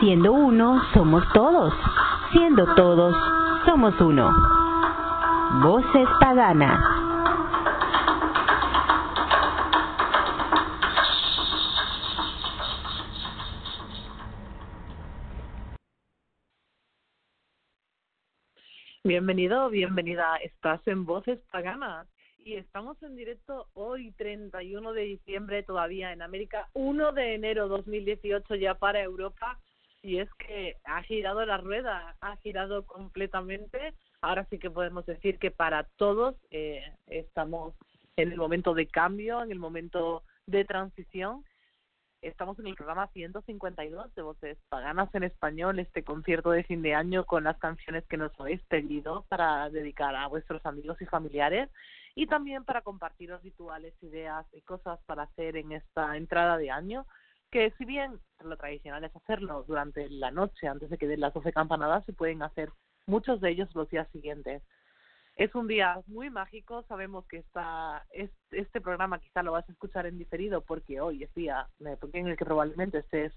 Siendo uno, somos todos. Siendo todos, somos uno. Voces Paganas. Bienvenido, bienvenida. Estás en Voces Paganas y estamos en directo hoy, 31 de diciembre, todavía en América, 1 de enero 2018 ya para Europa. Y es que ha girado la rueda, ha girado completamente. Ahora sí que podemos decir que para todos eh, estamos en el momento de cambio, en el momento de transición estamos en el programa 152 de Voces Paganas en Español, este concierto de fin de año con las canciones que nos habéis pedido para dedicar a vuestros amigos y familiares y también para compartiros rituales, ideas y cosas para hacer en esta entrada de año, que si bien lo tradicional es hacerlo durante la noche antes de que den las 12 campanadas, se pueden hacer muchos de ellos los días siguientes. Es un día muy mágico, sabemos que esta, este programa quizá lo vas a escuchar en diferido porque hoy es día en el que probablemente estés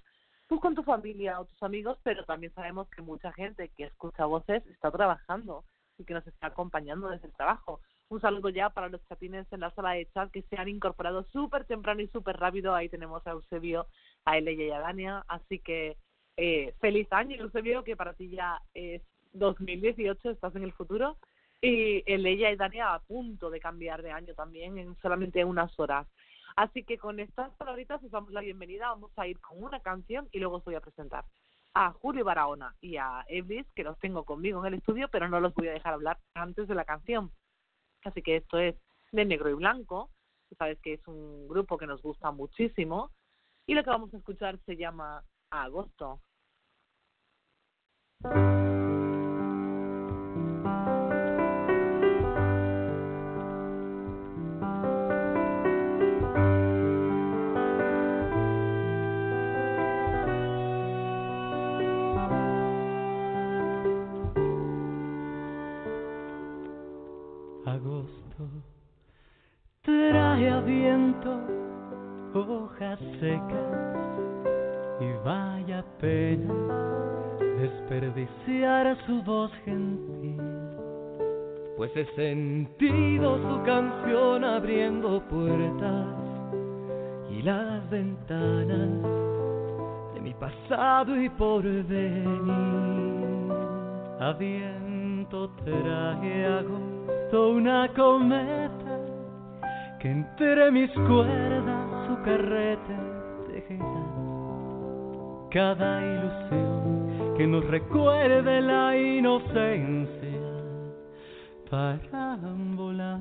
tú con tu familia o tus amigos, pero también sabemos que mucha gente que escucha voces está trabajando y que nos está acompañando desde el trabajo. Un saludo ya para los chatines en la sala de chat que se han incorporado súper temprano y súper rápido. Ahí tenemos a Eusebio, a Eleya y a Dania. Así que eh, feliz año, Eusebio, que para ti ya es 2018, estás en el futuro. Y el ella y Dania a punto de cambiar de año también en solamente unas horas. Así que con estas palabritas os damos la bienvenida. Vamos a ir con una canción y luego os voy a presentar a Julio Barahona y a Eblis, que los tengo conmigo en el estudio, pero no los voy a dejar hablar antes de la canción. Así que esto es de Negro y Blanco. Sabes que es un grupo que nos gusta muchísimo. Y lo que vamos a escuchar se llama Agosto. Secas y vaya pena desperdiciar su voz gentil, pues he sentido su canción abriendo puertas y las ventanas de mi pasado y porvenir. A viento traje agosto una cometa que entre mis cuerdas su tejerá cada ilusión que nos recuerde la inocencia para volar.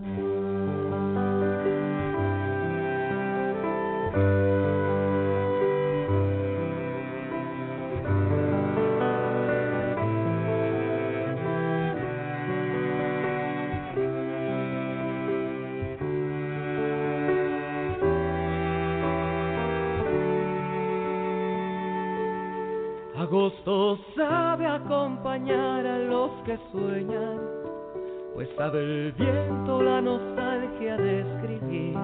Sabe acompañar a los que sueñan, pues sabe el viento la nostalgia de escribir.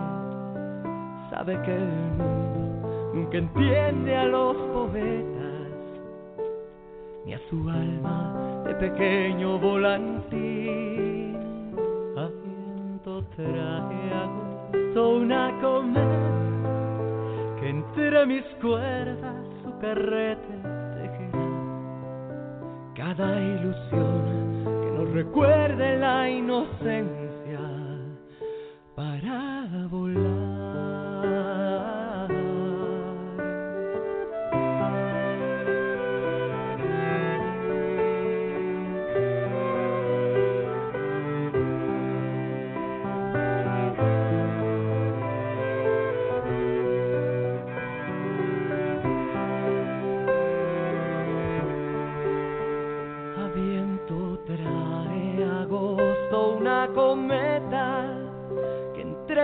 Sabe que el mundo nunca entiende a los poetas, ni a su alma de pequeño volantín. A viento traje agosto una cometa que entre mis cuerdas su carrete cada ilusión que nos recuerde la inocencia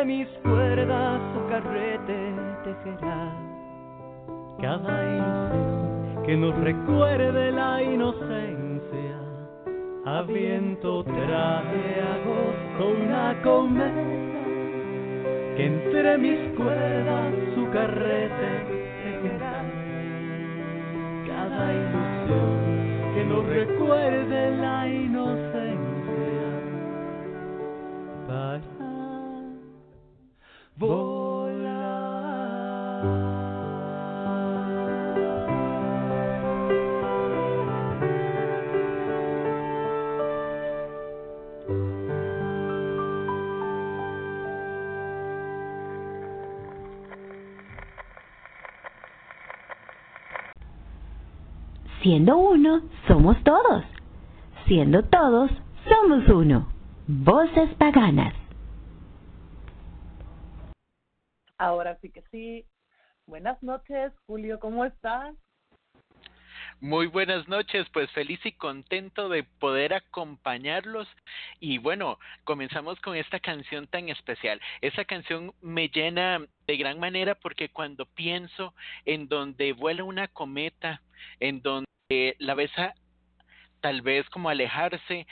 mis cuerdas su carrete tejerá cada ilusión que nos recuerde la inocencia. A viento traje agosto una cometa que entre mis cuerdas su carrete tejerá cada ilusión que nos recuerde la Siendo uno, somos todos. Siendo todos, somos uno. Voces paganas. Ahora sí que sí. Buenas noches, Julio, ¿cómo estás? Muy buenas noches, pues feliz y contento de poder acompañarlos. Y bueno, comenzamos con esta canción tan especial. Esa canción me llena de gran manera porque cuando pienso en donde vuela una cometa, en donde la ves tal vez como alejarse,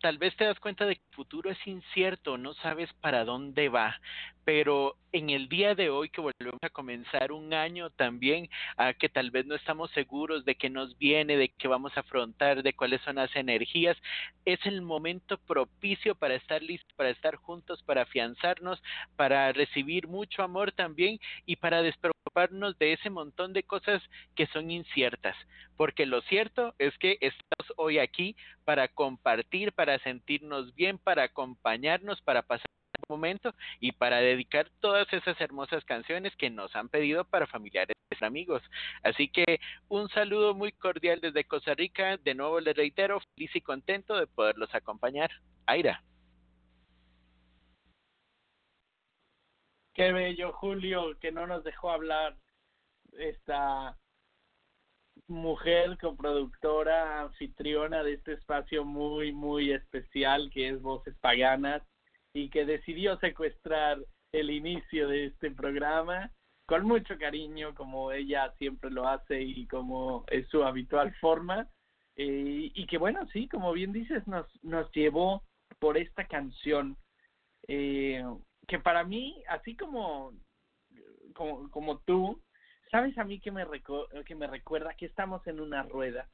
tal vez te das cuenta de que el futuro es incierto, no sabes para dónde va, pero en el día de hoy que volvemos a comenzar un año también, a que tal vez no estamos seguros de qué nos viene, de qué vamos a afrontar, de cuáles son las energías, es el momento propicio para estar listos, para estar juntos, para afianzarnos, para recibir mucho amor también y para despreocuparnos de ese montón de cosas que son inciertas, porque lo cierto es que estamos hoy aquí para compartir, para sentirnos bien, para acompañarnos, para pasar un momento y para dedicar todas esas hermosas canciones que nos han pedido para familiares y amigos. Así que un saludo muy cordial desde Costa Rica. De nuevo les reitero, feliz y contento de poderlos acompañar. Aira. Qué bello, Julio, que no nos dejó hablar esta mujer coproductora, anfitriona de este espacio muy, muy especial que es Voces Paganas y que decidió secuestrar el inicio de este programa con mucho cariño, como ella siempre lo hace y como es su habitual forma. Eh, y que bueno, sí, como bien dices, nos, nos llevó por esta canción, eh, que para mí, así como, como, como tú, ¿Sabes a mí que me, que me recuerda que estamos en una rueda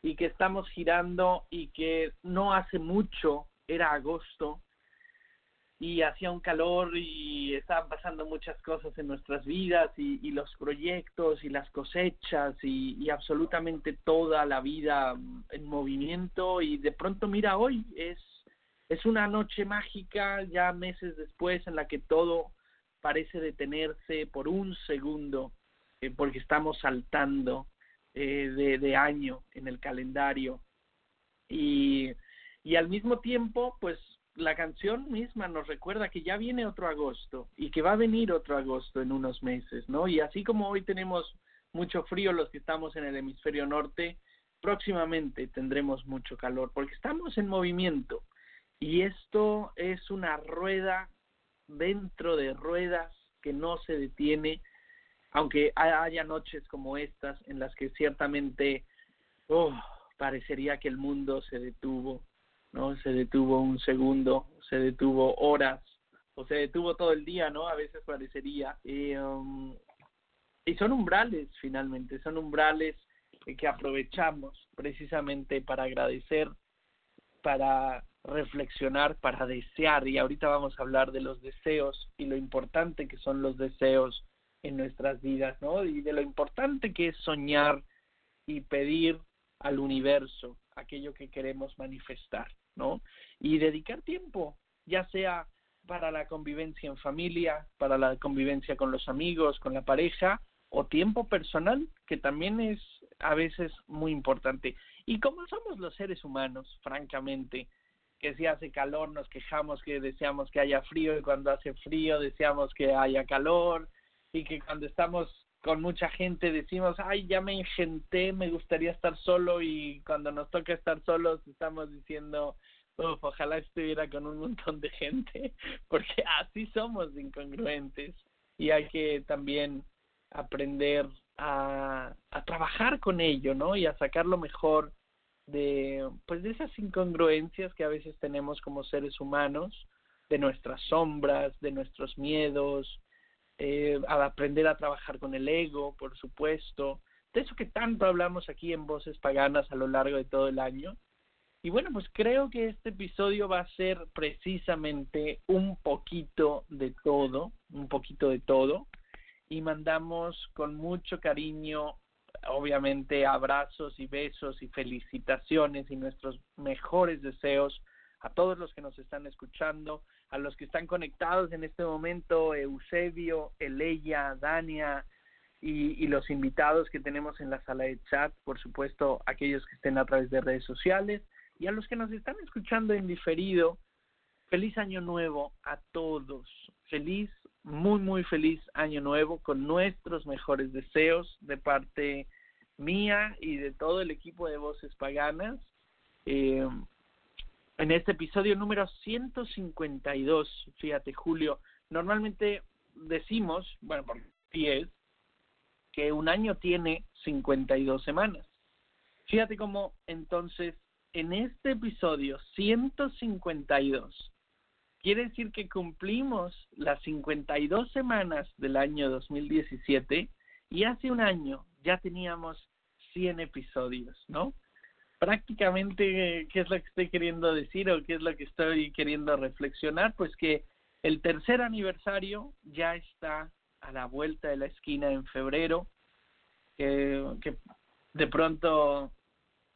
y que estamos girando y que no hace mucho, era agosto, y hacía un calor y estaban pasando muchas cosas en nuestras vidas y, los proyectos y las cosechas y, y, absolutamente toda la vida en movimiento y de pronto mira hoy es es una noche mágica ya meses después en la que todo parece detenerse por un segundo eh, porque estamos saltando eh, de, de, año en el calendario. Y, y al mismo tiempo, pues la canción misma nos recuerda que ya viene otro agosto y que va a venir otro agosto en unos meses, ¿no? Y así como hoy tenemos mucho frío los que estamos en el hemisferio norte, próximamente tendremos mucho calor porque estamos en movimiento y esto es una rueda dentro de ruedas que no se detiene aunque haya noches como estas en las que ciertamente oh, parecería que el mundo se detuvo, ¿no? Se detuvo un segundo, se detuvo horas, o se detuvo todo el día, ¿no? A veces parecería. Y, um, y son umbrales, finalmente, son umbrales que aprovechamos precisamente para agradecer, para reflexionar, para desear. Y ahorita vamos a hablar de los deseos y lo importante que son los deseos en nuestras vidas, ¿no? Y de lo importante que es soñar y pedir al universo aquello que queremos manifestar, ¿no? Y dedicar tiempo, ya sea para la convivencia en familia, para la convivencia con los amigos, con la pareja, o tiempo personal, que también es a veces muy importante. Y como somos los seres humanos, francamente, que si hace calor nos quejamos que deseamos que haya frío y cuando hace frío deseamos que haya calor y que cuando estamos con mucha gente decimos, ay, ya me engenté, me gustaría estar solo y cuando nos toca estar solos estamos diciendo, ojalá estuviera con un montón de gente, porque así somos incongruentes y hay que también aprender a, a trabajar con ello, ¿no? Y a sacar lo mejor de, pues, de esas incongruencias que a veces tenemos como seres humanos, de nuestras sombras, de nuestros miedos, eh, a aprender a trabajar con el ego, por supuesto, de eso que tanto hablamos aquí en Voces Paganas a lo largo de todo el año. Y bueno, pues creo que este episodio va a ser precisamente un poquito de todo, un poquito de todo. Y mandamos con mucho cariño, obviamente, abrazos y besos y felicitaciones y nuestros mejores deseos a todos los que nos están escuchando, a los que están conectados en este momento, Eusebio, Eleya, Dania, y, los invitados que tenemos en la sala de chat, por supuesto, aquellos que estén a través de redes sociales y a los que nos están escuchando en diferido, feliz año nuevo a todos. Feliz, muy, muy feliz año nuevo con nuestros mejores deseos de parte mía y de todo el equipo de Voces Paganas. Eh, en este episodio número 152, fíjate Julio, normalmente decimos, bueno, por ti es, que un año tiene 52 semanas. Fíjate cómo entonces en este episodio 152 quiere decir que cumplimos las 52 semanas del año 2017 y hace un año ya teníamos 100 episodios, ¿no? Prácticamente, ¿qué es lo que estoy queriendo decir o qué es lo que estoy queriendo reflexionar? Pues que el tercer aniversario ya está a la vuelta de la esquina en febrero, que, que de pronto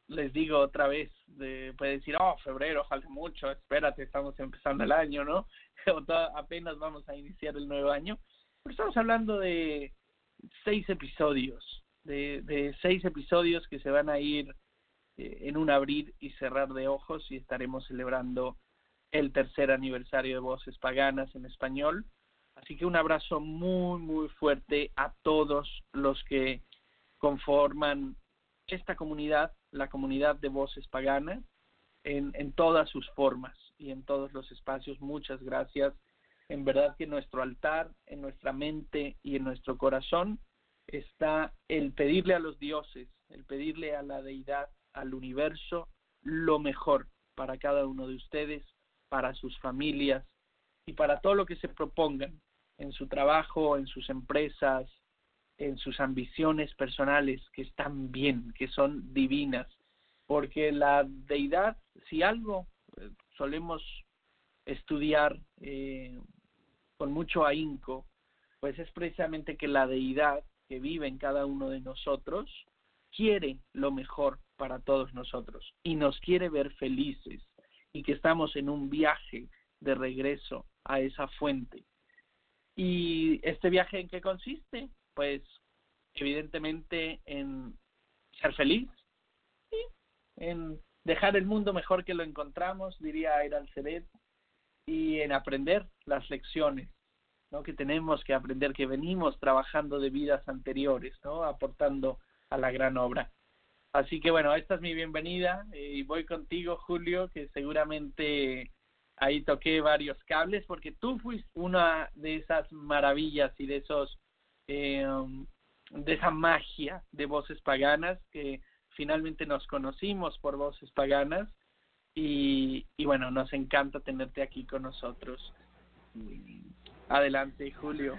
les digo otra vez, de, puede decir, oh, febrero, falta mucho, espérate, estamos empezando el año, ¿no? O apenas vamos a iniciar el nuevo año. Pero estamos hablando de seis episodios, de, de seis episodios que se van a ir eh, en un abrir y cerrar de ojos y estaremos celebrando el tercer aniversario de Voces Paganas en español. Así que un abrazo muy, muy fuerte a todos los que conforman esta comunidad, la comunidad de Voces Paganas, en, en todas sus formas y en todos los espacios. Muchas gracias. En verdad que en nuestro altar, en nuestra mente y en nuestro corazón está el pedirle a los dioses, el pedirle a la deidad, al universo, lo mejor para cada uno de ustedes, para sus familias y para todo lo que se propongan en su trabajo, en sus empresas, en sus ambiciones personales, que están bien, que son divinas, porque la deidad, si algo eh, solemos estudiar eh, con mucho ahínco, pues es precisamente que la deidad que vive en cada uno de nosotros quiere lo mejor para todos nosotros y nos quiere ver felices y que estamos en un viaje de regreso a esa fuente ¿Y este viaje en qué consiste? Pues evidentemente en ser feliz, en dejar el mundo mejor que lo encontramos, diría Aira Alceret, y en aprender las lecciones ¿no? que tenemos que aprender, que venimos trabajando de vidas anteriores, ¿no? aportando a la gran obra. Así que bueno, esta es mi bienvenida y voy contigo, Julio, que seguramente ahí toqué varios cables porque tú fuiste una de esas maravillas y de esos eh, de esa magia de voces paganas que finalmente nos conocimos por voces paganas y, y bueno nos encanta tenerte aquí con nosotros. Adelante Julio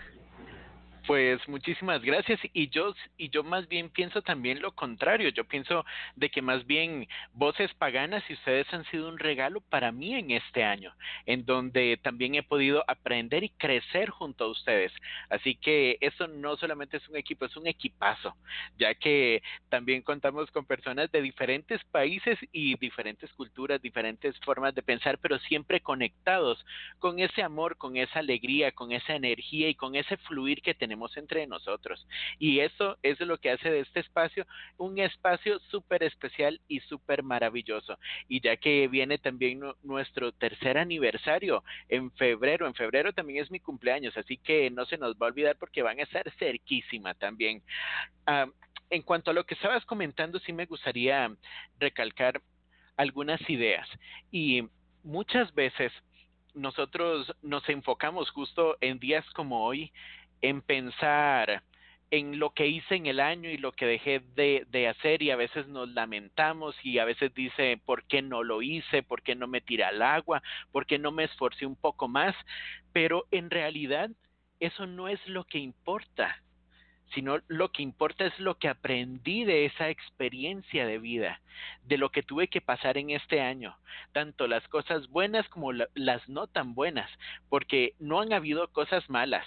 pues muchísimas gracias y yo y yo más bien pienso también lo contrario, yo pienso de que más bien voces paganas y ustedes han sido un regalo para mí en este año, en donde también he podido aprender y crecer junto a ustedes. Así que eso no solamente es un equipo, es un equipazo, ya que también contamos con personas de diferentes países y diferentes culturas, diferentes formas de pensar, pero siempre conectados con ese amor, con esa alegría, con esa energía y con ese fluir que tenemos entre nosotros. Y eso es lo que hace de este espacio un espacio súper especial y súper maravilloso. Y ya que viene también nuestro tercer aniversario en febrero, en febrero también es mi cumpleaños, así que no se nos va a olvidar porque van a estar cerquísima también. En cuanto a lo que estabas comentando, sí me gustaría recalcar algunas ideas. Y muchas veces nosotros nos enfocamos justo en días como hoy en pensar en lo que hice en el año y lo que dejé de, hacer y a veces nos lamentamos y a veces dice, ¿por qué no lo hice? ¿Por qué no me tiré al agua? ¿Por qué no me esforcé un poco más? Pero en realidad eso no es lo que importa sino lo que importa es lo que aprendí de esa experiencia de vida, de lo que tuve que pasar en este año, tanto las cosas buenas como las no tan buenas, porque no han habido cosas malas.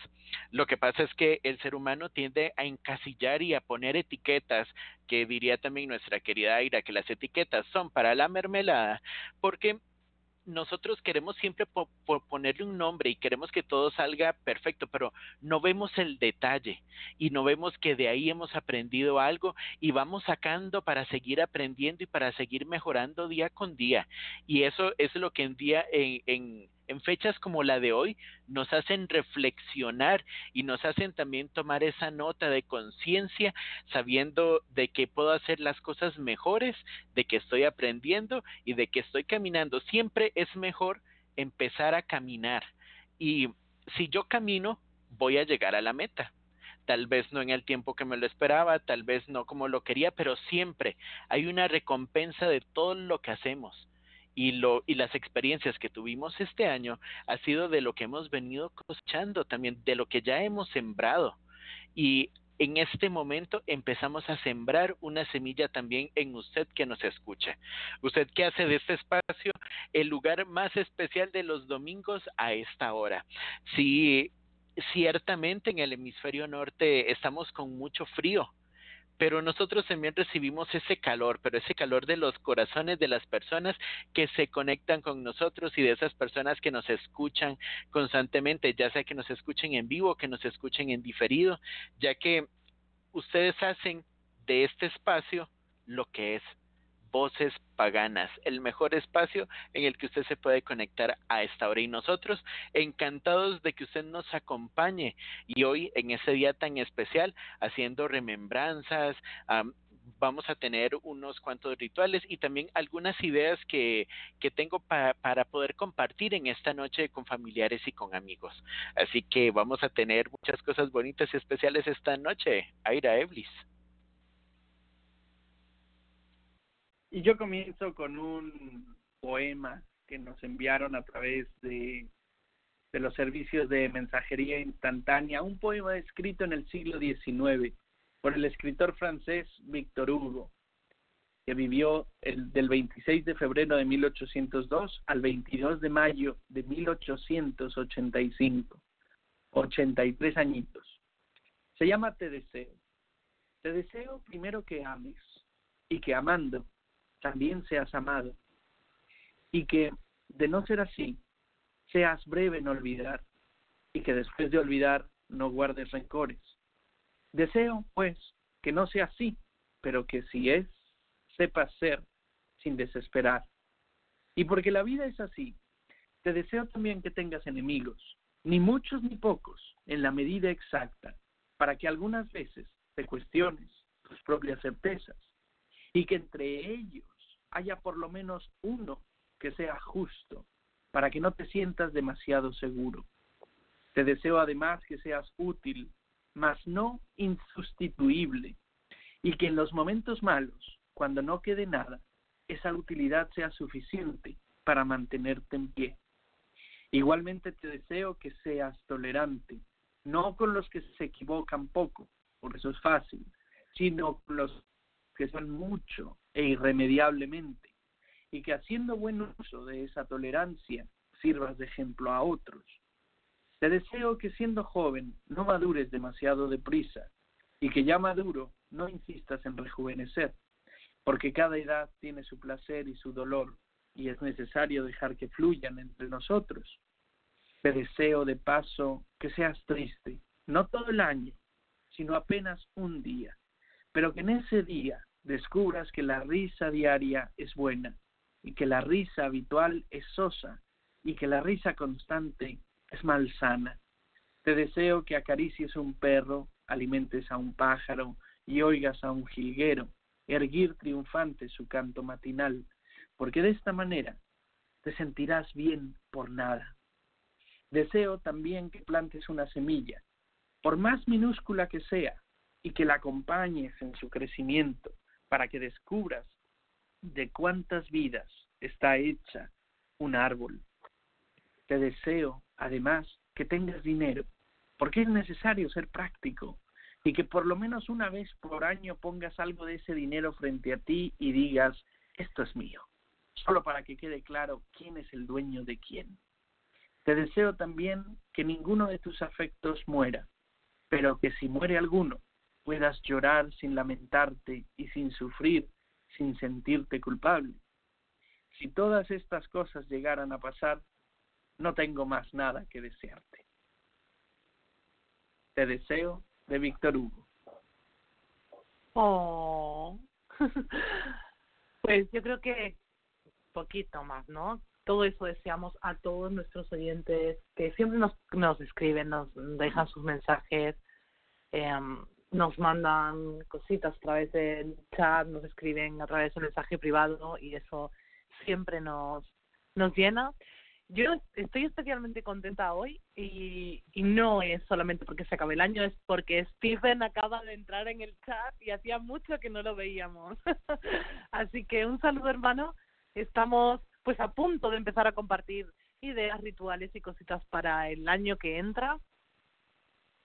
Lo que pasa es que el ser humano tiende a encasillar y a poner etiquetas, que diría también nuestra querida Aira, que las etiquetas son para la mermelada, porque nosotros queremos siempre ponerle un nombre y queremos que todo salga perfecto, pero no vemos el detalle y no vemos que de ahí hemos aprendido algo y vamos sacando para seguir aprendiendo y para seguir mejorando día con día. Y eso es lo que en día en en fechas como la de hoy nos hacen reflexionar y nos hacen también tomar esa nota de conciencia sabiendo de que puedo hacer las cosas mejores, de que estoy aprendiendo y de que estoy caminando. Siempre es mejor empezar a caminar. Y si yo camino voy a llegar a la meta. Tal vez no en el tiempo que me lo esperaba, tal vez no como lo quería, pero siempre hay una recompensa de todo lo que hacemos y, lo, y las experiencias que tuvimos este año ha sido de lo que hemos venido cosechando también, de lo que ya hemos sembrado. Y en este momento empezamos a sembrar una semilla también en usted que nos escucha. Usted que hace de este espacio el lugar más especial de los domingos a esta hora. Si ciertamente en el hemisferio norte estamos con mucho frío, pero nosotros también recibimos ese calor, pero ese calor de los corazones de las personas que se conectan con nosotros y de esas personas que nos escuchan constantemente, ya sea que nos escuchen en vivo, que nos escuchen en diferido, ya que ustedes hacen de este espacio lo que es Voces Paganas, el mejor espacio en el que usted se puede conectar a esta hora. Y nosotros encantados de que usted nos acompañe y hoy en ese día tan especial, haciendo remembranzas, vamos a tener unos cuantos rituales y también algunas ideas que, que tengo para poder compartir en esta noche con familiares y con amigos. Así que vamos a tener muchas cosas bonitas y especiales esta noche. Aira Eblis. Y yo comienzo con un poema que nos enviaron a través de, de los servicios de mensajería instantánea, un poema escrito en el siglo XIX por el escritor francés Victor Hugo, que vivió el, del 26 de febrero de 1802 al 22 de mayo de 1885, 83 añitos. Se llama Te deseo. Te deseo primero que ames y que amando también seas amado. Y que, de no ser así, seas breve en olvidar y que después de olvidar no guardes rencores. Deseo, pues, que no sea así, pero que si es, sepas ser sin desesperar. Y porque la vida es así, te deseo también que tengas enemigos, ni muchos ni pocos, en la medida exacta, para que algunas veces te cuestiones tus propias certezas y que entre ellos haya por lo menos uno que sea justo, para que no te sientas demasiado seguro. Te deseo además que seas útil, mas no insustituible, y que en los momentos malos, cuando no quede nada, esa utilidad sea suficiente para mantenerte en pie. Igualmente te deseo que seas tolerante, no con los que se equivocan poco, por eso es fácil, sino con los que son mucho e irremediablemente, y que haciendo buen uso de esa tolerancia sirvas de ejemplo a otros. Te deseo que siendo joven no madures demasiado deprisa y que ya maduro no insistas en rejuvenecer, porque cada edad tiene su placer y su dolor y es necesario dejar que fluyan entre nosotros. Te deseo de paso que seas triste, no todo el año, sino apenas un día, pero que en ese día descubras que la risa diaria es buena y que la risa habitual es sosa y que la risa constante es malsana. Te deseo que acaricies a un perro, alimentes a un pájaro y oigas a un jilguero erguir triunfante su canto matinal, porque de esta manera te sentirás bien por nada. Deseo también que plantes una semilla, por más minúscula que sea, y que la acompañes en su crecimiento para que descubras de cuántas vidas está hecha un árbol. Te deseo, además, que tengas dinero, porque es necesario ser práctico y que por lo menos una vez por año pongas algo de ese dinero frente a ti y digas, esto es mío, solo para que quede claro quién es el dueño de quién. Te deseo también que ninguno de tus afectos muera, pero que si muere alguno, puedas llorar sin lamentarte y sin sufrir, sin sentirte culpable. Si todas estas cosas llegaran a pasar, no tengo más nada que desearte. Te deseo de Víctor Hugo. Oh. pues yo creo que poquito más, ¿no? Todo eso deseamos a todos nuestros oyentes que siempre nos, nos escriben, nos dejan sus mensajes, eh, nos mandan cositas a través del chat, nos escriben a través del mensaje privado y eso siempre nos, nos llena. Yo estoy especialmente contenta hoy y, no es solamente porque se acabe el año, es porque Stephen acaba de entrar en el chat y hacía mucho que no lo veíamos. Así que un saludo hermano, estamos pues a punto de empezar a compartir ideas, rituales y cositas para el año que entra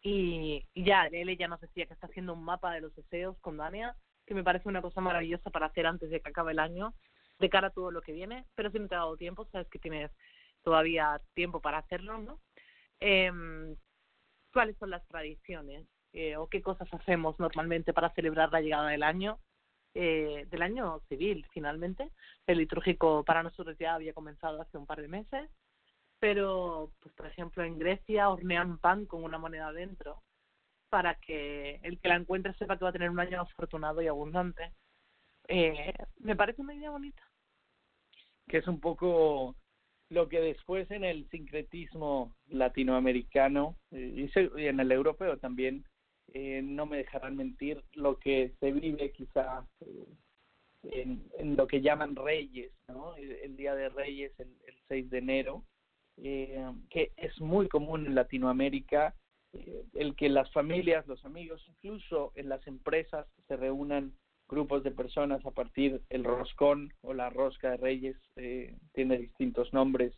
y, ya, él ya nos decía que está haciendo un mapa de los deseos con Dania, que me parece una cosa maravillosa para hacer antes de que acabe el año, de cara a todo lo que viene, pero si no te ha dado tiempo, sabes que tienes todavía tiempo para hacerlo, ¿no? Eh, ¿Cuáles son las tradiciones eh, o qué cosas hacemos normalmente para celebrar la llegada del año? Eh, del año civil, finalmente. El litúrgico para nosotros ya había comenzado hace un par de meses pero pues por ejemplo en Grecia hornean pan con una moneda dentro para que el que la encuentre sepa que va a tener un año afortunado y abundante. Eh, me parece una idea bonita. Que es un poco lo que después en el sincretismo latinoamericano eh, y en el europeo también, eh, no me dejarán mentir, lo que se vive quizá en, en, lo que llaman Reyes, ¿no? El, Día de Reyes, el, el 6 de enero, eh, que es muy común en Latinoamérica, eh, el que las familias, los amigos, incluso en las empresas se reúnan grupos de personas a partir el roscón o la rosca de reyes, eh, tiene distintos nombres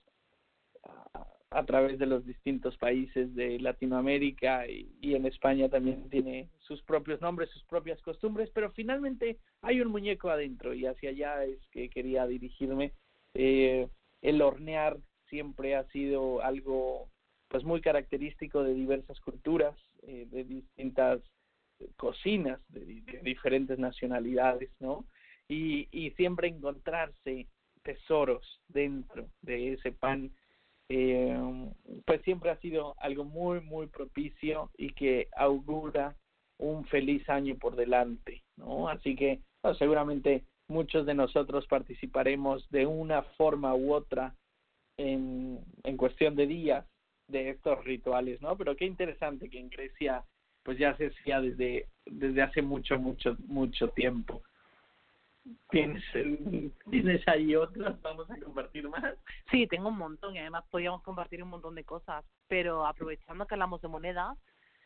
a, través de los distintos países de Latinoamérica y, y en España también tiene sus propios nombres, sus propias costumbres, pero finalmente hay un muñeco adentro y hacia allá es que quería dirigirme. Eh, el hornear siempre ha sido algo pues muy característico de diversas culturas, eh, de distintas cocinas, de, diferentes nacionalidades, ¿no? Y, y siempre encontrarse tesoros dentro de ese pan, eh, pues siempre ha sido algo muy, muy propicio y que augura un feliz año por delante, ¿no? Así que seguramente muchos de nosotros participaremos de una forma u otra en, en cuestión de días de estos rituales, ¿no? Pero qué interesante que en Grecia pues ya se hacía desde desde hace mucho mucho mucho tiempo. ¿Tienes, ¿Tienes ahí otras? ¿Vamos a compartir más? Sí, tengo un montón y además podríamos compartir un montón de cosas, pero aprovechando que hablamos de moneda,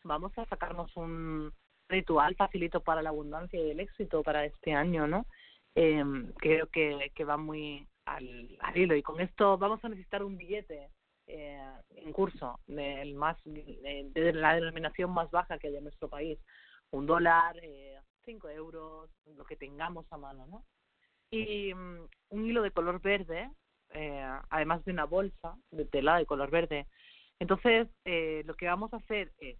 vamos a sacarnos un ritual facilito para la abundancia y el éxito para este año, ¿no? Eh, creo que, que va muy al, al hilo. Y con esto vamos a necesitar un billete eh, en curso, del más, de, de, la denominación más baja que hay en nuestro país. Un dólar, eh, cinco euros, lo que tengamos a mano, ¿no? Y um, un hilo de color verde, eh, además de una bolsa de tela de color verde. Entonces, eh, lo que vamos a hacer es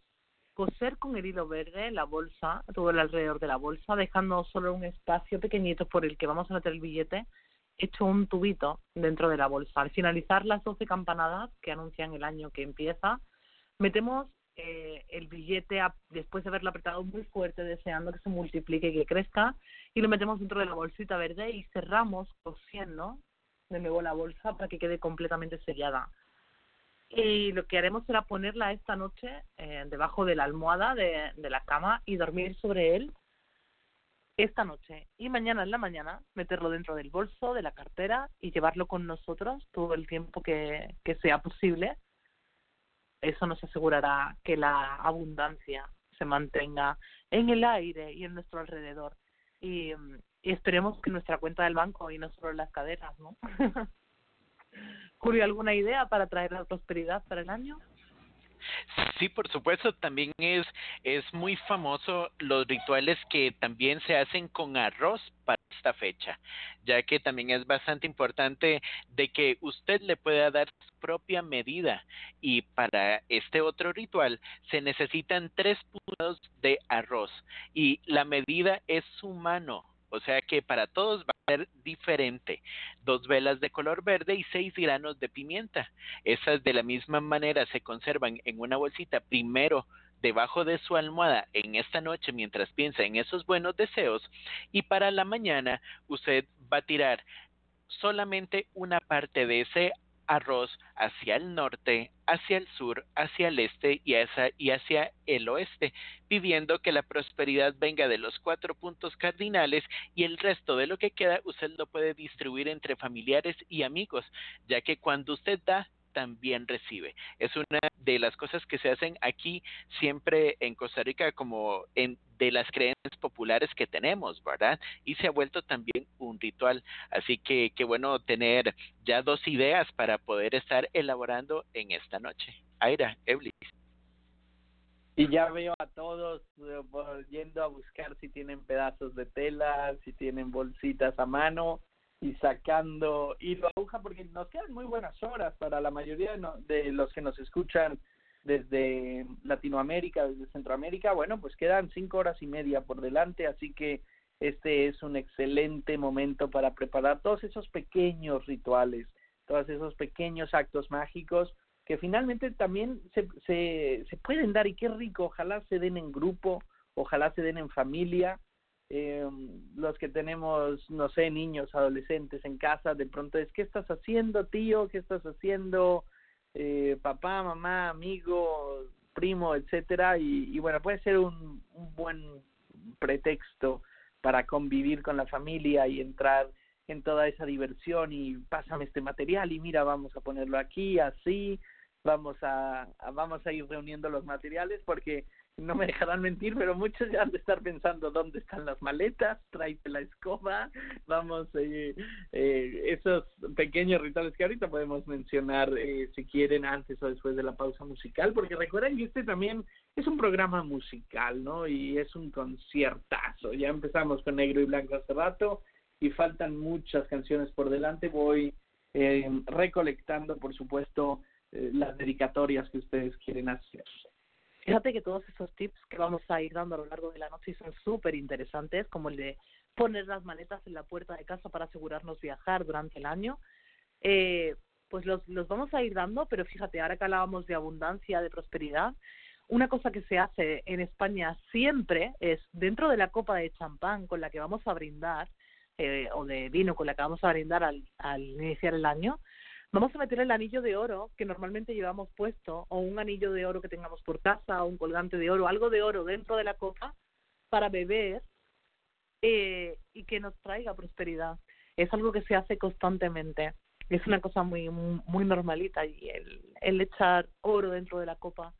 coser con el hilo verde la bolsa, todo el alrededor de la bolsa, dejando solo un espacio pequeñito por el que vamos a meter el billete hecho un tubito dentro de la bolsa. Al finalizar las 12 campanadas que anuncian el año que empieza, metemos eh, el billete después de haberlo apretado muy fuerte, deseando que se multiplique y que crezca, y lo metemos dentro de la bolsita verde y cerramos cosiendo de nuevo la bolsa para que quede completamente sellada. Y lo que haremos será ponerla esta noche eh, debajo de la almohada de la cama y dormir sobre él esta noche y mañana en la mañana meterlo dentro del bolso, de la cartera y llevarlo con nosotros todo el tiempo que, que sea posible. Eso nos asegurará que la abundancia se mantenga en el aire y en nuestro alrededor. Y, esperemos que nuestra cuenta del banco y no solo las caderas, ¿no? Julio, ¿alguna idea para traer la prosperidad para el año? Sí, por supuesto, también es, es muy famoso los rituales que también se hacen con arroz para esta fecha, ya que también es bastante importante de que usted le pueda dar su propia medida. Y para este otro ritual se necesitan tres puntos de arroz y la medida es su mano, o sea que para todos va a ser diferente. Dos velas de color verde y seis granos de pimienta. Esas de la misma manera se conservan en una bolsita primero debajo de su almohada en esta noche mientras piensa en esos buenos deseos y para la mañana usted va a tirar solamente una parte de ese arroz hacia el norte, hacia el sur, hacia el este y hacia, el oeste, pidiendo que la prosperidad venga de los cuatro puntos cardinales y el resto de lo que queda usted lo puede distribuir entre familiares y amigos, ya que cuando usted da, también recibe. Es una de las cosas que se hacen aquí siempre en Costa Rica como en de las creencias populares que tenemos, ¿verdad? Y se ha vuelto también un ritual. Así que qué bueno tener ya dos ideas para poder estar elaborando en esta noche. Aira, Eblis. Y ya veo a todos eh, yendo a buscar si tienen pedazos de tela, si tienen bolsitas a mano y sacando hilo aguja porque nos quedan muy buenas horas para la mayoría de, los que nos escuchan desde Latinoamérica, desde Centroamérica, bueno, pues quedan cinco horas y media por delante, así que este es un excelente momento para preparar todos esos pequeños rituales, todos esos pequeños actos mágicos que finalmente también se, se, se pueden dar y qué rico, ojalá se den en grupo, ojalá se den en familia, eh, los que tenemos, no sé, niños, adolescentes en casa, de pronto es, ¿qué estás haciendo, tío? ¿Qué estás haciendo, eh, papá, mamá, amigo, primo, etcétera? Y, y bueno, puede ser un, buen pretexto para convivir con la familia y entrar en toda esa diversión y pásame este material y mira, vamos a ponerlo aquí, así, vamos a vamos a ir reuniendo los materiales porque no me dejarán mentir, pero muchos ya han de estar pensando dónde están las maletas, tráete la escoba, vamos, eh, eh, esos pequeños rituales que ahorita podemos mencionar eh, si quieren antes o después de la pausa musical, porque recuerden que este también es un programa musical, ¿no? Y es un conciertazo. Ya empezamos con Negro y Blanco hace rato y faltan muchas canciones por delante. Voy eh, recolectando, por supuesto, eh, las dedicatorias que ustedes quieren hacer. Fíjate que todos esos tips que vamos a ir dando a lo largo de la noche son súper interesantes, como el de poner las maletas en la puerta de casa para asegurarnos viajar durante el año. Eh, pues los, los vamos a ir dando, pero fíjate, ahora que hablábamos de abundancia, de prosperidad, una cosa que se hace en España siempre es dentro de la copa de champán con la que vamos a brindar, eh, o de vino con la que vamos a brindar al, al iniciar el año, Vamos a meter el anillo de oro que normalmente llevamos puesto, o un anillo de oro que tengamos por casa, o un colgante de oro, algo de oro dentro de la copa para beber eh, y que nos traiga prosperidad. Es algo que se hace constantemente. Es una cosa muy muy normalita y el, el echar oro dentro de la copa.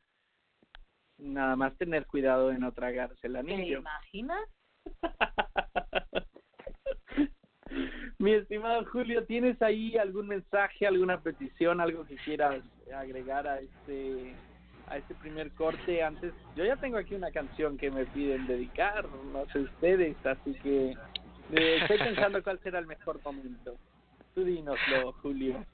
Nada más tener cuidado de no tragarse el anillo. ¿Te imaginas? Mi estimado Julio, ¿tienes ahí algún mensaje, alguna petición, algo que quieras agregar a este a este primer corte antes? Yo ya tengo aquí una canción que me piden dedicar, no sé ustedes, así que eh, estoy pensando cuál será el mejor momento. Tú dínoslo, Julio.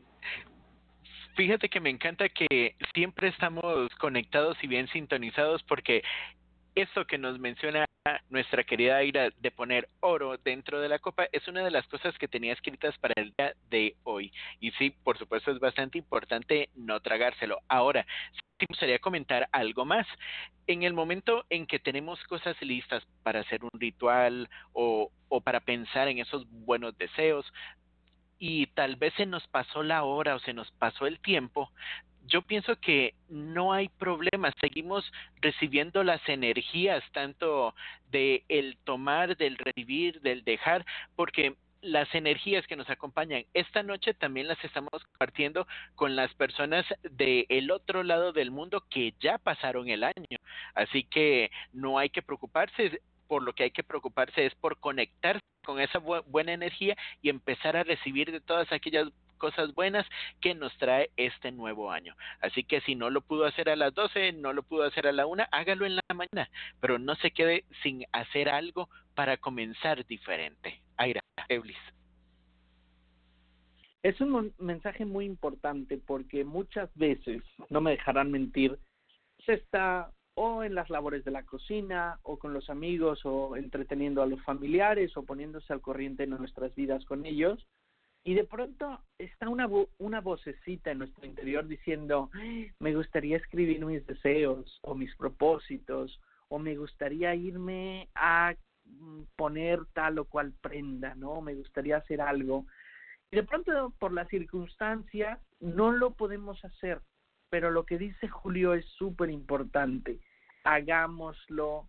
Fíjate que me encanta que siempre estamos conectados y bien sintonizados porque eso que nos menciona nuestra querida Aira de poner oro dentro de la copa es una de las cosas que tenía escritas para el día de hoy. Y sí, por supuesto es bastante importante no tragárselo. Ahora, sí gustaría comentar algo más. En el momento en que tenemos cosas listas para hacer un ritual o para pensar en esos buenos deseos, y tal vez se nos pasó la hora o se nos pasó el tiempo, yo pienso que no hay problema, seguimos recibiendo las energías tanto de el tomar, del recibir, del dejar, porque las energías que nos acompañan esta noche también las estamos compartiendo con las personas del otro lado del mundo que ya pasaron el año. Así que no hay que preocuparse, por lo que hay que preocuparse es por conectarse con esa buena energía y empezar a recibir de todas aquellas cosas buenas que nos trae este nuevo año. Así que si no lo pudo hacer a las 12, no lo pudo hacer a la una, hágalo en la mañana, pero no se quede sin hacer algo para comenzar diferente. Aira, Eblis. Es un mensaje muy importante porque muchas veces, no me dejarán mentir, se está o en las labores de la cocina o con los amigos o entreteniendo a los familiares o poniéndose al corriente en nuestras vidas con ellos y de pronto está una, una vocecita en nuestro interior diciendo, me gustaría escribir mis deseos o mis propósitos, o me gustaría irme a mm, poner tal o cual prenda, ¿no? Me gustaría hacer algo. Y de pronto, por las circunstancias, no lo podemos hacer. Pero lo que dice Julio es súper importante. Hagámoslo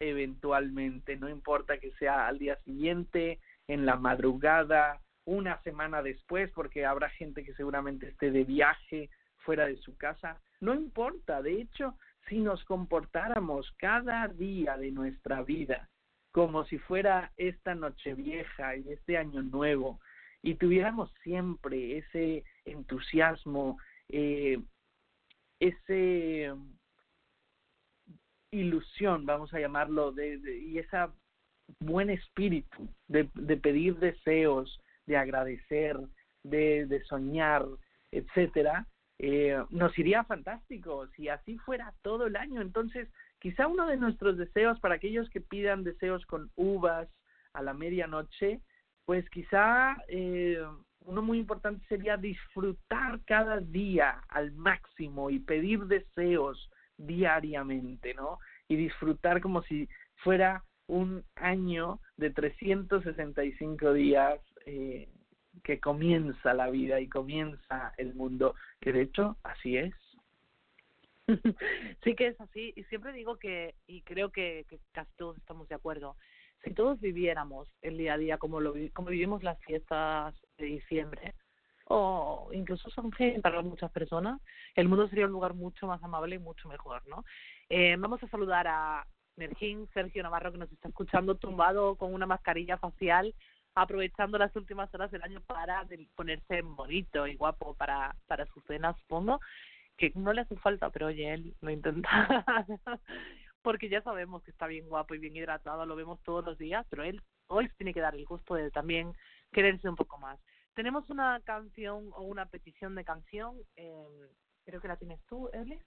eventualmente, no importa que sea al día siguiente, en la madrugada, una semana después, porque habrá gente que seguramente esté de viaje fuera de su casa. No importa, de hecho, si nos comportáramos cada día de nuestra vida como si fuera esta noche vieja y este año nuevo, y tuviéramos siempre ese entusiasmo, eh, ese ilusión, vamos a llamarlo, de, y esa buen espíritu de pedir deseos, de agradecer, de, de soñar, etcétera, eh, nos iría fantástico si así fuera todo el año. Entonces, quizá uno de nuestros deseos para aquellos que pidan deseos con uvas a la medianoche, pues quizá eh, uno muy importante sería disfrutar cada día al máximo y pedir deseos diariamente, ¿no? Y disfrutar como si fuera un año de 365 días eh, que comienza la vida y comienza el mundo, que de hecho así es. sí que es así y siempre digo que, y creo que, que casi todos estamos de acuerdo, si todos viviéramos el día a día como lo como vivimos las fiestas de diciembre o incluso son para muchas personas el mundo sería un lugar mucho más amable y mucho mejor no eh, vamos a saludar a Mergín Sergio Navarro que nos está escuchando tumbado con una mascarilla facial aprovechando las últimas horas del año para ponerse bonito y guapo para, para su cena, supongo, que no le hace falta, pero oye, él lo intenta. Porque ya sabemos que está bien guapo y bien hidratado, lo vemos todos los días, pero él hoy tiene que dar el gusto de también quererse un poco más. Tenemos una canción o una petición de canción, eh, creo que la tienes tú, Eli.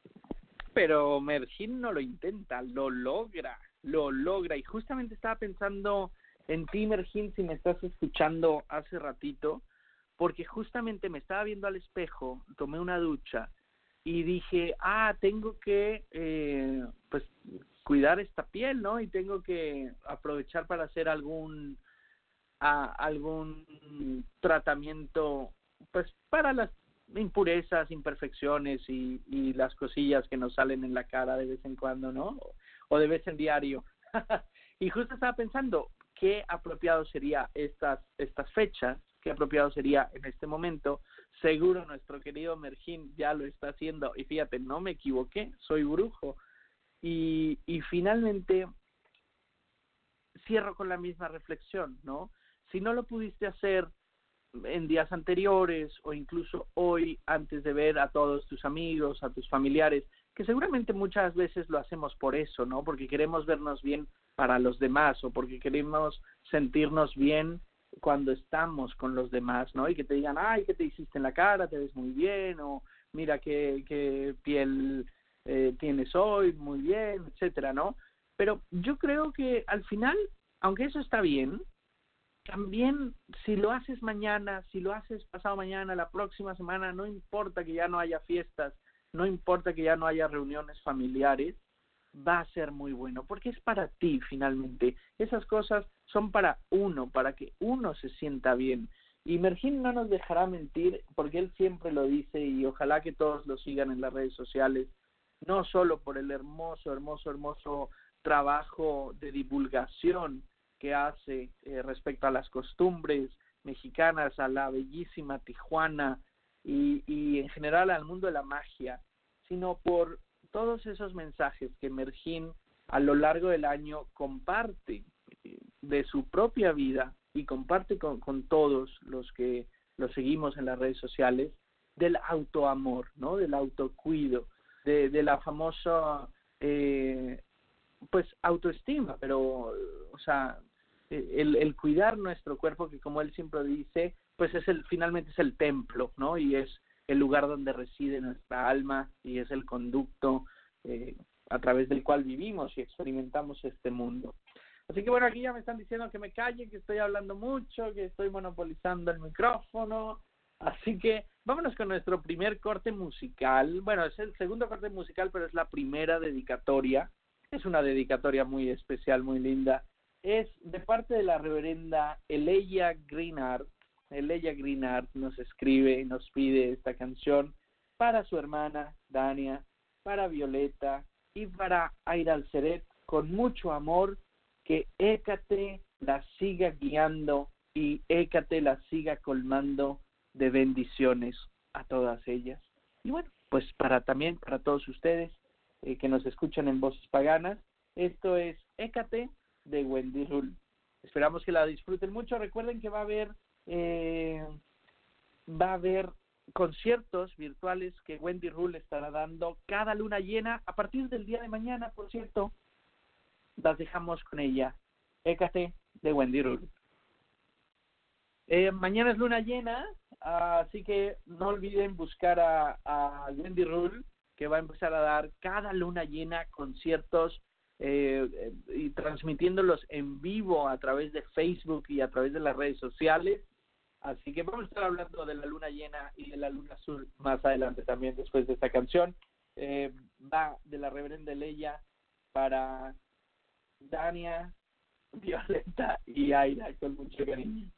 Pero Mergin no lo intenta, lo logra, lo logra. Y justamente estaba pensando en ti, Mergin, si me estás escuchando hace ratito, porque justamente me estaba viendo al espejo, tomé una ducha y dije, ah, tengo que, eh, pues, cuidar esta piel, ¿no? Y tengo que aprovechar para hacer algún, algún tratamiento, pues, para las impurezas, imperfecciones y, y las cosillas que nos salen en la cara de vez en cuando, ¿no? O de vez en diario. y justo estaba pensando, qué apropiado sería estas, estas fechas, qué apropiado sería en este momento. Seguro nuestro querido Mergín ya lo está haciendo y fíjate, no me equivoqué, soy brujo. Y, y finalmente cierro con la misma reflexión, ¿no? Si no lo pudiste hacer en días anteriores o incluso hoy antes de ver a todos tus amigos, a tus familiares, que seguramente muchas veces lo hacemos por eso, ¿no? Porque queremos vernos bien para los demás o porque queremos sentirnos bien cuando estamos con los demás, ¿no? Y que te digan, ay, ¿qué te hiciste en la cara? Te ves muy bien, o mira qué, qué piel eh, tienes hoy, muy bien, etcétera, ¿no? Pero yo creo que al final, aunque eso está bien, también si lo haces mañana, si lo haces pasado mañana, la próxima semana, no importa que ya no haya fiestas, no importa que ya no haya reuniones familiares, va a ser muy bueno, porque es para ti finalmente. Esas cosas son para uno, para que uno se sienta bien. Y Mergín no nos dejará mentir porque él siempre lo dice y ojalá que todos lo sigan en las redes sociales, no solo por el hermoso, hermoso, hermoso trabajo de divulgación que hace eh, respecto a las costumbres mexicanas, a la bellísima Tijuana y, y en general al mundo de la magia, sino por todos esos mensajes que Mergín a lo largo del año comparte eh, de su propia vida y comparte con, con todos los que lo seguimos en las redes sociales del autoamor, ¿no? Del autocuido, de, de la famosa eh, pues autoestima, pero o sea, el, el cuidar nuestro cuerpo que como él siempre dice, pues es el finalmente es el templo, ¿no? Y es el lugar donde reside nuestra alma y es el conducto eh, a través del cual vivimos y experimentamos este mundo. Así que bueno, aquí ya me están diciendo que me calle, que estoy hablando mucho, que estoy monopolizando el micrófono. Así que vámonos con nuestro primer corte musical. Bueno, es el segundo corte musical, pero es la primera dedicatoria. Es una dedicatoria muy especial, muy linda. Es de parte de la reverenda Eleya Greenard. Eleya Greenard nos escribe y nos pide esta canción para su hermana Dania, para Violeta y para Aira Alceret con mucho amor que Écate la siga guiando y Écate la siga colmando de bendiciones a todas ellas. Y bueno, pues para también para todos ustedes eh, que nos escuchan en voces paganas, esto es Écate de Wendy Rule. Esperamos que la disfruten mucho. Recuerden que va a haber eh, va a haber conciertos virtuales que Wendy Rule estará dando cada luna llena a partir del día de mañana, por cierto. Las dejamos con ella. Écate de Wendy Rule. Eh, mañana es luna llena, así que no olviden buscar a, a Wendy Rule, que va a empezar a dar cada luna llena conciertos eh, y transmitiéndolos en vivo a través de Facebook y a través de las redes sociales. Así que vamos a estar hablando de la luna llena y de la luna azul más adelante también después de esta canción. Eh, va de la reverenda Leia para Dania, Violeta y Aira con mucho cariño.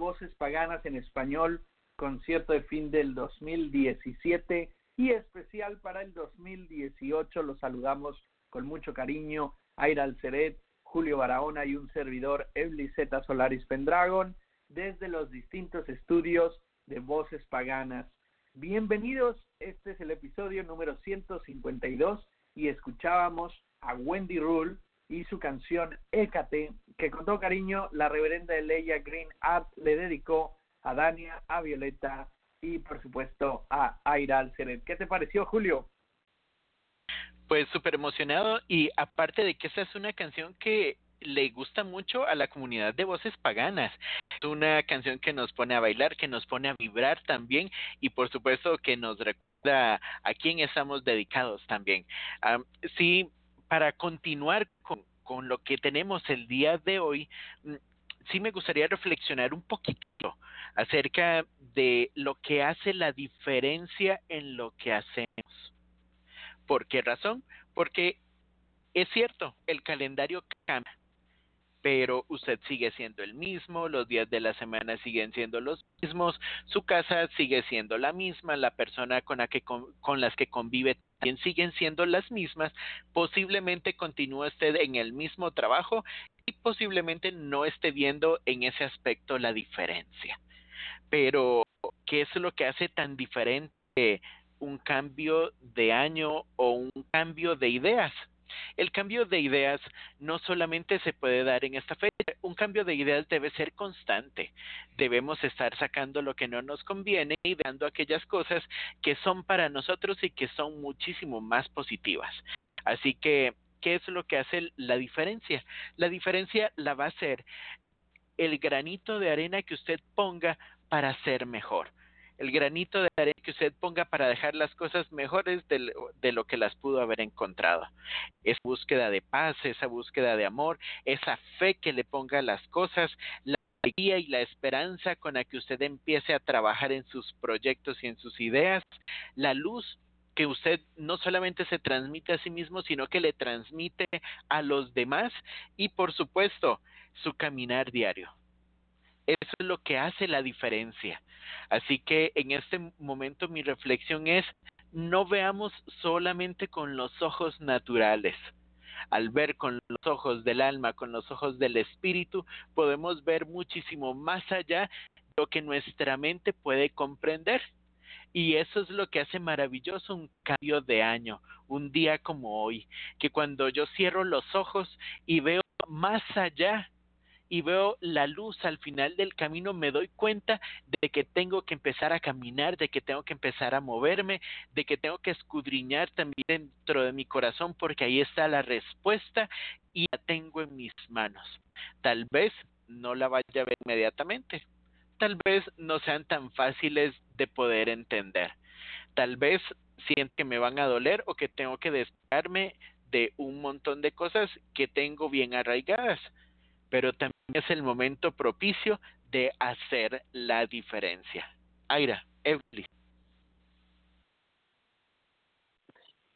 Voces Paganas en Español, concierto de fin del 2017 y especial para el 2018. Los saludamos con mucho cariño, Aira Alceret, Julio Barahona y un servidor, Zeta Solaris Pendragon, desde los distintos estudios de Voces Paganas. Bienvenidos, este es el episodio número 152 y escuchábamos a Wendy Rule y su canción Écate, que con todo cariño la reverenda Leia Green Art le dedicó a Dania, a Violeta y por supuesto a Aira Alceret. ¿Qué te pareció, Julio? Pues súper emocionado y aparte de que esa es una canción que le gusta mucho a la comunidad de voces paganas. Es una canción que nos pone a bailar, que nos pone a vibrar también y por supuesto que nos recuerda a quién estamos dedicados también. sí, para continuar con, con lo que tenemos el día de hoy, mm, sí me gustaría reflexionar un poquito acerca de lo que hace la diferencia en lo que hacemos. ¿Por qué razón? Porque es cierto, el calendario cambia pero usted sigue siendo el mismo, los días de la semana siguen siendo los mismos, su casa sigue siendo la misma, la persona con, la que, con, las que convive también siguen siendo las mismas, posiblemente continúe usted en el mismo trabajo y posiblemente no esté viendo en ese aspecto la diferencia. Pero, ¿qué es lo que hace tan diferente un cambio de año o un cambio de ideas? El cambio de ideas no solamente se puede dar en esta fecha, un cambio de ideas debe ser constante. Debemos estar sacando lo que no nos conviene y dando aquellas cosas que son para nosotros y que son muchísimo más positivas. Así que, ¿qué es lo que hace la diferencia? La diferencia la va a ser el granito de arena que usted ponga para ser mejor el granito de arena que usted ponga para dejar las cosas mejores de, lo que las pudo haber encontrado. Esa búsqueda de paz, esa búsqueda de amor, esa fe que le ponga a las cosas, la alegría y la esperanza con la que usted empiece a trabajar en sus proyectos y en sus ideas, la luz que usted no solamente se transmite a sí mismo, sino que le transmite a los demás y por supuesto su caminar diario. Eso es lo que hace la diferencia. Así que en este momento mi reflexión es, no veamos solamente con los ojos naturales. Al ver con los ojos del alma, con los ojos del espíritu, podemos ver muchísimo más allá de lo que nuestra mente puede comprender. Y eso es lo que hace maravilloso un cambio de año, un día como hoy, que cuando yo cierro los ojos y veo más allá y veo la luz al final del camino, me doy cuenta de que tengo que empezar a caminar, de que tengo que empezar a moverme, de que tengo que escudriñar también dentro de mi corazón, porque ahí está la respuesta y la tengo en mis manos. Tal vez no la vaya a ver inmediatamente, tal vez no sean tan fáciles de poder entender, tal vez siento que me van a doler o que tengo que despegarme de un montón de cosas que tengo bien arraigadas pero también es el momento propicio de hacer la diferencia. Aira, Evelyn.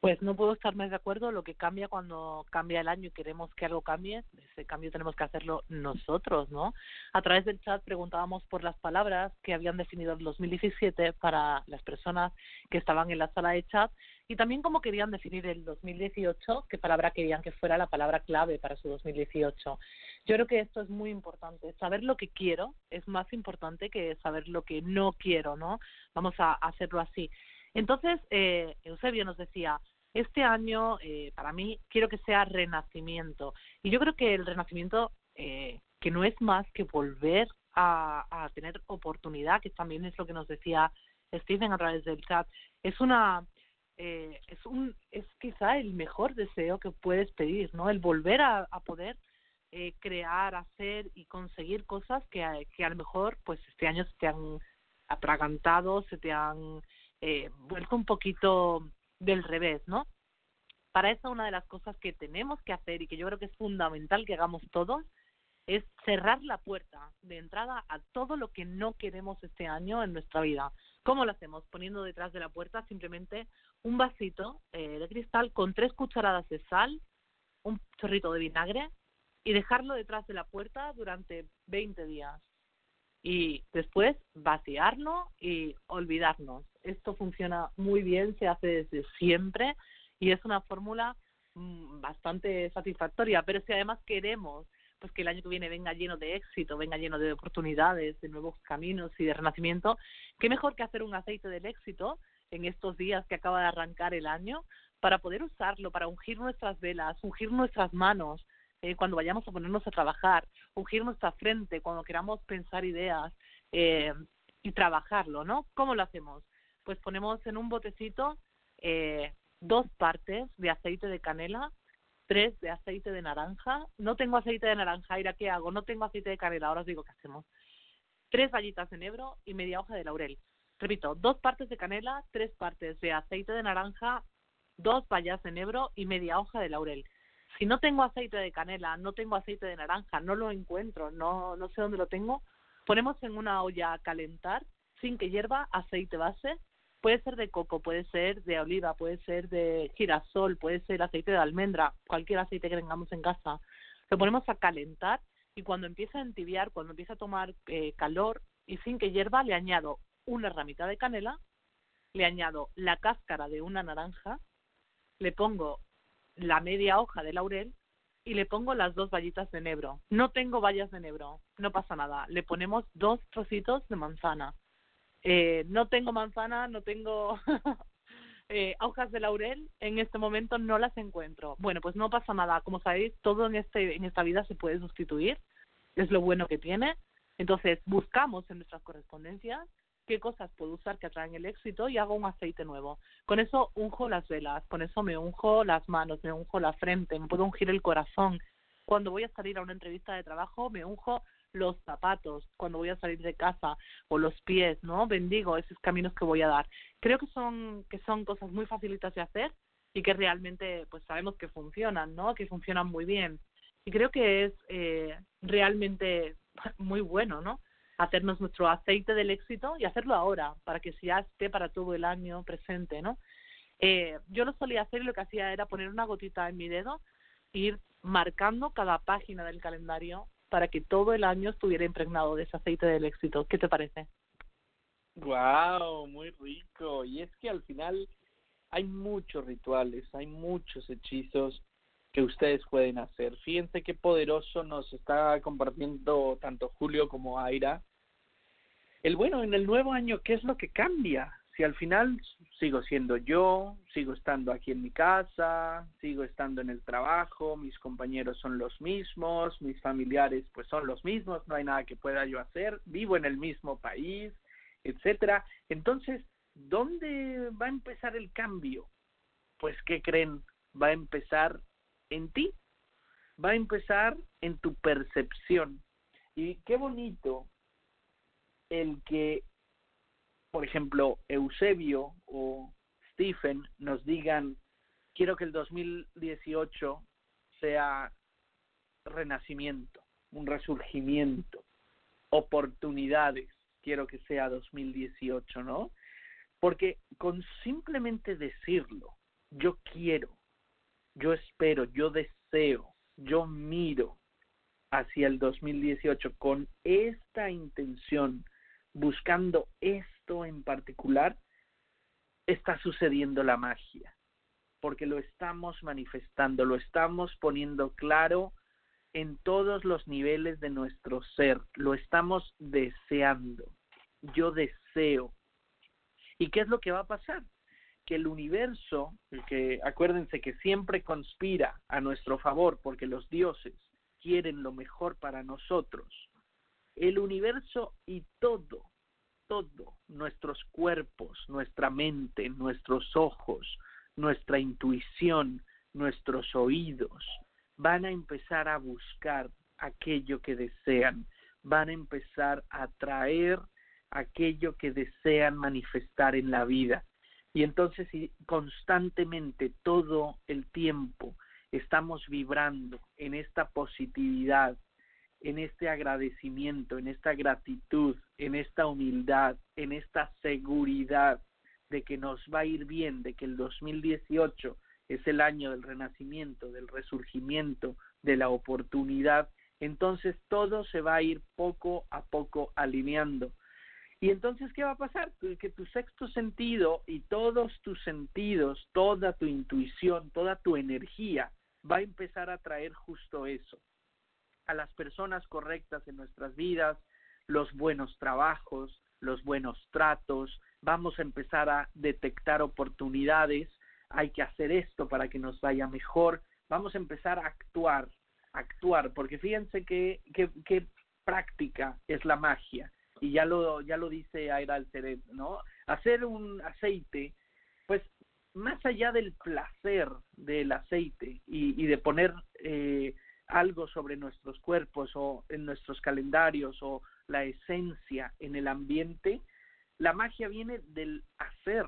Pues no puedo estar más de acuerdo. Lo que cambia cuando cambia el año y queremos que algo cambie, ese cambio tenemos que hacerlo nosotros, ¿no? A través del chat preguntábamos por las palabras que habían definido el 2017 para las personas que estaban en la sala de chat y también cómo querían definir el 2018, qué palabra querían que fuera la palabra clave para su 2018. Yo creo que esto es muy importante. Saber lo que quiero es más importante que saber lo que no quiero, ¿no? Vamos a hacerlo así. Entonces, eh, Eusebio nos decía, este año, eh, para mí, quiero que sea renacimiento. Y yo creo que el renacimiento, eh, que no es más que volver a, a tener oportunidad, que también es lo que nos decía Stephen a través del chat, es una eh, es un es quizá el mejor deseo que puedes pedir no el volver a, a poder eh, crear hacer y conseguir cosas que, que a lo mejor pues este año se te han atragantado se te han eh, vuelto un poquito del revés no Para eso una de las cosas que tenemos que hacer y que yo creo que es fundamental que hagamos todos es cerrar la puerta de entrada a todo lo que no queremos este año en nuestra vida. ¿Cómo lo hacemos? Poniendo detrás de la puerta simplemente un vasito eh, de cristal con tres cucharadas de sal, un chorrito de vinagre y dejarlo detrás de la puerta durante 20 días. Y después vaciarlo y olvidarnos. Esto funciona muy bien, se hace desde siempre y es una fórmula mm, bastante satisfactoria. Pero si además queremos pues que el año que viene venga lleno de éxito, venga lleno de oportunidades, de nuevos caminos y de renacimiento, qué mejor que hacer un aceite del éxito en estos días que acaba de arrancar el año para poder usarlo, para ungir nuestras velas, ungir nuestras manos eh, cuando vayamos a ponernos a trabajar, ungir nuestra frente cuando queramos pensar ideas eh, y trabajarlo, ¿no? ¿Cómo lo hacemos? Pues ponemos en un botecito eh, dos partes de aceite de canela, tres de aceite de naranja. No tengo aceite de naranja, Ira, ¿qué hago? No tengo aceite de canela, ahora os digo qué hacemos. Tres vallitas de enebro y media hoja de laurel. Repito, dos partes de canela, tres partes de aceite de naranja, dos vallas de enebro y media hoja de laurel. Si no tengo aceite de canela, no tengo aceite de naranja, no lo encuentro, no, no sé dónde lo tengo, ponemos en una olla a calentar sin que hierva aceite base Puede ser de coco, puede ser de oliva, puede ser de girasol, puede ser aceite de almendra, cualquier aceite que tengamos en casa. Lo ponemos a calentar y cuando empieza a entibiar, cuando empieza a tomar eh, calor y sin que hierva, le añado una ramita de canela, le añado la cáscara de una naranja, le pongo la media hoja de laurel y le pongo las dos vallitas de enebro. No tengo vallas de enebro, no pasa nada. Le ponemos dos trocitos de manzana eh, no tengo manzana, no tengo eh, hojas de laurel, en este momento no las encuentro. Bueno, pues no pasa nada. Como sabéis, todo en, este, en esta vida se puede sustituir, es lo bueno que tiene. Entonces, buscamos en nuestras correspondencias qué cosas puedo usar que atraen el éxito y hago un aceite nuevo. Con eso unjo las velas, con eso me unjo las manos, me unjo la frente, me puedo ungir el corazón. Cuando voy a salir a una entrevista de trabajo, me unjo los zapatos cuando voy a salir de casa o los pies, ¿no? Bendigo esos caminos que voy a dar. Creo que son que son cosas muy facilitas de hacer y que realmente pues sabemos que funcionan, ¿no? Que funcionan muy bien. Y creo que es eh, realmente muy bueno, ¿no? Hacernos nuestro aceite del éxito y hacerlo ahora para que ya esté para todo el año presente, ¿no? Eh, yo lo solía hacer y lo que hacía era poner una gotita en mi dedo e ir marcando cada página del calendario para que todo el año estuviera impregnado de ese aceite del éxito. ¿Qué te parece? Wow, muy rico. Y es que al final hay muchos rituales, hay muchos hechizos que ustedes pueden hacer. Fíjense qué poderoso nos está compartiendo tanto Julio como Aira. El bueno, en el nuevo año, ¿qué es lo que cambia? si al final sigo siendo yo, sigo estando aquí en mi casa, sigo estando en el trabajo, mis compañeros son los mismos, mis familiares pues son los mismos, no hay nada que pueda yo hacer, vivo en el mismo país, etcétera. Entonces, ¿dónde va a empezar el cambio? Pues ¿qué creen? Va a empezar en ti. Va a empezar en tu percepción. Y qué bonito el que por ejemplo, Eusebio o Stephen nos digan, quiero que el 2018 sea renacimiento, un resurgimiento, oportunidades, quiero que sea 2018, ¿no? Porque con simplemente decirlo, yo quiero, yo espero, yo deseo, yo miro hacia el 2018 con esta intención, buscando esto, en particular, está sucediendo la magia, porque lo estamos manifestando, lo estamos poniendo claro en todos los niveles de nuestro ser, lo estamos deseando. Yo deseo. ¿Y qué es lo que va a pasar? Que el universo, que acuérdense que siempre conspira a nuestro favor porque los dioses quieren lo mejor para nosotros, el universo y todo todo, nuestros cuerpos, nuestra mente, nuestros ojos, nuestra intuición, nuestros oídos, van a empezar a buscar aquello que desean, van a empezar a traer aquello que desean manifestar en la vida. Y entonces si constantemente todo el tiempo estamos vibrando en esta positividad, en este agradecimiento, en esta gratitud, en esta humildad, en esta seguridad de que nos va a ir bien, de que el 2018 es el año del renacimiento, del resurgimiento, de la oportunidad, entonces todo se va a ir poco a poco alineando. Y entonces, ¿qué va a pasar? Que tu sexto sentido y todos tus sentidos, toda tu intuición, toda tu energía va a empezar a traer justo eso. A las personas correctas en nuestras vidas, los buenos trabajos, los buenos tratos, vamos a empezar a detectar oportunidades, hay que hacer esto para que nos vaya mejor, vamos a empezar a actuar, actuar, porque fíjense qué práctica es la magia, y ya lo, ya lo dice Aira Alceret, ¿no? Hacer un aceite, pues más allá del placer del aceite y, y de poner eh, algo sobre nuestros cuerpos o en nuestros calendarios o la esencia en el ambiente, la magia viene del hacer,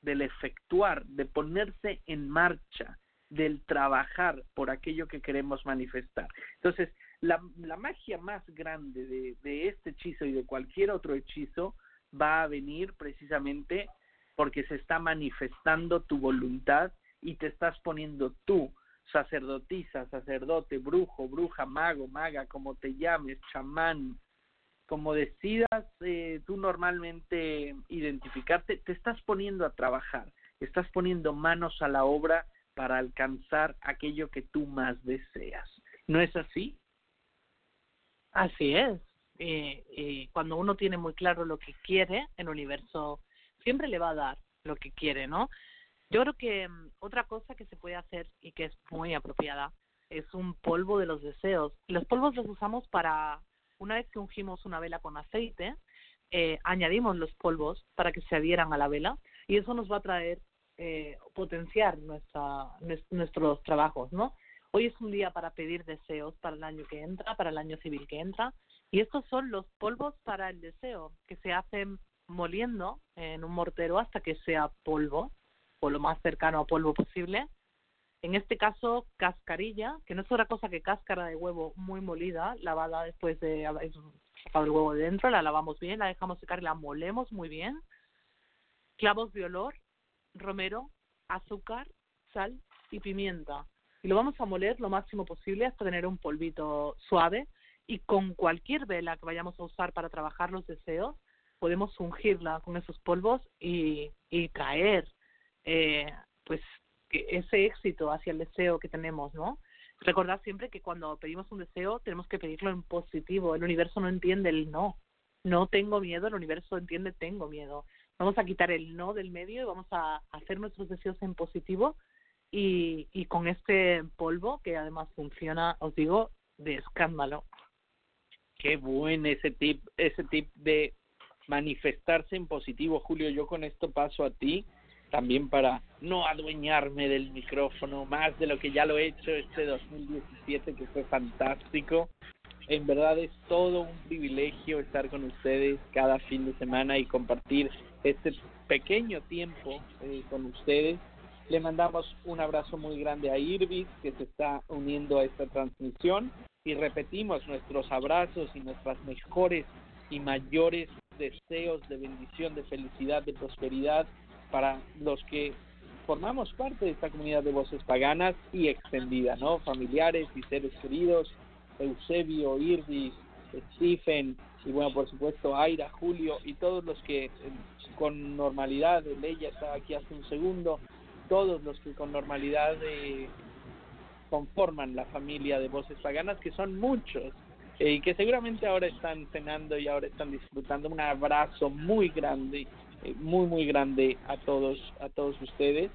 del efectuar, de ponerse en marcha, del trabajar por aquello que queremos manifestar. Entonces, la, la magia más grande de, de este hechizo y de cualquier otro hechizo va a venir precisamente porque se está manifestando tu voluntad y te estás poniendo tú, sacerdotisa, sacerdote, brujo, bruja, mago, maga, como te llames, chamán, como decidas eh, tú normalmente identificarte, te estás poniendo a trabajar, estás poniendo manos a la obra para alcanzar aquello que tú más deseas. ¿No es así? Así es. Eh, eh, cuando uno tiene muy claro lo que quiere, el universo siempre le va a dar lo que quiere, ¿no? Yo creo que mm, otra cosa que se puede hacer y que es muy apropiada es un polvo de los deseos. Los polvos los usamos para una vez que ungimos una vela con aceite, eh, añadimos los polvos para que se adhieran a la vela y eso nos va a traer, eh, potenciar nuestra, nuestros trabajos, ¿no? Hoy es un día para pedir deseos para el año que entra, para el año civil que entra, y estos son los polvos para el deseo, que se hacen moliendo en un mortero hasta que sea polvo, o lo más cercano a polvo posible, en este caso, cascarilla, que no es otra cosa que cáscara de huevo muy molida, lavada después de haber sacado el huevo de dentro, la lavamos bien, la dejamos secar y la molemos muy bien. Clavos de olor, romero, azúcar, sal y pimienta. Y lo vamos a moler lo máximo posible hasta tener un polvito suave. Y con cualquier vela que vayamos a usar para trabajar los deseos, podemos ungirla con esos polvos y, y traer eh, pues ese éxito hacia el deseo que tenemos, ¿no? Recordar siempre que cuando pedimos un deseo tenemos que pedirlo en positivo. El universo no entiende el no. No tengo miedo, el universo entiende tengo miedo. Vamos a quitar el no del medio y vamos a hacer nuestros deseos en positivo y, y con este polvo que además funciona, os digo, de escándalo. Qué buen ese tip, ese tip de manifestarse en positivo, Julio. Yo con esto paso a ti también para no adueñarme del micrófono más de lo que ya lo he hecho este 2017 que fue fantástico. En verdad es todo un privilegio estar con ustedes cada fin de semana y compartir este pequeño tiempo eh, con ustedes. Le mandamos un abrazo muy grande a Irvis que se está uniendo a esta transmisión y repetimos nuestros abrazos y nuestras mejores y mayores deseos de bendición, de felicidad, de prosperidad para los que formamos parte de esta comunidad de voces paganas y extendida, ¿no? Familiares y seres queridos, Eusebio, Irdis, Stephen y bueno, por supuesto, Aira, Julio y todos los que eh, con normalidad, Leia estaba aquí hace un segundo, todos los que con normalidad eh, conforman la familia de voces paganas, que son muchos, eh, y que seguramente ahora están cenando y ahora están disfrutando. Un abrazo muy grande eh, muy muy grande a todos a todos ustedes.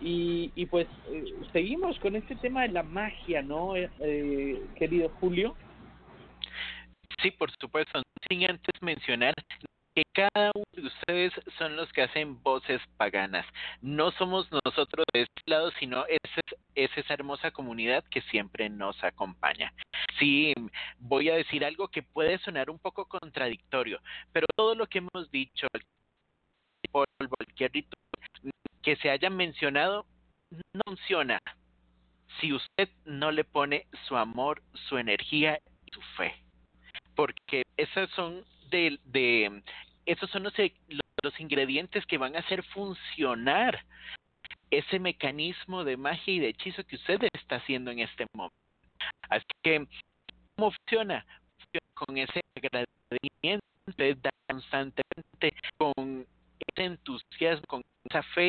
Y, y pues eh, seguimos con este tema de la magia no querido Julio. Sí por supuesto. Sin antes mencionar que cada uno de ustedes son los que hacen voces paganas. No somos nosotros de este lado, sino es, es esa hermosa comunidad que siempre nos acompaña. Sí, voy a decir algo que puede sonar un poco contradictorio, pero todo lo que hemos dicho, cualquier ritual, que se hayan mencionado no funciona si usted no le pone su amor, su energía y su fe. Porque esas son de, esos son los, los ingredientes que van a hacer funcionar ese mecanismo de magia y de hechizo que usted está haciendo en este momento. Así que, ¿cómo funciona? Con ese agradecimiento, constantemente con ese entusiasmo, con esa fe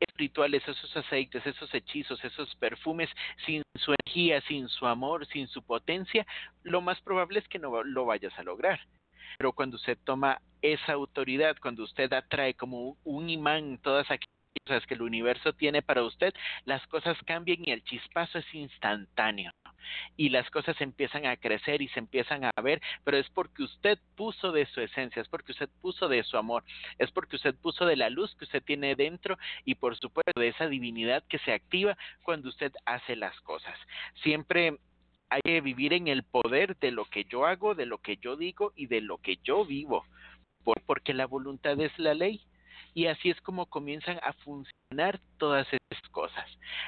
espirituales, esos aceites, esos hechizos, esos perfumes, sin su energía, sin su amor, sin su potencia, lo más probable es que no lo vayas a lograr. Pero cuando usted toma esa autoridad, cuando usted atrae como un imán todas aquellas cosas que el universo tiene para usted, las cosas cambian y el chispazo es instantáneo. Y las cosas empiezan a crecer y se empiezan a ver, pero es porque usted puso de su esencia, es porque usted puso de su amor, es porque usted puso de la luz que usted tiene dentro y por supuesto de esa divinidad que se activa cuando usted hace las cosas. Siempre hay que vivir en el poder de lo que yo hago, de lo que yo digo y de lo que yo vivo, porque la voluntad es la ley. Y así es como comienzan a funcionar todas esas cosas.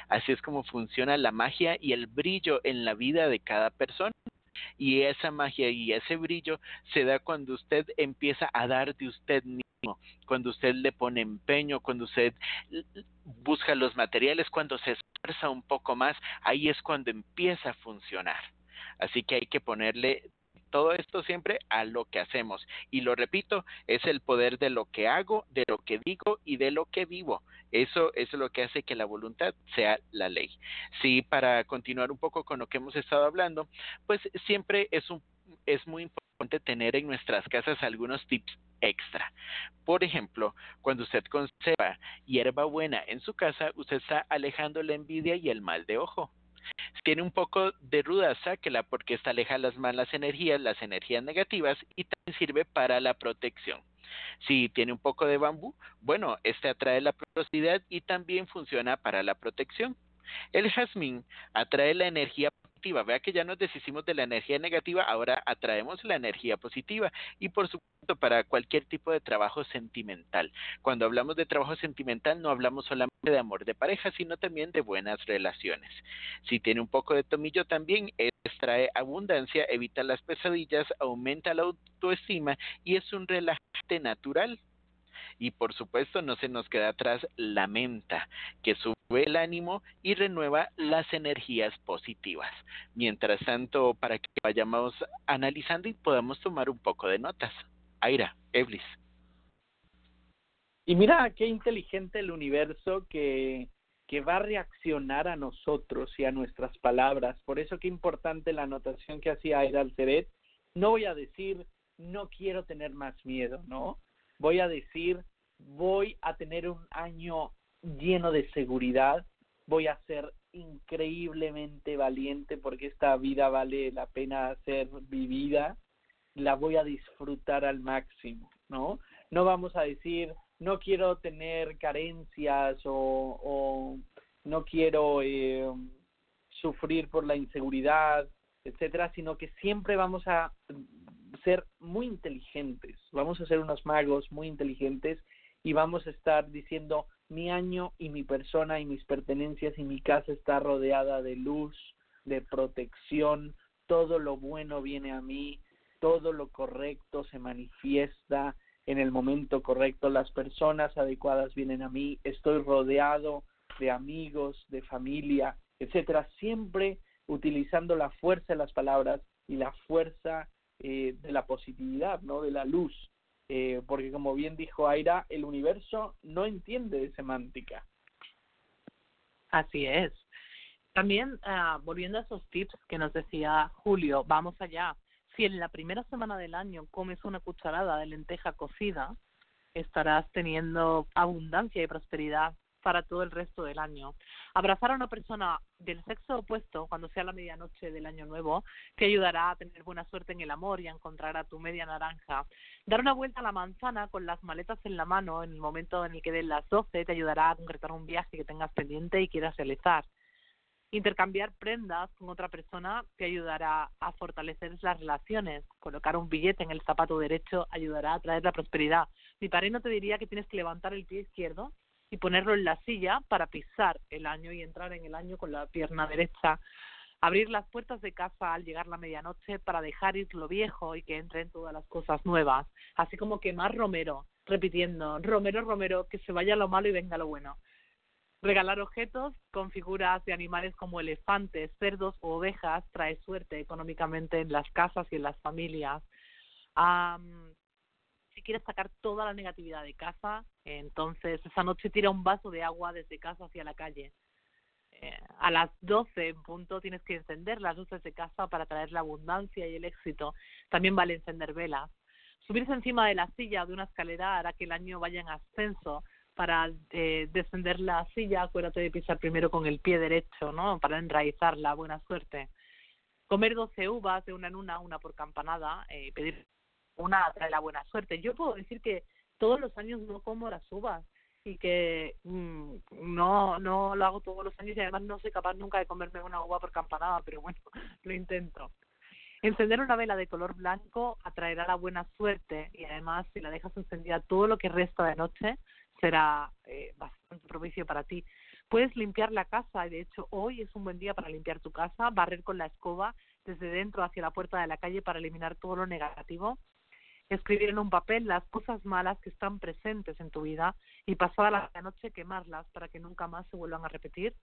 Así es como funciona la magia y el brillo en la vida de cada persona. Y esa magia y ese brillo se da cuando usted empieza a dar de usted cuando usted le pone empeño, cuando usted busca los materiales, cuando se esfuerza un poco más, ahí es cuando empieza a funcionar. Así que hay que ponerle todo esto siempre a lo que hacemos. Y lo repito, es el poder de lo que hago, de lo que digo y de lo que vivo. Eso, es lo que hace que la voluntad sea la ley. Sí, para continuar un poco con lo que hemos estado hablando, pues siempre es, un, es muy importante tener en nuestras casas algunos tips extra. Por ejemplo, cuando usted conserva hierba buena en su casa, usted está alejando la envidia y el mal de ojo. Si tiene un poco de ruda, sáquela porque esta aleja las malas energías, las energías negativas y también sirve para la protección. Si tiene un poco de bambú, bueno, este atrae la prosperidad y también funciona para la protección. El jazmín atrae la energía Vea que ya nos deshicimos de la energía negativa, ahora atraemos la energía positiva. Y por supuesto, para cualquier tipo de trabajo sentimental. Cuando hablamos de trabajo sentimental, no hablamos solamente de amor de pareja, sino también de buenas relaciones. Si tiene un poco de tomillo también, extrae abundancia, evita las pesadillas, aumenta la autoestima y es un relajante natural y por supuesto no se nos queda atrás la menta, que sube el ánimo y renueva las energías positivas. Mientras tanto, para que vayamos analizando y podamos tomar un poco de notas. Aira, Eblis. Y mira qué inteligente el universo que, que va a reaccionar a nosotros y a nuestras palabras. Por eso qué importante la anotación que hacía Aira Alceret. No voy a decir, no quiero tener más miedo, ¿no? Voy a decir, voy a tener un año lleno de seguridad, voy a ser increíblemente valiente porque esta vida vale la pena ser vivida, la voy a disfrutar al máximo, ¿no? No vamos a decir, no quiero tener carencias o, o no quiero eh, sufrir por la inseguridad, etcétera, sino que siempre vamos a ser muy inteligentes, vamos a ser unos magos muy inteligentes y vamos a estar diciendo mi año y mi persona y mis pertenencias y mi casa está rodeada de luz, de protección, todo lo bueno viene a mí, todo lo correcto se manifiesta en el momento correcto, las personas adecuadas vienen a mí, estoy rodeado de amigos, de familia, etcétera, siempre utilizando la fuerza de las palabras y la fuerza eh, de la positividad, ¿no? De la luz. Eh, porque como bien dijo Aira, el universo no entiende de semántica. Así es. También, uh, volviendo a esos tips que nos decía Julio, vamos allá. Si en la primera semana del año comes una cucharada de lenteja cocida, estarás teniendo abundancia y prosperidad para todo el resto del año. Abrazar a una persona del sexo opuesto cuando sea la medianoche del año nuevo te ayudará a tener buena suerte en el amor y a encontrar a tu media naranja. Dar una vuelta a la manzana con las maletas en la mano en el momento en el que den las 12 te ayudará a concretar un viaje que tengas pendiente y quieras realizar. Intercambiar prendas con otra persona te ayudará a fortalecer las relaciones. Colocar un billete en el zapato derecho ayudará a traer la prosperidad. Mi padre no te diría que tienes que levantar el pie izquierdo y ponerlo en la silla para pisar el año y entrar en el año con la pierna derecha. Abrir las puertas de casa al llegar la medianoche para dejar ir lo viejo y que entren todas las cosas nuevas. Así como quemar romero, repitiendo, romero, romero, que se vaya lo malo y venga lo bueno. Regalar objetos con figuras de animales como elefantes, cerdos o ovejas trae suerte económicamente en las casas y en las familias. Si quieres sacar toda la negatividad de casa, entonces esa noche tira un vaso de agua desde casa hacia la calle. Eh, a las 12 en punto tienes que encender las luces de casa para traer la abundancia y el éxito. También vale encender velas. Subirse encima de la silla de una escalera hará que el año vaya en ascenso para eh, descender la silla, acuérdate de pisar primero con el pie derecho, ¿no? Para enraizar la buena suerte. Comer 12 uvas de una en una, una por campanada, eh, pedir una trae la buena suerte. Yo puedo decir que todos los años no como las uvas y que mm, no no lo hago todos los años y además no soy capaz nunca de comerme una uva por campanada, pero bueno, lo intento. Encender una vela de color blanco atraerá la buena suerte y además si la dejas encendida todo lo que resta de noche será eh, bastante propicio para ti. Puedes limpiar la casa, y de hecho hoy es un buen día para limpiar tu casa, barrer con la escoba desde dentro hacia la puerta de la calle para eliminar todo lo negativo, escribir en un papel las cosas malas que están presentes en tu vida y pasada la noche quemarlas para que nunca más se vuelvan a repetir,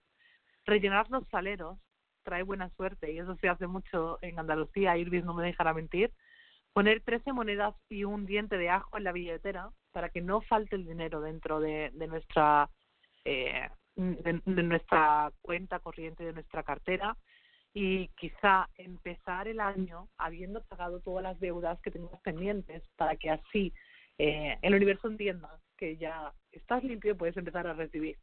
rellenar los saleros trae buena suerte y eso se hace mucho en Andalucía, Irvis no me dejará mentir, poner 13 monedas y un diente de ajo en la billetera para que no falte el dinero dentro de, de nuestra eh, de, nuestra cuenta corriente de nuestra cartera y quizá empezar el año habiendo pagado todas las deudas que tenemos pendientes para que así eh, el universo entienda que ya estás limpio y puedes empezar a recibir.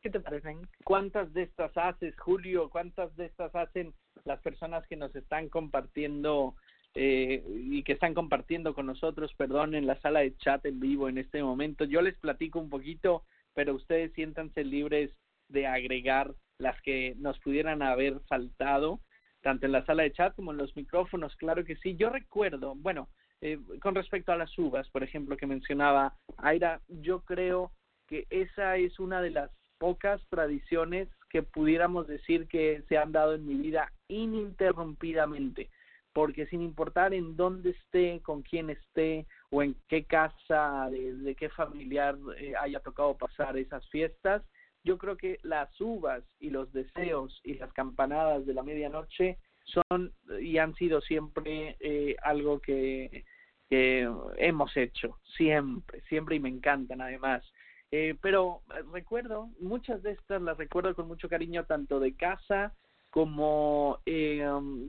¿Qué te parecen? ¿Cuántas de estas haces, Julio? ¿Cuántas de estas hacen las personas que nos están compartiendo eh, y que están compartiendo con nosotros, perdón, en la sala de chat en vivo en este momento. Yo les platico un poquito, pero ustedes siéntanse libres de agregar las que nos pudieran haber faltado, tanto en la sala de chat como en los micrófonos, claro que sí. Yo recuerdo, bueno, eh, con respecto a las uvas, por ejemplo, que mencionaba Aira, yo creo que esa es una de las pocas tradiciones que pudiéramos decir que se han dado en mi vida ininterrumpidamente porque sin importar en dónde esté, con quién esté o en qué casa, de, qué familiar eh, haya tocado pasar esas fiestas, yo creo que las uvas y los deseos y las campanadas de la medianoche son y han sido siempre eh, algo que, que hemos hecho, siempre, siempre y me encantan además. Eh, pero recuerdo, muchas de estas las recuerdo con mucho cariño tanto de casa como eh,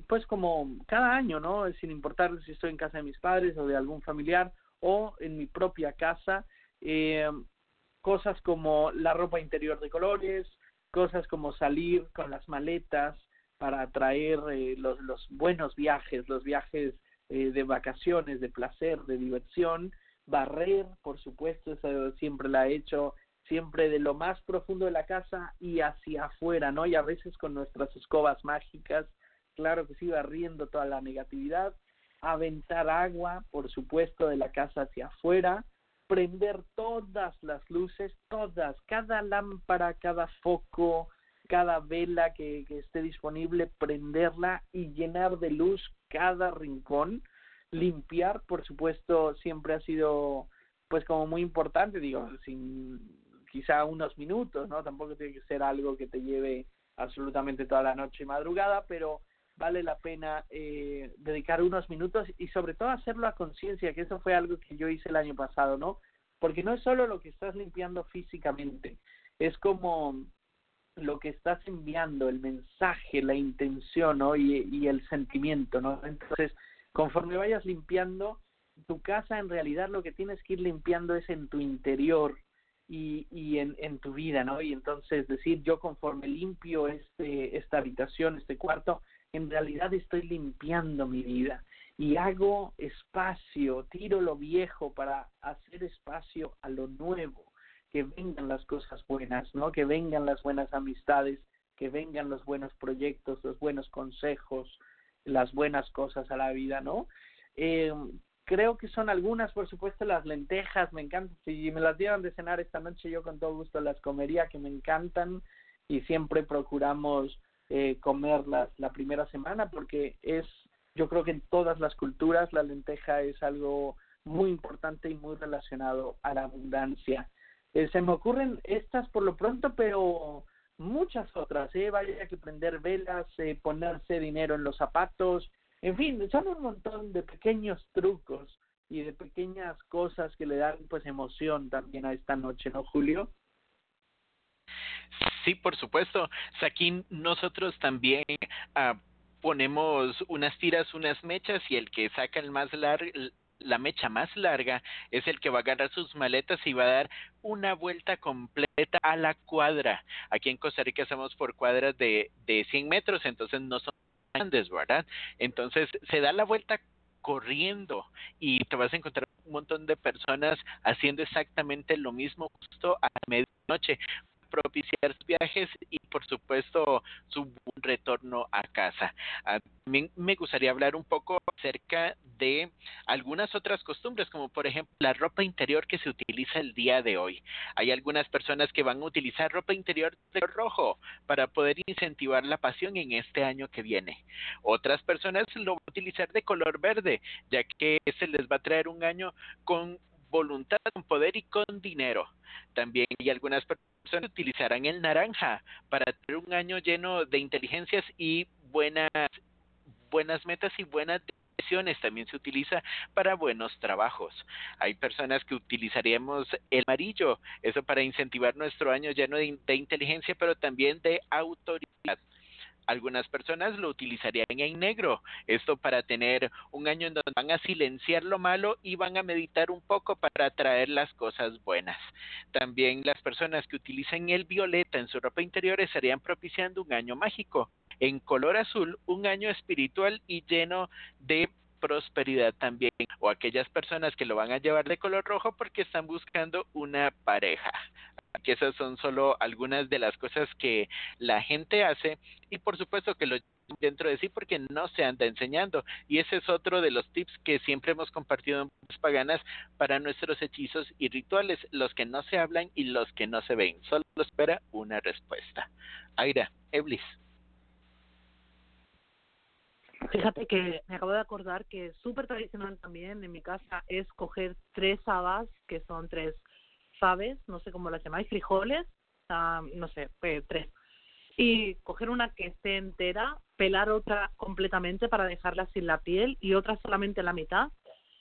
pues como cada año no sin importar si estoy en casa de mis padres o de algún familiar o en mi propia casa eh, cosas como la ropa interior de colores cosas como salir con las maletas para traer eh, los, los buenos viajes los viajes eh, de vacaciones de placer de diversión barrer por supuesto eso siempre la he hecho siempre de lo más profundo de la casa y hacia afuera, ¿no? Y a veces con nuestras escobas mágicas, claro que sí, barriendo toda la negatividad, aventar agua, por supuesto, de la casa hacia afuera, prender todas las luces, todas, cada lámpara, cada foco, cada vela que, que esté disponible, prenderla y llenar de luz cada rincón, limpiar, por supuesto, siempre ha sido pues como muy importante, digo, sin quizá unos minutos, ¿no? Tampoco tiene que ser algo que te lleve absolutamente toda la noche y madrugada, pero vale la pena eh, dedicar unos minutos y sobre todo hacerlo a conciencia, que eso fue algo que yo hice el año pasado, ¿no? Porque no es solo lo que estás limpiando físicamente, es como lo que estás enviando, el mensaje, la intención, ¿no? Y, y el sentimiento, ¿no? Entonces, conforme vayas limpiando tu casa, en realidad lo que tienes que ir limpiando es en tu interior, y, y en, en tu vida, ¿no? Y entonces decir, yo conforme limpio este, esta habitación, este cuarto, en realidad estoy limpiando mi vida y hago espacio, tiro lo viejo para hacer espacio a lo nuevo, que vengan las cosas buenas, ¿no? Que vengan las buenas amistades, que vengan los buenos proyectos, los buenos consejos, las buenas cosas a la vida, ¿no? Eh, creo que son algunas, por supuesto, las lentejas, me encantan. Si me las dieran de cenar esta noche, yo con todo gusto las comería, que me encantan y siempre procuramos eh, comerlas la primera semana porque es, yo creo que en todas las culturas la lenteja es algo muy importante y muy relacionado a la abundancia. Eh, se me ocurren estas por lo pronto, pero muchas otras, ¿eh? Vaya que prender velas, eh, ponerse dinero en los zapatos, en fin, son un montón de pequeños trucos y de pequeñas cosas que le dan pues emoción también a esta noche, ¿no, Julio? Sí, por supuesto. Aquí nosotros también ah, ponemos unas tiras, unas mechas y el que saca el más la mecha más larga es el que va a agarrar sus maletas y va a dar una vuelta completa a la cuadra. Aquí en Costa Rica hacemos por cuadras de, de 100 metros, entonces no son grandes, ¿verdad? Entonces se da la vuelta corriendo y te vas a encontrar un montón de personas haciendo exactamente lo mismo justo a medianoche propiciar viajes y por supuesto su retorno a casa. Ah, también me gustaría hablar un poco acerca de algunas otras costumbres, como por ejemplo la ropa interior que se utiliza el día de hoy. Hay algunas personas que van a utilizar ropa interior de rojo para poder incentivar la pasión en este año que viene. Otras personas lo van a utilizar de color verde, ya que se les va a traer un año con voluntad, con poder y con dinero. También hay algunas personas utilizarán el naranja para tener un año lleno de inteligencias y buenas buenas metas y buenas decisiones también se utiliza para buenos trabajos. Hay personas que utilizaríamos el amarillo, eso para incentivar nuestro año lleno de, de inteligencia, pero también de autoridad. Algunas personas lo utilizarían en negro, esto para tener un año en donde van a silenciar lo malo y van a meditar un poco para atraer las cosas buenas. También las personas que utilizan el violeta en su ropa interior estarían propiciando un año mágico. En color azul, un año espiritual y lleno de prosperidad también o aquellas personas que lo van a llevar de color rojo porque están buscando una pareja que esas son solo algunas de las cosas que la gente hace y por supuesto que lo dentro de sí porque no se anda enseñando. Y ese es otro de los tips que siempre hemos compartido en paganas para nuestros hechizos y rituales los que no se hablan y los que no se ven. Solo espera una respuesta. Aira Eblis. Fíjate que me acabo de acordar que súper tradicional también en mi casa es coger tres habas, que son tres faves, no sé cómo las llamáis, frijoles, ah, no sé, pues, tres. Y coger una que esté entera, pelar otra completamente para dejarla sin la piel y otra solamente la mitad.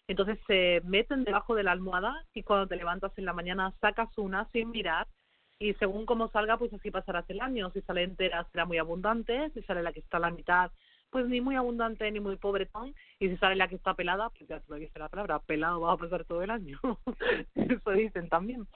Entonces se meten debajo de la almohada y cuando te levantas en la mañana sacas una sin mirar y según cómo salga, pues así pasarás el año. Si sale entera será muy abundante, si sale la que está a la mitad, pues ni muy abundante ni muy pobretón. Y si sale la que está pelada, pues ya se lo dice la palabra, pelado va a pasar todo el año. Eso dicen también.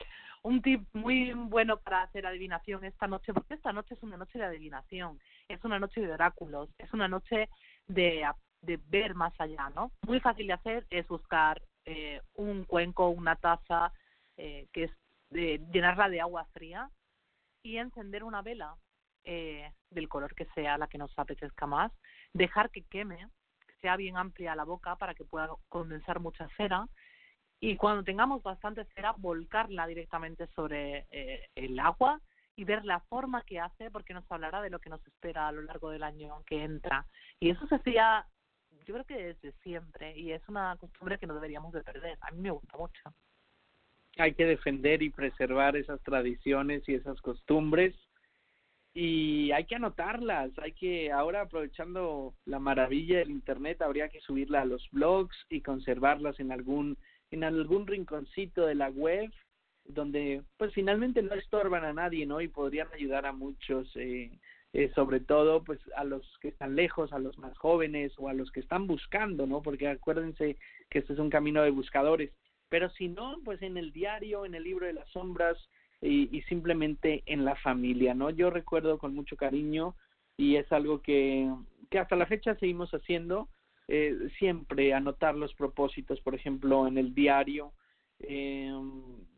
Un tip muy bueno para hacer adivinación esta noche, porque esta noche es una noche de adivinación, es una noche de oráculos, es una noche de, de ver más allá, ¿no? Muy fácil de hacer es buscar eh, un cuenco, una taza, eh, que es de llenarla de agua fría y encender una vela eh, del color que sea, la que nos apetezca más, dejar que queme, que sea bien amplia la boca para que pueda condensar mucha cera y cuando tengamos bastante cera volcarla directamente sobre eh, el agua y ver la forma que hace porque nos hablará de lo que nos espera a lo largo del año que entra. Y eso se hacía yo creo que desde siempre y es una costumbre que no deberíamos de perder. A mí me gusta mucho. Hay que defender y preservar esas tradiciones y esas costumbres y hay que anotarlas, hay que ahora aprovechando la maravilla del internet habría que subirlas a los blogs y conservarlas en algún en algún rinconcito de la web donde pues finalmente no estorban a nadie, ¿no? Y podrían ayudar a muchos eh, eh, sobre todo pues a los que están lejos, a los más jóvenes o a los que están buscando, ¿no? Porque acuérdense que este es un camino de buscadores, pero si no, pues en el diario, en el libro de las sombras, y, simplemente en la familia, ¿no? Yo recuerdo con mucho cariño y es algo que, que hasta la fecha seguimos haciendo, eh, siempre anotar los propósitos, por ejemplo, en el diario, eh,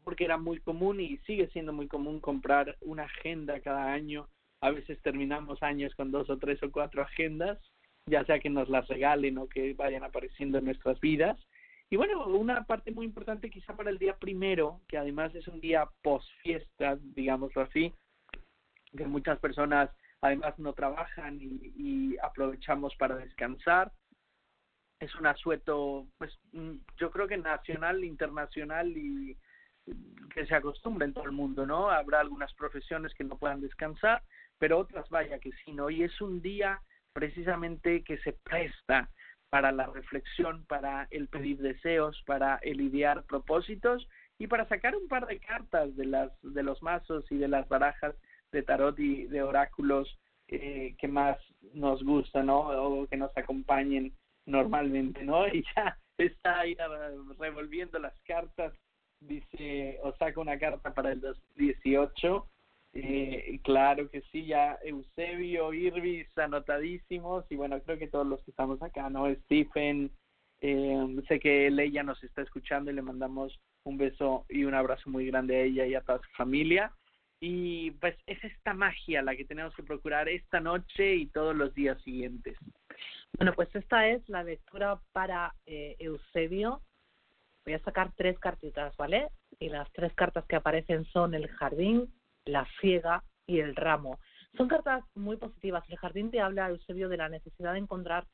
porque era muy común y sigue siendo muy común comprar una agenda cada año. A veces terminamos años con dos o tres o cuatro agendas, ya sea que nos las regalen o que vayan apareciendo en nuestras vidas. Y bueno, una parte muy importante quizá para el día primero, que además es un día post fiesta, digámoslo así, que muchas personas además no trabajan y, y aprovechamos para descansar. Es un asueto, pues mm, yo creo que nacional, internacional y que se acostumbra en todo el mundo, ¿no? Habrá algunas profesiones que no puedan descansar, pero otras vaya que sí, ¿no? Y es un día precisamente que se presta para la reflexión, para el pedir deseos, para el idear propósitos y para sacar un par de cartas de las de los mazos y de las barajas de tarot y de oráculos eh, que más nos gustan, ¿no? O que nos acompañen normalmente, ¿no? Y ya está ahí revolviendo las cartas, dice, o saca una carta para el 2018 eh, claro que sí, ya Eusebio, Irvis, anotadísimos, y bueno, creo que todos los que estamos acá, ¿no? Stephen, eh, sé que ella nos está escuchando y le mandamos un beso y un abrazo muy grande a ella y a toda su familia. Y pues es esta magia la que tenemos que procurar esta noche y todos los días siguientes. Bueno, pues esta es la lectura para eh, Eusebio. Voy a sacar tres cartitas, ¿vale? Y las tres cartas que aparecen son el jardín, la ciega y el ramo. Son cartas muy positivas. El jardín te habla, Eusebio, de la necesidad de encontrar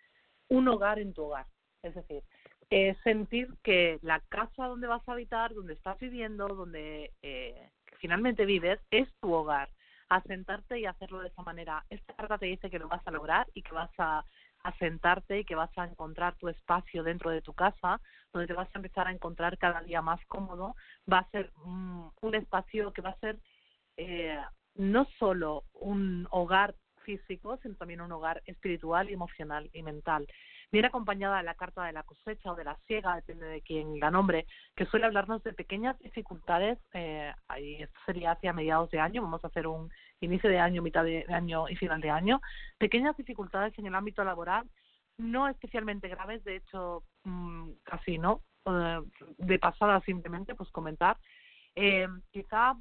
un hogar en tu hogar. Es decir, eh, sentir que la casa donde vas a habitar, donde estás viviendo, donde eh, finalmente vives, es tu hogar. Asentarte y hacerlo de esa manera. Esta carta te dice que lo vas a lograr y que vas a asentarte y que vas a encontrar tu espacio dentro de tu casa, donde te vas a empezar a encontrar cada día más cómodo. Va a ser un espacio que va a ser eh, no solo un hogar físico, sino también un hogar espiritual, emocional y mental. Viene acompañada de la carta de la cosecha o de la ciega, depende de quién la nombre, que suele hablarnos de pequeñas dificultades. Eh, esto sería hacia mediados de año, vamos a hacer un inicio de año, mitad de año y final de año. Pequeñas dificultades en el ámbito laboral, no especialmente graves, de hecho, mm, casi no. Eh, de pasada simplemente, pues comentar. Eh, quizá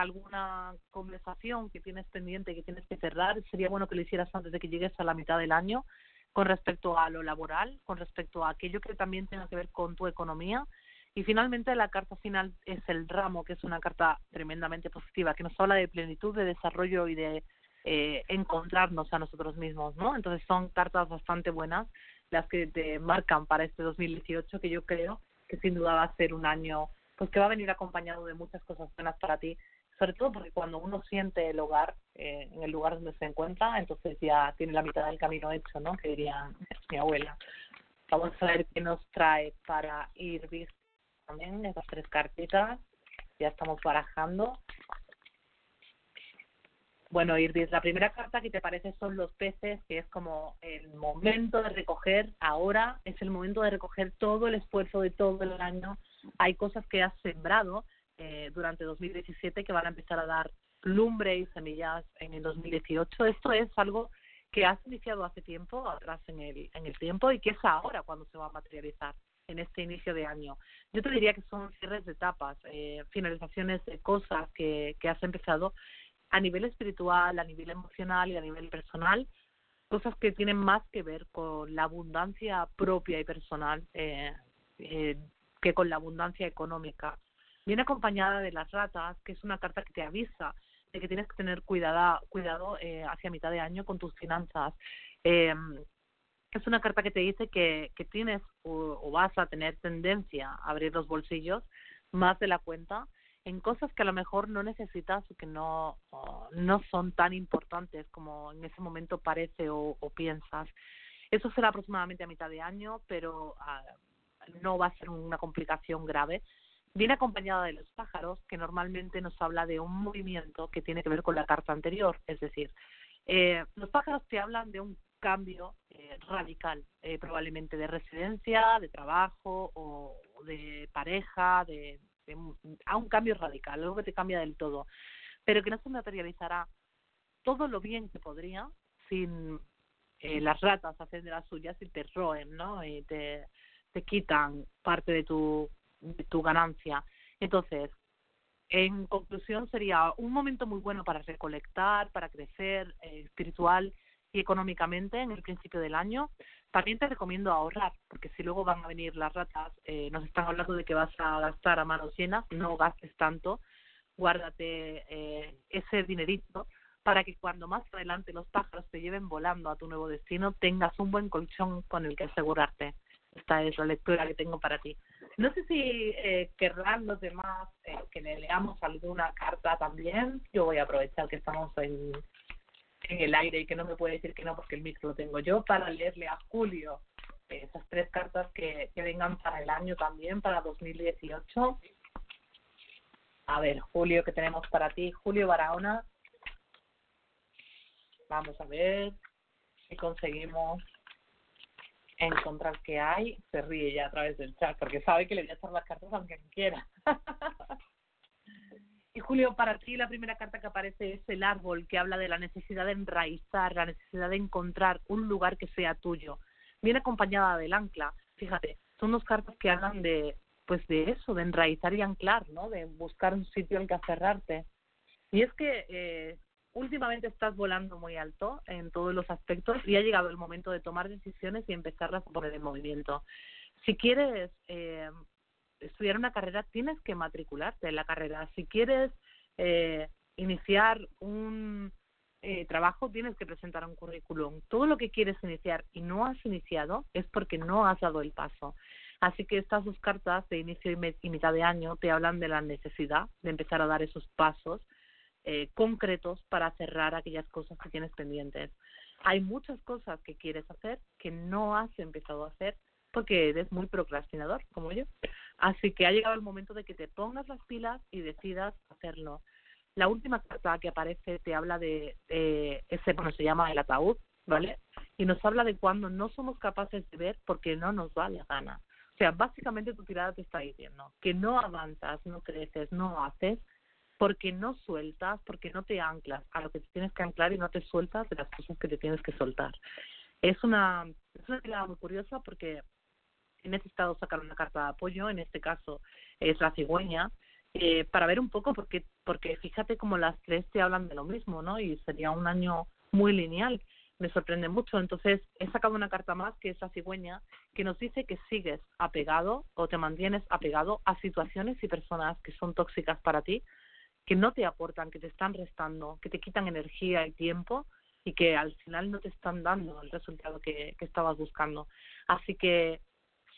alguna conversación que tienes pendiente, que tienes que cerrar, sería bueno que lo hicieras antes de que llegues a la mitad del año con respecto a lo laboral, con respecto a aquello que también tenga que ver con tu economía. Y finalmente la carta final es el ramo, que es una carta tremendamente positiva, que nos habla de plenitud, de desarrollo y de eh, encontrarnos a nosotros mismos, ¿no? Entonces son cartas bastante buenas las que te marcan para este 2018, que yo creo que sin duda va a ser un año pues que va a venir acompañado de muchas cosas buenas para ti sobre todo porque cuando uno siente el hogar eh, en el lugar donde se encuentra, entonces ya tiene la mitad del camino hecho, ¿no? Que diría mi abuela. Vamos a ver qué nos trae para ir también esas tres cartitas. Ya estamos barajando. Bueno, Irbis, la primera carta que te parece son los peces, que es como el momento de recoger, ahora es el momento de recoger todo el esfuerzo de todo el año. Hay cosas que has sembrado eh, durante 2017 que van a empezar a dar lumbre y semillas en el 2018. Esto es algo que has iniciado hace tiempo, atrás en el, en el tiempo, y que es ahora cuando se va a materializar en este inicio de año. Yo te diría que son cierres de etapas, eh, finalizaciones de cosas que, que has empezado a nivel espiritual, a nivel emocional y a nivel personal, cosas que tienen más que ver con la abundancia propia y personal eh, eh, que con la abundancia económica. Viene acompañada de las ratas, que es una carta que te avisa de que tienes que tener cuidado, cuidado eh, hacia mitad de año con tus finanzas. Eh, es una carta que te dice que, que tienes o, vas a tener tendencia a abrir los bolsillos más de la cuenta en cosas que a lo mejor no necesitas o que no, no son tan importantes como en ese momento parece o, piensas. Eso será aproximadamente a mitad de año, pero ah, no va a ser una complicación grave viene acompañada de los pájaros, que normalmente nos habla de un movimiento que tiene que ver con la carta anterior. Es decir, eh, los pájaros te hablan de un cambio eh, radical, eh, probablemente de residencia, de trabajo o de pareja, de, a un cambio radical, algo que te cambia del todo, pero que no se materializará todo lo bien que podría sin las ratas hacen de las suyas y te roen, ¿no? Y te, te quitan parte de tu tu ganancia. Entonces, en conclusión, sería un momento muy bueno para recolectar, para crecer eh, espiritual y económicamente en el principio del año. También te recomiendo ahorrar, porque si luego van a venir las ratas, eh, nos están hablando de que vas a gastar a manos llenas, no gastes tanto, guárdate eh, ese dinerito para que cuando más adelante los pájaros te lleven volando a tu nuevo destino, tengas un buen colchón con el que asegurarte. Esta es la lectura que tengo para ti. No sé si eh, querrán los demás eh, que le leamos alguna carta también. Yo voy a aprovechar que estamos en, en el aire y que no me puede decir que no porque el micro lo tengo yo para leerle a Julio esas tres cartas que, que vengan para el año también, para 2018. A ver, Julio, ¿qué tenemos para ti? Julio Barahona. Vamos a ver si conseguimos encontrar qué hay. Se ríe ya a través del chat porque sabe que le voy a echar las cartas aunque no quiera. y Julio, para ti la primera carta que aparece es el árbol que habla de la necesidad de enraizar, la necesidad de encontrar un lugar que sea tuyo. Viene acompañada del ancla. Fíjate, son dos cartas que hablan de pues de eso, de enraizar y anclar, ¿no? De buscar un sitio en que aferrarte. Y es que eh, últimamente estás volando muy alto en todos los aspectos y ha llegado el momento de tomar decisiones y empezarlas a poner en movimiento. Si quieres eh, estudiar una carrera, tienes que matricularte en la carrera. Si quieres eh, iniciar un eh, trabajo, tienes que presentar un currículum. Todo lo que quieres iniciar y no has iniciado es porque no has dado el paso. Así que estas dos cartas de inicio y mitad de año te hablan de la necesidad de empezar a dar esos pasos eh, concretos para cerrar aquellas cosas que tienes pendientes. Hay muchas cosas que quieres hacer que no has empezado a hacer porque eres muy procrastinador, como yo. Así que ha llegado el momento de que te pongas las pilas y decidas hacerlo. La última carta que aparece te habla de, ese, bueno, se llama el ataúd, ¿vale? Y nos habla de cuando no somos capaces de ver porque no nos vale la gana. O sea, básicamente tu tirada te está diciendo que no avanzas, no creces, no haces porque no sueltas, porque no te anclas a lo que te tienes que anclar y no te sueltas de las cosas que te tienes que soltar. Es una, es una tirada muy curiosa porque he necesitado sacar una carta de apoyo, en este caso es la cigüeña, eh, para ver un poco, porque, porque fíjate como las tres te hablan de lo mismo, ¿no? Y sería un año muy lineal. Me sorprende mucho. Entonces, he sacado una carta más, que es la cigüeña, que nos dice que sigues apegado o te mantienes apegado a situaciones y personas que son tóxicas para ti, que no te aportan, que te están restando, que te quitan energía y tiempo y que al final no te están dando el resultado que, que estabas buscando. Así que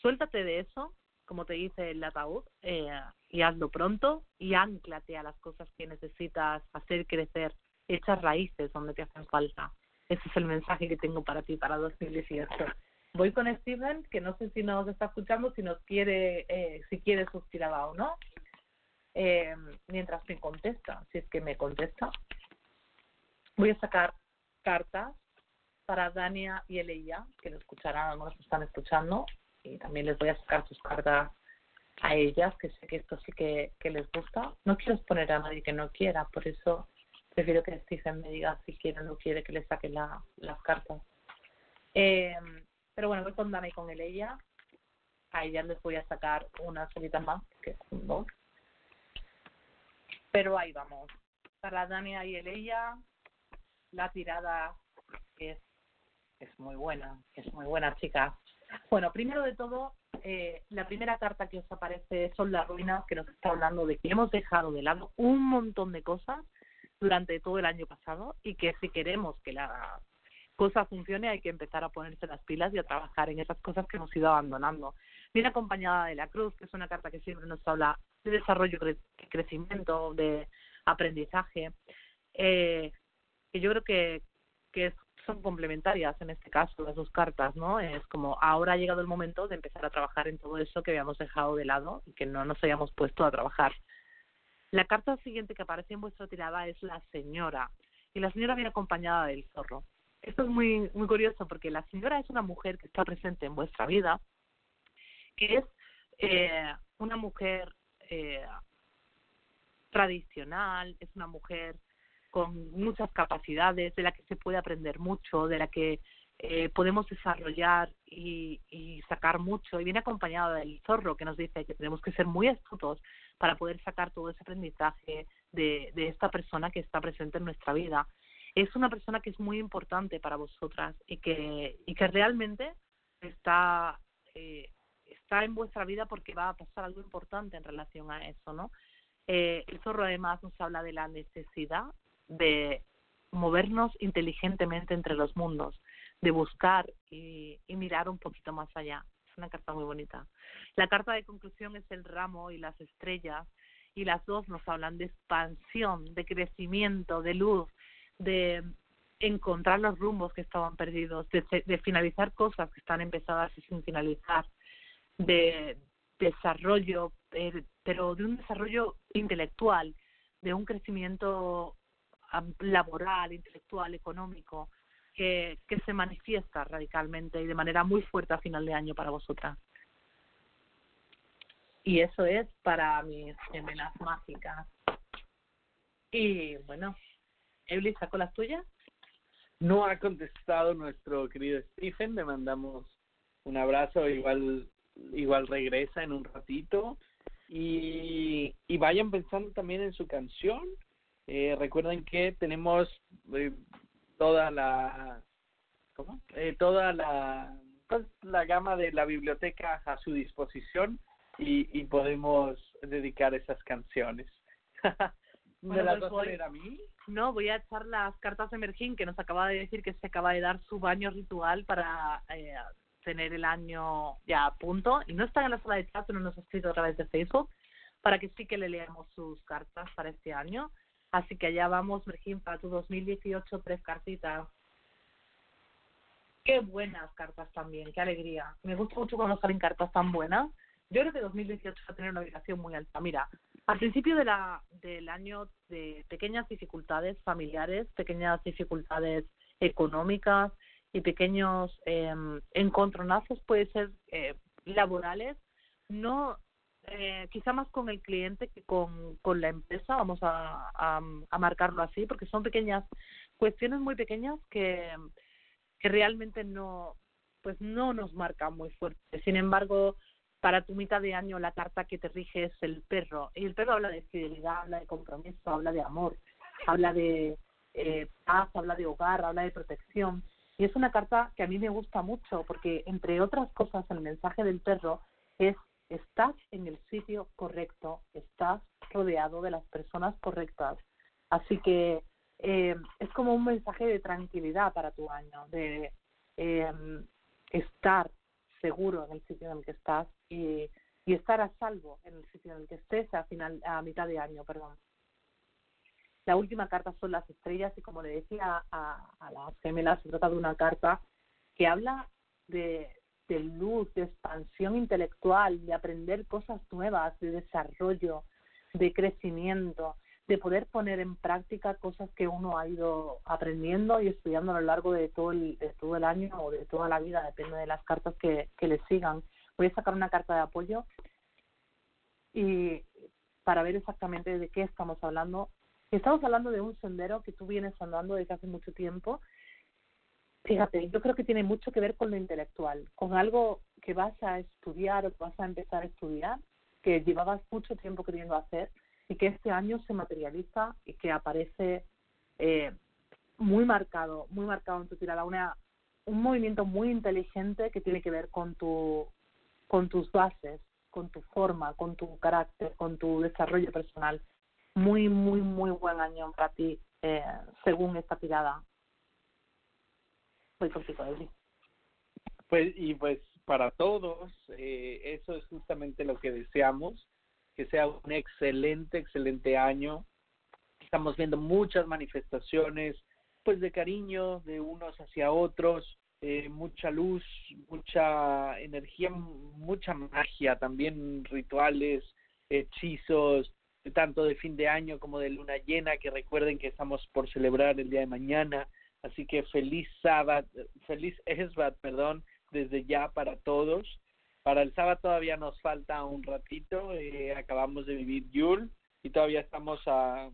suéltate de eso, como te dice el ataúd, eh, y hazlo pronto y anclate a las cosas que necesitas hacer crecer, echas raíces donde te hacen falta. Ese es el mensaje que tengo para ti para 2018. Voy con Steven, que no sé si nos está escuchando, si nos quiere, eh, si quiere su o no eh, mientras me contesta, si es que me contesta. Voy a sacar cartas para Dania y Eleia, que lo escucharán, algunos están escuchando, y también les voy a sacar sus cartas a ellas, que sé que esto sí que, que les gusta. No quiero exponer a nadie que no quiera, por eso prefiero que Stephen me diga si quiere o no quiere que le saque la, las cartas. Eh, pero bueno, voy con Dana y con Eleia. A ellas les voy a sacar una solita más, que son dos. Pero ahí vamos. Para Dania y Eleia, la tirada es, es muy buena, es muy buena, chicas. Bueno, primero de todo, eh, la primera carta que os aparece son las ruinas, que nos está hablando de que hemos dejado de lado un montón de cosas durante todo el año pasado y que si queremos que la cosa funcione hay que empezar a ponerse las pilas y a trabajar en esas cosas que hemos ido abandonando. Viene acompañada de la cruz, que es una carta que siempre nos habla de desarrollo, de crecimiento, de aprendizaje, eh, que yo creo que, son complementarias en este caso las dos cartas, ¿no? Es como ahora ha llegado el momento de empezar a trabajar en todo eso que habíamos dejado de lado y que no nos hayamos puesto a trabajar. La carta siguiente que aparece en vuestra tirada es la señora y la señora viene acompañada del zorro. Esto es muy muy curioso porque la señora es una mujer que está presente en vuestra vida, que es eh, una mujer eh, tradicional, es una mujer con muchas capacidades, de la que se puede aprender mucho, de la que eh, podemos desarrollar y, y, sacar mucho. Y viene acompañada del zorro que nos dice que tenemos que ser muy astutos para poder sacar todo ese aprendizaje de, de esta persona que está presente en nuestra vida. es una persona que es muy importante para vosotras y que, y que realmente está, eh, está en vuestra vida porque va a pasar algo importante en relación a eso, ¿no? Eh, el zorro además nos habla de la necesidad de movernos inteligentemente entre los mundos, de buscar y, y mirar un poquito más allá. Es una carta muy bonita. La carta de conclusión es el ramo y las estrellas y las dos nos hablan de expansión, de crecimiento, de luz, de encontrar los rumbos que estaban perdidos, de, de finalizar cosas que están empezadas y sin finalizar, de desarrollo, eh, pero de un desarrollo intelectual, de un crecimiento laboral, intelectual, económico, que, que se manifiesta radicalmente y de manera muy fuerte a final de año para vosotras. Y eso es para mis gemelas mágicas. Y bueno, Evelyn, ¿sacó las tuyas? No ha contestado nuestro querido Stephen, le mandamos un abrazo, igual igual regresa en un ratito y, y vayan pensando también en su canción. Eh, recuerden que tenemos eh, toda la ¿cómo? Eh, toda la pues, la gama de la biblioteca a su disposición y, y podemos dedicar esas canciones. ¿Me las pues vas a leer a mí? No, voy a echar las cartas de Mergín, que nos acaba de decir que se acaba de dar su baño ritual para eh, tener el año ya a punto. Y no está en la sala de chat, pero nos ha escrito a través de Facebook, para que sí que le leamos sus cartas para este año. Así que allá vamos, Mergín, para tu 2018, tres cartitas. Qué buenas cartas también, qué alegría. Me gusta mucho cuando salen cartas tan buenas. Yo creo que 2018 va a tener una vibración muy alta. Mira, al principio de la, del año de pequeñas dificultades familiares, pequeñas dificultades económicas y pequeños eh, encontronazos, puede ser eh, laborales, no eh, quizá más con el cliente que con, con la empresa, vamos a, a, marcarlo así, porque son pequeñas cuestiones muy pequeñas que, que realmente no pues no nos marcan muy fuerte. Sin embargo, para tu mitad de año la carta que te rige es el perro. Y el perro habla de fidelidad, habla de compromiso, habla de amor, habla de eh, paz, habla de hogar, habla de protección. Y es una carta que a mí me gusta mucho porque, entre otras cosas, el mensaje del perro es estás en el sitio correcto, estás rodeado de las personas correctas. Así que eh, es como un mensaje de tranquilidad para tu año, de eh, estar seguro en el sitio en el que estás y, y estar a salvo en el sitio en el que estés a final a mitad de año, perdón. La última carta son las estrellas y como le decía a, a las gemelas, se trata de una carta que habla de, luz, de expansión intelectual, de aprender cosas nuevas, de desarrollo, de crecimiento, de poder poner en práctica cosas que uno ha ido aprendiendo y estudiando a lo largo de todo el, de todo el año o de toda la vida, depende de las cartas que, que le sigan. Voy a sacar una carta de apoyo y para ver exactamente de qué estamos hablando. Estamos hablando de un sendero que tú vienes andando desde hace mucho tiempo. Fíjate, yo creo que tiene mucho que ver con lo intelectual, con algo que vas a estudiar o que vas a empezar a estudiar, que llevabas mucho tiempo queriendo hacer y que este año se materializa y que aparece eh, muy marcado, muy marcado en tu tirada, una, un movimiento muy inteligente que tiene que ver con tu con tus bases, con tu forma, con tu carácter, con tu desarrollo personal. Muy, muy, muy buen año para ti, eh, según esta tirada. Voy contigo, Eli. Pues, y pues para todos, eh, eso es justamente lo que deseamos, que sea un excelente, excelente año. Estamos viendo muchas manifestaciones, pues de cariño de unos hacia otros, eh, mucha luz, mucha energía, mucha magia, también rituales, hechizos, tanto de fin de año como de luna llena, que recuerden que estamos por celebrar el día de mañana. Así que feliz sábado, feliz Esbat, perdón, desde ya para todos. Para el sábado todavía nos falta un ratito, eh, acabamos de vivir Yul y todavía estamos a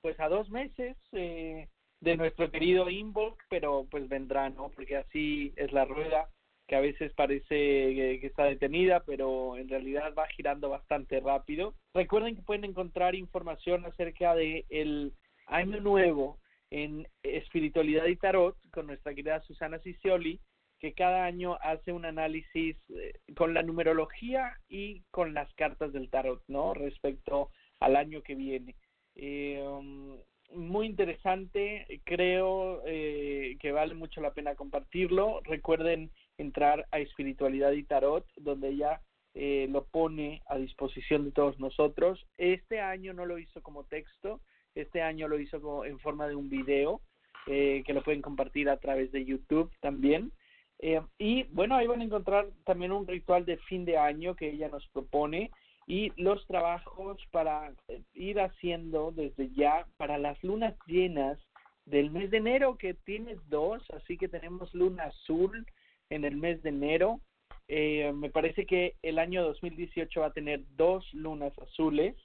pues a dos meses eh, de nuestro querido Involk, pero pues vendrá, ¿no? Porque así es la rueda, que a veces parece que, está detenida, pero en realidad va girando bastante rápido. Recuerden que pueden encontrar información acerca de el año nuevo en espiritualidad y tarot con nuestra querida Susana Cicioli, que cada año hace un análisis eh, con la numerología y con las cartas del tarot, ¿no? Respecto al año que viene. Eh, um, muy interesante, creo eh, que vale mucho la pena compartirlo. Recuerden entrar a Espiritualidad y Tarot, donde ella eh, lo pone a disposición de todos nosotros. Este año no lo hizo como texto, este año lo hizo como en forma de un video eh, que lo pueden compartir a través de YouTube también. Eh, y bueno, ahí van a encontrar también un ritual de fin de año que ella nos propone y los trabajos para eh, ir haciendo desde ya para las lunas llenas del mes de enero que tienes dos, así que tenemos luna azul en el mes de enero. Eh, me parece que el año 2018 va a tener dos lunas azules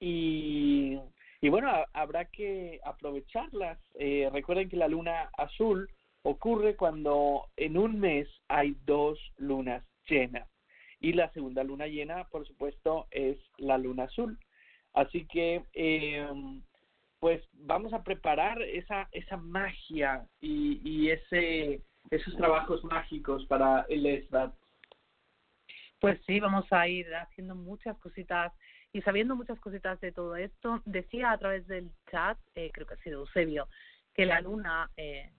y, y bueno, habrá que aprovecharlas. Eh, recuerden que la luna azul ocurre cuando en un mes hay dos lunas llenas. Y la segunda luna llena, por supuesto, es la luna azul. Así que, eh, pues vamos a preparar esa, esa magia y, y ese, esos trabajos mágicos para el ESBAT. Pues sí, vamos a ir haciendo muchas cositas y sabiendo muchas cositas de todo esto. Decía a través del chat, eh, creo que ha sido Eusebio, que la luna eh,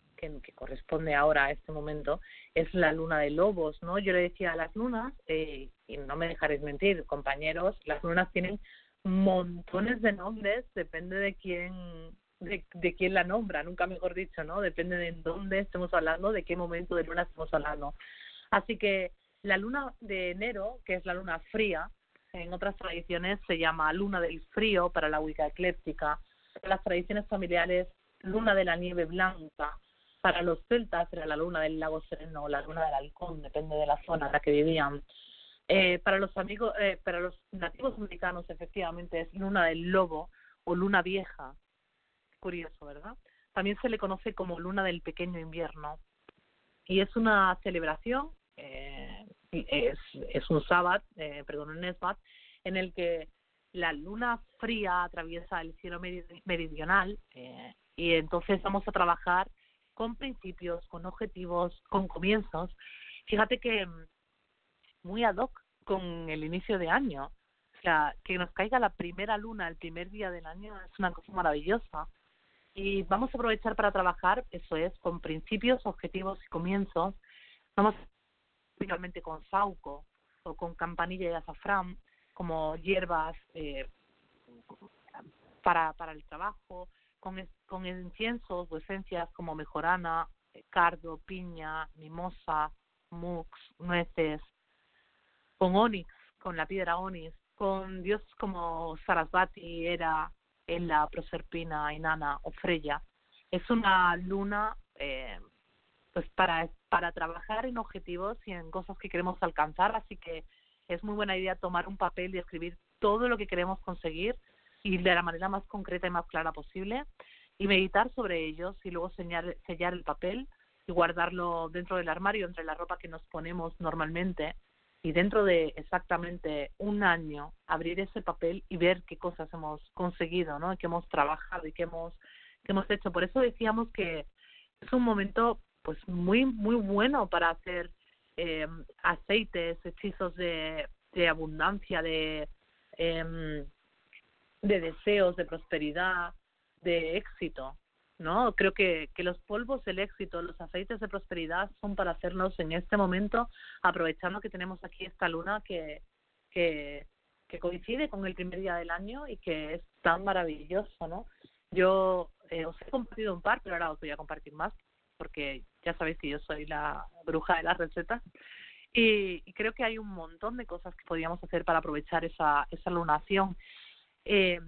que, corresponde ahora a este momento es la luna de lobos, ¿no? Yo le decía a las lunas, eh, y no me dejaréis mentir, compañeros, las lunas tienen montones de nombres, depende de quién de, de quién la nombra, nunca mejor dicho, ¿no? Depende de dónde estemos hablando, de qué momento de luna estemos hablando. Así que la luna de enero, que es la luna fría, en otras tradiciones se llama luna del frío para la Wicca ecléptica. En las tradiciones familiares, luna de la nieve blanca, para los celtas era la luna del lago Sereno o la luna del halcón, depende de la zona en la que vivían. Eh, para los amigos, eh, para los nativos americanos, efectivamente, es luna del lobo o luna vieja. Curioso, ¿verdad? También se le conoce como luna del pequeño invierno. Y es una celebración, eh, es, un sábado, eh, perdón, un esbat, en el que la luna fría atraviesa el cielo meridional eh, y entonces vamos a trabajar con principios, con objetivos, con comienzos. Fíjate que mm, muy ad hoc con el inicio de año. O sea, que nos caiga la primera luna el primer día del año es una cosa maravillosa. Y vamos a aprovechar para trabajar, eso es, con principios, objetivos y comienzos. Vamos especialmente con sauco o con campanilla y azafrán como hierbas eh, para, para el trabajo, con, con inciensos o esencias como mejorana, cardo, piña, mimosa, mux, nueces, con onix, con la piedra onix, con dioses como Sarasvati, Era, Ella, Proserpina, Inanna o Freya. Es una luna eh, pues para, para trabajar en objetivos y en cosas que queremos alcanzar, así que es muy buena idea tomar un papel y escribir todo lo que queremos conseguir y de la manera más concreta y más clara posible y meditar sobre ellos y luego sellar, sellar el papel y guardarlo dentro del armario entre la ropa que nos ponemos normalmente y dentro de exactamente un año abrir ese papel y ver qué cosas hemos conseguido, ¿no? Que hemos trabajado y que hemos que hemos hecho. Por eso decíamos que es un momento pues muy muy bueno para hacer eh, aceites, hechizos de, de abundancia, de eh, de deseos, de prosperidad, de éxito, ¿no? Creo que, que los polvos del éxito, los aceites de prosperidad son para hacernos en este momento, aprovechando que tenemos aquí esta luna que, que, coincide con el primer día del año y que es tan maravilloso, ¿no? Yo eh, os he compartido un par, pero ahora os voy a compartir más, porque ya sabéis que yo soy la bruja de las recetas. Y, y creo que hay un montón de cosas que podríamos hacer para aprovechar esa, esa lunación. Eh,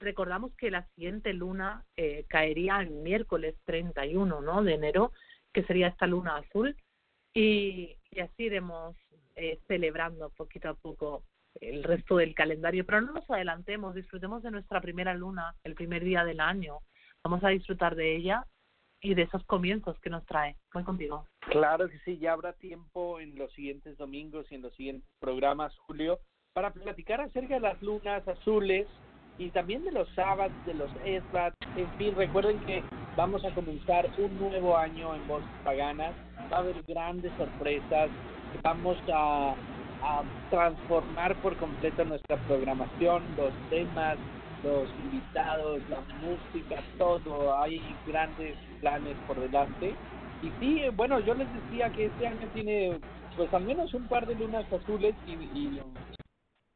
recordamos que la siguiente luna eh, caería el miércoles 31 ¿no? de enero, que sería esta luna azul, y, así iremos eh, celebrando poquito a poco el resto del calendario. Pero no nos adelantemos, disfrutemos de nuestra primera luna, el primer día del año. Vamos a disfrutar de ella y de esos comienzos que nos trae. Voy contigo. Claro que sí, ya habrá tiempo en los siguientes domingos y en los siguientes programas, Julio, para platicar acerca de las lunas azules y también de los sábados, de los ESBAT. En fin, recuerden que vamos a comenzar un nuevo año en Voces Paganas. Va a haber grandes sorpresas. Vamos a, transformar por completo nuestra programación, los temas, los invitados, la música, todo. Hay grandes planes por delante. Y sí, bueno, yo les decía que este año tiene pues al menos un par de lunas azules y, y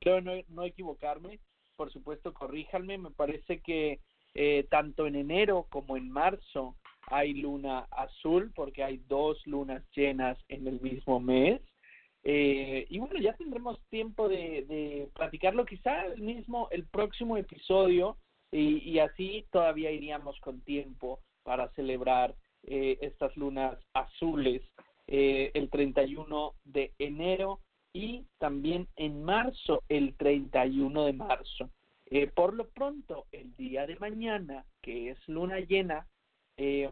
creo no, no equivocarme por supuesto, corríjanme, me parece que eh, tanto en enero como en marzo hay luna azul porque hay dos lunas llenas en el mismo mes. Eh, y bueno, ya tendremos tiempo de, de platicarlo quizá el mismo, el próximo episodio y, y así todavía iríamos con tiempo para celebrar eh, estas lunas azules eh, el 31 de enero y también en marzo, el 31 de marzo. Eh, por lo pronto, el día de mañana, que es luna llena, eh,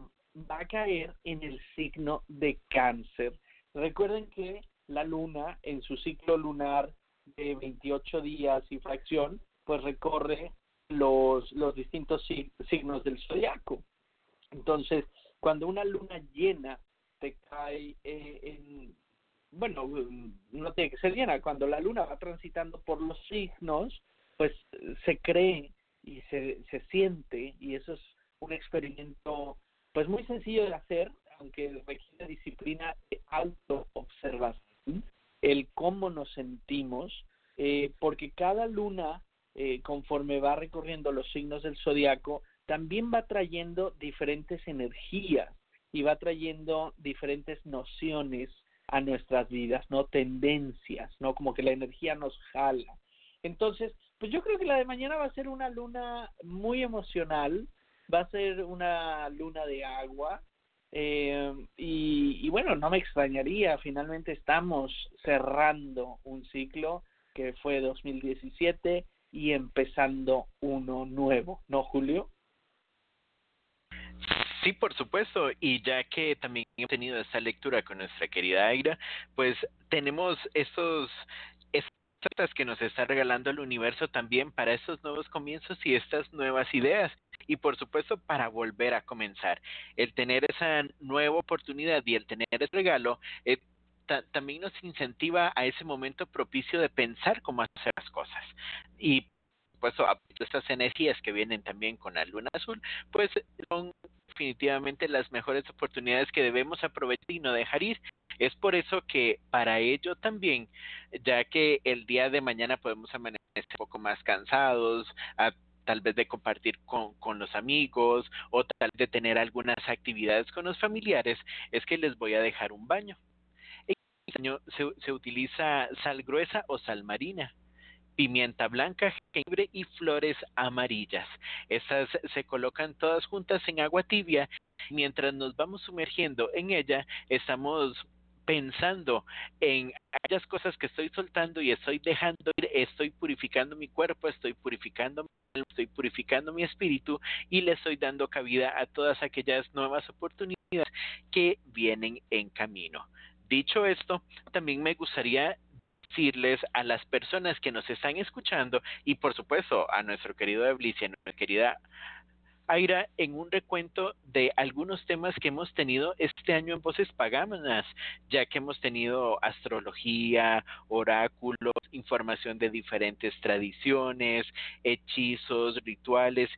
va a caer en el signo de cáncer. Recuerden que la luna, en su ciclo lunar de 28 días y fracción, pues recorre los, los distintos signos del zodiaco. Entonces, cuando una luna llena te cae eh, en bueno, no tiene que ser llena, cuando la luna va transitando por los signos, pues se cree y se, se siente, y eso es un experimento pues muy sencillo de hacer, aunque requiere disciplina de autoobservación, el cómo nos sentimos, eh, porque cada luna, eh, conforme va recorriendo los signos del zodiaco, también va trayendo diferentes energías y va trayendo diferentes nociones a nuestras vidas, no tendencias, no como que la energía nos jala. Entonces, pues yo creo que la de mañana va a ser una luna muy emocional, va a ser una luna de agua, eh, y, y bueno, no me extrañaría, finalmente estamos cerrando un ciclo que fue 2017 y empezando uno nuevo, ¿no, Julio? Sí, por supuesto. Y ya que también hemos tenido esta lectura con nuestra querida Aira, pues tenemos estos estas que nos está regalando el universo también para estos nuevos comienzos y estas nuevas ideas. Y por supuesto para volver a comenzar. El tener esa nueva oportunidad y el tener ese regalo eh, también nos incentiva a ese momento propicio de pensar cómo hacer las cosas. Y por supuesto, estas energías que vienen también con la luna azul, pues son definitivamente las mejores oportunidades que debemos aprovechar y no dejar ir. Es por eso que para ello también, ya que el día de mañana podemos amanecer un poco más cansados, tal vez de compartir con, con los amigos o tal vez de tener algunas actividades con los familiares, es que les voy a dejar un baño. En baño se, se utiliza sal gruesa o sal marina pimienta blanca, jengibre y flores amarillas. Estas se colocan todas juntas en agua tibia. Mientras nos vamos sumergiendo en ella, estamos pensando en aquellas cosas que estoy soltando y estoy dejando ir, estoy purificando mi cuerpo, estoy purificando mi alma, estoy purificando mi espíritu y le estoy dando cabida a todas aquellas nuevas oportunidades que vienen en camino. Dicho esto, también me gustaría decirles a las personas que nos están escuchando y por supuesto a nuestro querido Eblis y a nuestra querida Aira en un recuento de algunos temas que hemos tenido este año en Voces Paganas, ya que hemos tenido astrología, oráculos, información de diferentes tradiciones, hechizos, rituales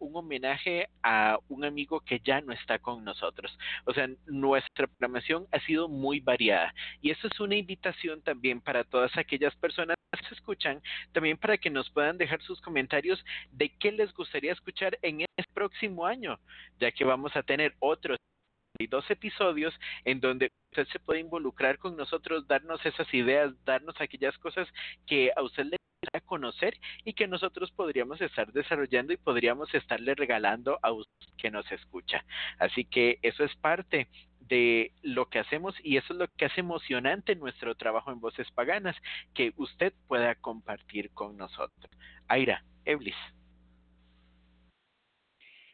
un homenaje a un amigo que ya no está con nosotros. O sea, nuestra programación ha sido muy variada y eso es una invitación también para todas aquellas personas que se escuchan, también para que nos puedan dejar sus comentarios de qué les gustaría escuchar en este próximo año, ya que vamos a tener otros dos episodios en donde usted se puede involucrar con nosotros, darnos esas ideas, darnos aquellas cosas que a usted le a conocer y que nosotros podríamos estar desarrollando y podríamos estarle regalando a usted que nos escucha. Así que eso es parte de lo que hacemos y eso es lo que hace emocionante nuestro trabajo en Voces Paganas, que usted pueda compartir con nosotros. Aira, Eblis.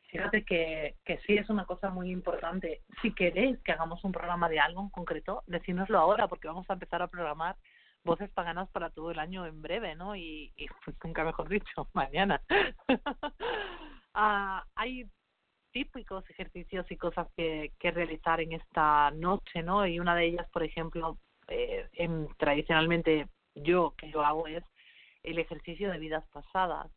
Fíjate que, que sí es una cosa muy importante. Si queréis que hagamos un programa de algo en concreto, decídnoslo ahora porque vamos a empezar a programar voces paganas para todo el año en breve, ¿no? Y, y pues nunca mejor dicho, mañana. ah, hay típicos ejercicios y cosas que, que realizar en esta noche, ¿no? Y una de ellas, por ejemplo, eh, en, tradicionalmente yo que yo hago es el ejercicio de vidas pasadas.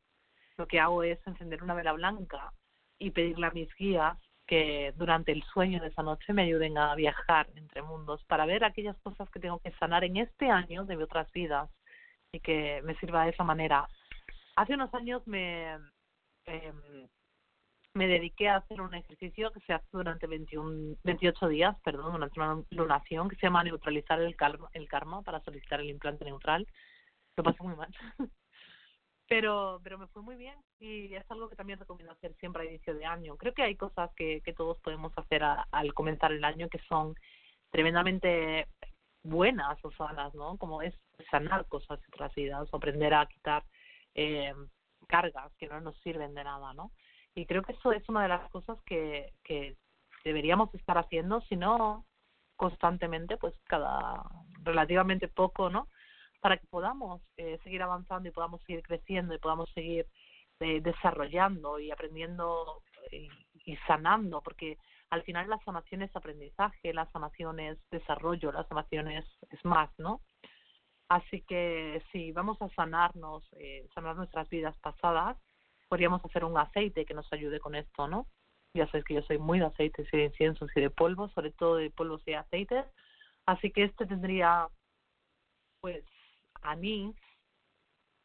Lo que hago es encender una vela blanca y pedirle a mis guías que durante el sueño de esa noche me ayuden a viajar entre mundos para ver aquellas cosas que tengo que sanar en este año de otras vidas y que me sirva de esa manera. Hace unos años me eh, me dediqué a hacer un ejercicio que se hace durante 21, 28 días, perdón, durante una lunación que se llama neutralizar el karma, el karma para solicitar el implante neutral. Lo pasé muy mal. pero pero me fue muy bien y es algo que también recomiendo hacer siempre a inicio de año. Creo que hay cosas que, que todos podemos hacer al comenzar el año que son tremendamente buenas o sanas, ¿no? Como es sanar cosas vidas o aprender a quitar eh, cargas que no nos sirven de nada, ¿no? Y creo que eso es una de las cosas que, que deberíamos estar haciendo, si no constantemente, pues cada relativamente poco, ¿no? Para que podamos eh, seguir avanzando y podamos seguir creciendo y podamos seguir eh, desarrollando y aprendiendo y, y, sanando, porque al final la sanación es aprendizaje, la sanación es desarrollo, la sanación es, es más, ¿no? Así que si vamos a sanarnos, eh, sanar nuestras vidas pasadas, podríamos hacer un aceite que nos ayude con esto, ¿no? Ya sabéis que yo soy muy de aceites y de inciensos y de polvos, sobre todo de polvos y aceites. Así que este tendría, pues, anís,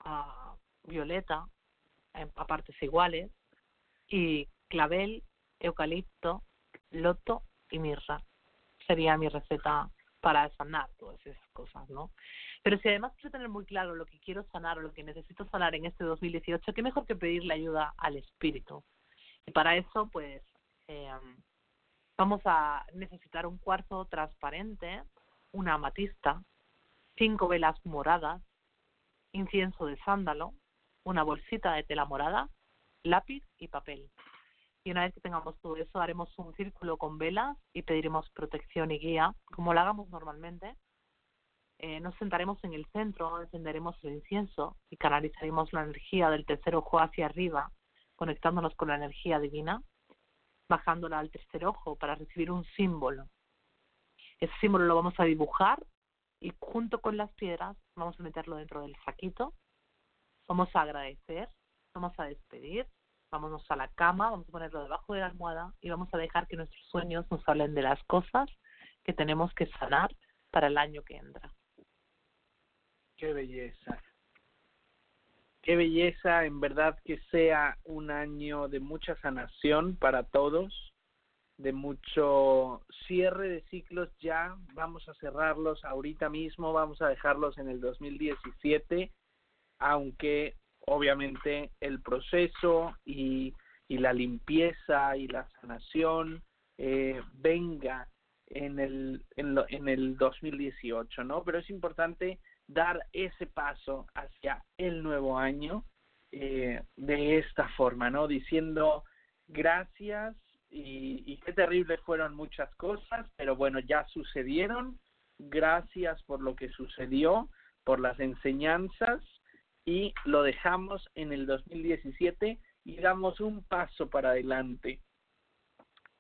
a violeta, a partes iguales, y clavel, eucalipto, loto y mirra. Sería mi receta para sanar todas esas cosas, ¿no? Pero si además quiero tener muy claro lo que quiero sanar o lo que necesito sanar en este 2018, qué mejor que pedirle ayuda al espíritu. Y para eso, pues, eh, vamos a necesitar un cuarzo transparente, una amatista, cinco velas moradas, incienso de sándalo, una bolsita de tela morada, lápiz y papel. Y una vez que tengamos todo eso, haremos un círculo con velas y pediremos protección y guía, como lo hagamos normalmente. Eh, nos sentaremos en el centro, encenderemos el incienso y canalizaremos la energía del tercer ojo hacia arriba, conectándonos con la energía divina, bajándola al tercer ojo para recibir un símbolo. Ese símbolo lo vamos a dibujar y junto con las piedras vamos a meterlo dentro del saquito, vamos a agradecer, vamos a despedir, vámonos a la cama, vamos a ponerlo debajo de la almohada y vamos a dejar que nuestros sueños nos hablen de las cosas que tenemos que sanar para el año que entra. Qué belleza. Qué belleza, en verdad que sea un año de mucha sanación para todos de mucho cierre de ciclos ya, vamos a cerrarlos ahorita mismo, vamos a dejarlos en el 2017, aunque obviamente el proceso y, y la limpieza y la sanación eh, venga en el, en, lo, en el 2018, ¿no? Pero es importante dar ese paso hacia el nuevo año eh, de esta forma, ¿no? Diciendo gracias y, y qué terribles fueron muchas cosas, pero bueno, ya sucedieron. Gracias por lo que sucedió, por las enseñanzas y lo dejamos en el 2017 y damos un paso para adelante.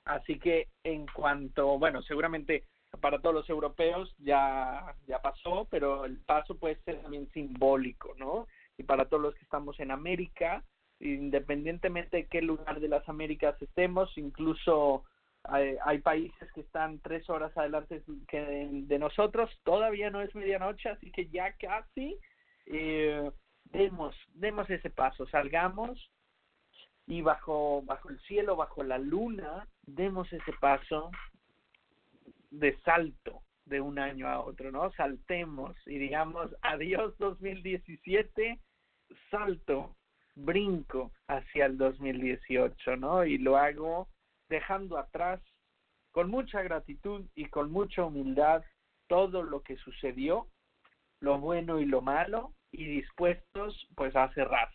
Así que en cuanto, bueno, seguramente para todos los europeos ya ya pasó, pero el paso puede ser también simbólico, ¿no? Y para todos los que estamos en América, independientemente de qué lugar de las Américas estemos, incluso hay, países que están tres horas adelante que de, de, nosotros, todavía no es medianoche, así que ya casi eh, demos, demos ese paso, salgamos y bajo, bajo el cielo, bajo la luna, demos ese paso de salto de un año a otro, ¿no? Saltemos y digamos adiós 2017, salto brinco hacia el 2018, ¿no? Y lo hago dejando atrás con mucha gratitud y con mucha humildad todo lo que sucedió, lo bueno y lo malo, y dispuestos pues a cerrar.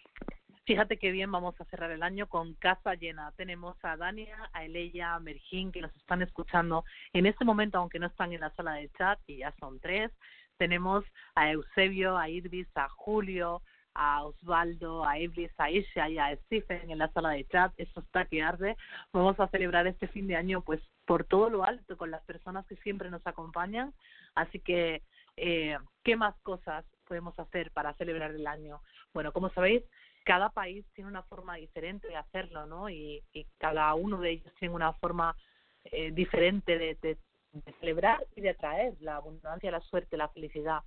Fíjate qué bien vamos a cerrar el año con casa llena. Tenemos a Dania, a Eleya, a Merjín que nos están escuchando en este momento, aunque no están en la sala de chat, y ya son tres, tenemos a Eusebio, a Irvis, a Julio, a Osvaldo, a Iblis, a Isha y a Stephen en la sala de chat. Esto está que arde. Vamos a celebrar este fin de año pues por todo lo alto con las personas que siempre nos acompañan. Así que, eh, ¿qué más cosas podemos hacer para celebrar el año? Bueno, como sabéis, cada país tiene una forma diferente de hacerlo, ¿no? Y, y cada uno de ellos tiene una forma eh, diferente de, de, de, celebrar y de atraer la abundancia, la suerte, la felicidad.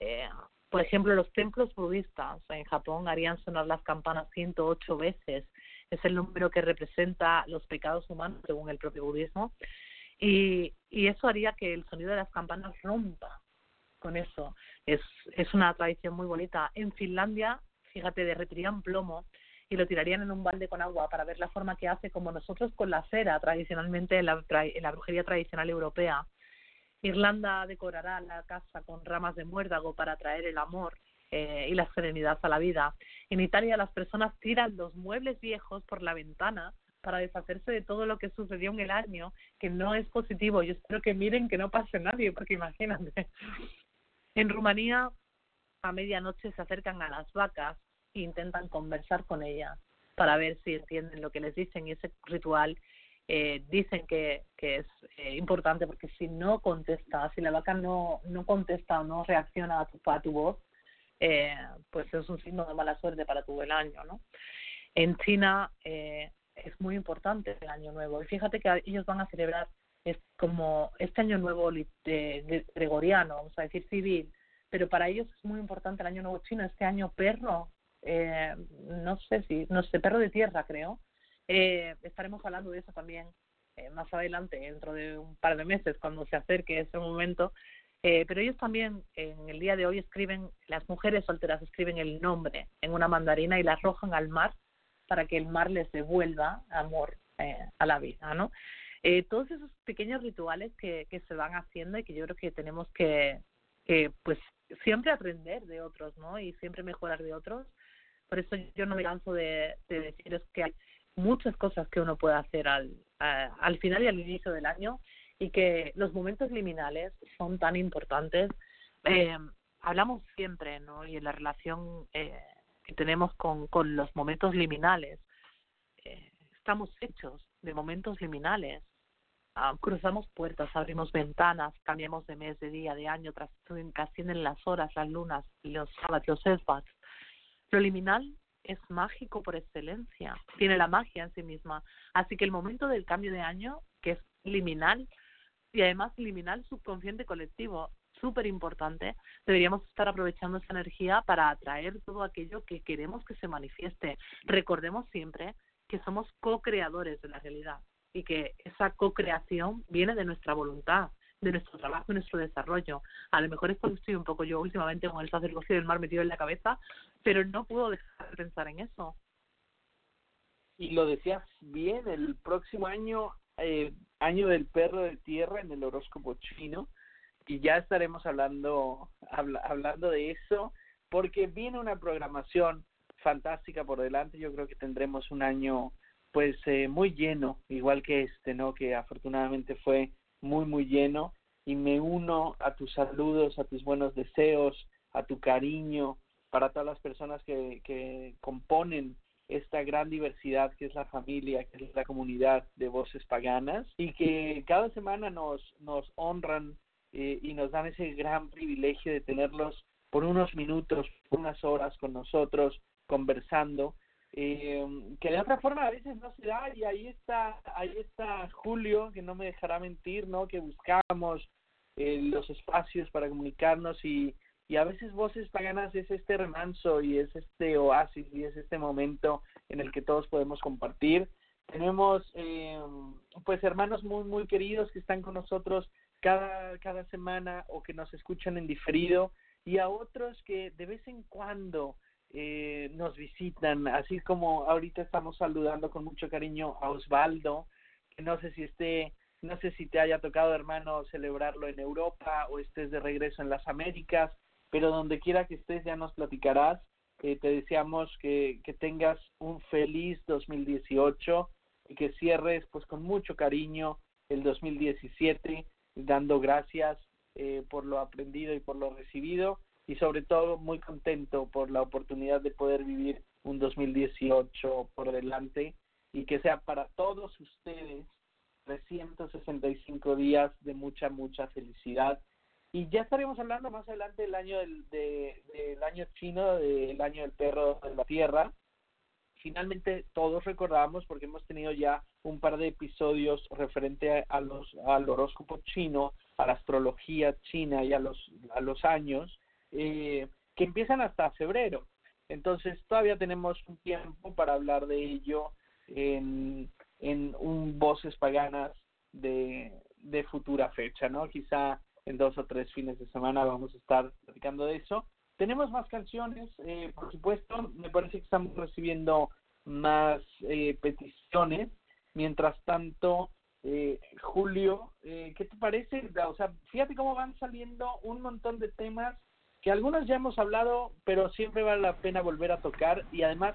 Eh, por ejemplo, los templos budistas en Japón harían sonar las campanas 108 veces. Es el número que representa los pecados humanos según el propio budismo. Y, y eso haría que el sonido de las campanas rompa con eso. Es, es una tradición muy bonita. En Finlandia, fíjate, derretirían plomo y lo tirarían en un balde con agua para ver la forma que hace, como nosotros con la cera tradicionalmente en la, en la brujería tradicional europea. Irlanda decorará la casa con ramas de muérdago para atraer el amor eh, y la serenidad a la vida. En Italia las personas tiran los muebles viejos por la ventana para deshacerse de todo lo que sucedió en el año, que no es positivo. Yo espero que miren que no pase nadie, porque imagínate. En Rumanía, a medianoche se acercan a las vacas e intentan conversar con ellas para ver si entienden lo que les dicen y ese ritual eh, dicen que, que es eh, importante porque si no contesta, si la vaca no, no contesta o no reacciona a tu, a tu voz, eh, pues es un signo de mala suerte para tu el año, ¿no? En China eh, es muy importante el año nuevo. Y fíjate que ellos van a celebrar es como este año nuevo de, gregoriano, vamos a decir civil, pero para ellos es muy importante el año nuevo chino, este año perro, eh, no sé si, no sé, perro de tierra creo, eh, estaremos hablando de eso también eh, más adelante, dentro de un par de meses, cuando se acerque ese momento. Eh, pero ellos también en el día de hoy escriben, las mujeres solteras escriben el nombre en una mandarina y la arrojan al mar para que el mar les devuelva amor eh, a la vida, ¿no? Eh, todos esos pequeños rituales que, que se van haciendo y que yo creo que tenemos que, que pues siempre aprender de otros, ¿no? Y siempre mejorar de otros. Por eso yo no me canso de, de deciros que hay muchas cosas que uno puede hacer al, al final y al inicio del año y que los momentos liminales son tan importantes. Eh, hablamos siempre, ¿no? Y en la relación eh, que tenemos con, con los momentos liminales, eh, estamos hechos de momentos liminales. Uh, cruzamos puertas, abrimos ventanas, cambiamos de mes, de día, de año, trascienden las horas, las lunas, los sábados, los esbats. Lo liminal es mágico por excelencia, tiene la magia en sí misma. Así que el momento del cambio de año, que es liminal, y además liminal subconsciente colectivo, súper importante, deberíamos estar aprovechando esa energía para atraer todo aquello que queremos que se manifieste. Recordemos siempre que somos co-creadores de la realidad y que esa co-creación viene de nuestra voluntad, de nuestro trabajo y nuestro desarrollo. A lo mejor es porque estoy un poco yo últimamente con el sacerdocio del mar metido en la cabeza, pero no puedo dejar de pensar en eso. Y lo decías bien, el próximo año, eh, año del perro de tierra en el horóscopo chino, y ya estaremos hablando, habla, hablando de eso, porque viene una programación fantástica por delante, yo creo que tendremos un año pues eh, muy lleno, igual que este, ¿no? Que afortunadamente fue muy, muy lleno y me uno a tus saludos, a tus buenos deseos, a tu cariño para todas las personas que, que componen esta gran diversidad que es la familia, que es la comunidad de voces paganas y que cada semana nos, nos honran eh, y nos dan ese gran privilegio de tenerlos por unos minutos, unas horas con nosotros conversando eh, que de otra forma a veces no se da y ahí está ahí está Julio que no me dejará mentir no que buscamos eh, los espacios para comunicarnos y y a veces voces paganas es este remanso y es este oasis y es este momento en el que todos podemos compartir. Tenemos eh, pues hermanos muy muy queridos que están con nosotros cada cada semana o que nos escuchan en diferido y a otros que de vez en cuando eh, nos visitan, así como ahorita estamos saludando con mucho cariño a Osvaldo, que no sé si esté, no sé si te haya tocado hermano celebrarlo en Europa o estés de regreso en las Américas, pero donde quiera que estés ya nos platicarás. Eh, te deseamos que, que tengas un feliz 2018 y que cierres pues con mucho cariño el 2017 dando gracias eh, por lo aprendido y por lo recibido y sobre todo muy contento por la oportunidad de poder vivir un 2018 por delante y que sea para todos ustedes 365 días de mucha, mucha felicidad. Y ya estaremos hablando más adelante del año del, del año chino, del año del perro de la tierra. Finalmente todos recordamos porque hemos tenido ya un par de episodios referente a los al horóscopo chino, a la astrología china y a los a los años eh, que empiezan hasta febrero. Entonces todavía tenemos un tiempo para hablar de ello en, en un Voces Paganas de, de futura fecha, ¿no? Quizá en dos o tres fines de semana vamos a estar platicando de eso. Tenemos más canciones, eh, por supuesto, me parece que estamos recibiendo más eh, peticiones. Mientras tanto, eh, Julio, eh, ¿qué te parece? O sea, fíjate cómo van saliendo un montón de temas que algunos ya hemos hablado, pero siempre vale la pena volver a tocar y además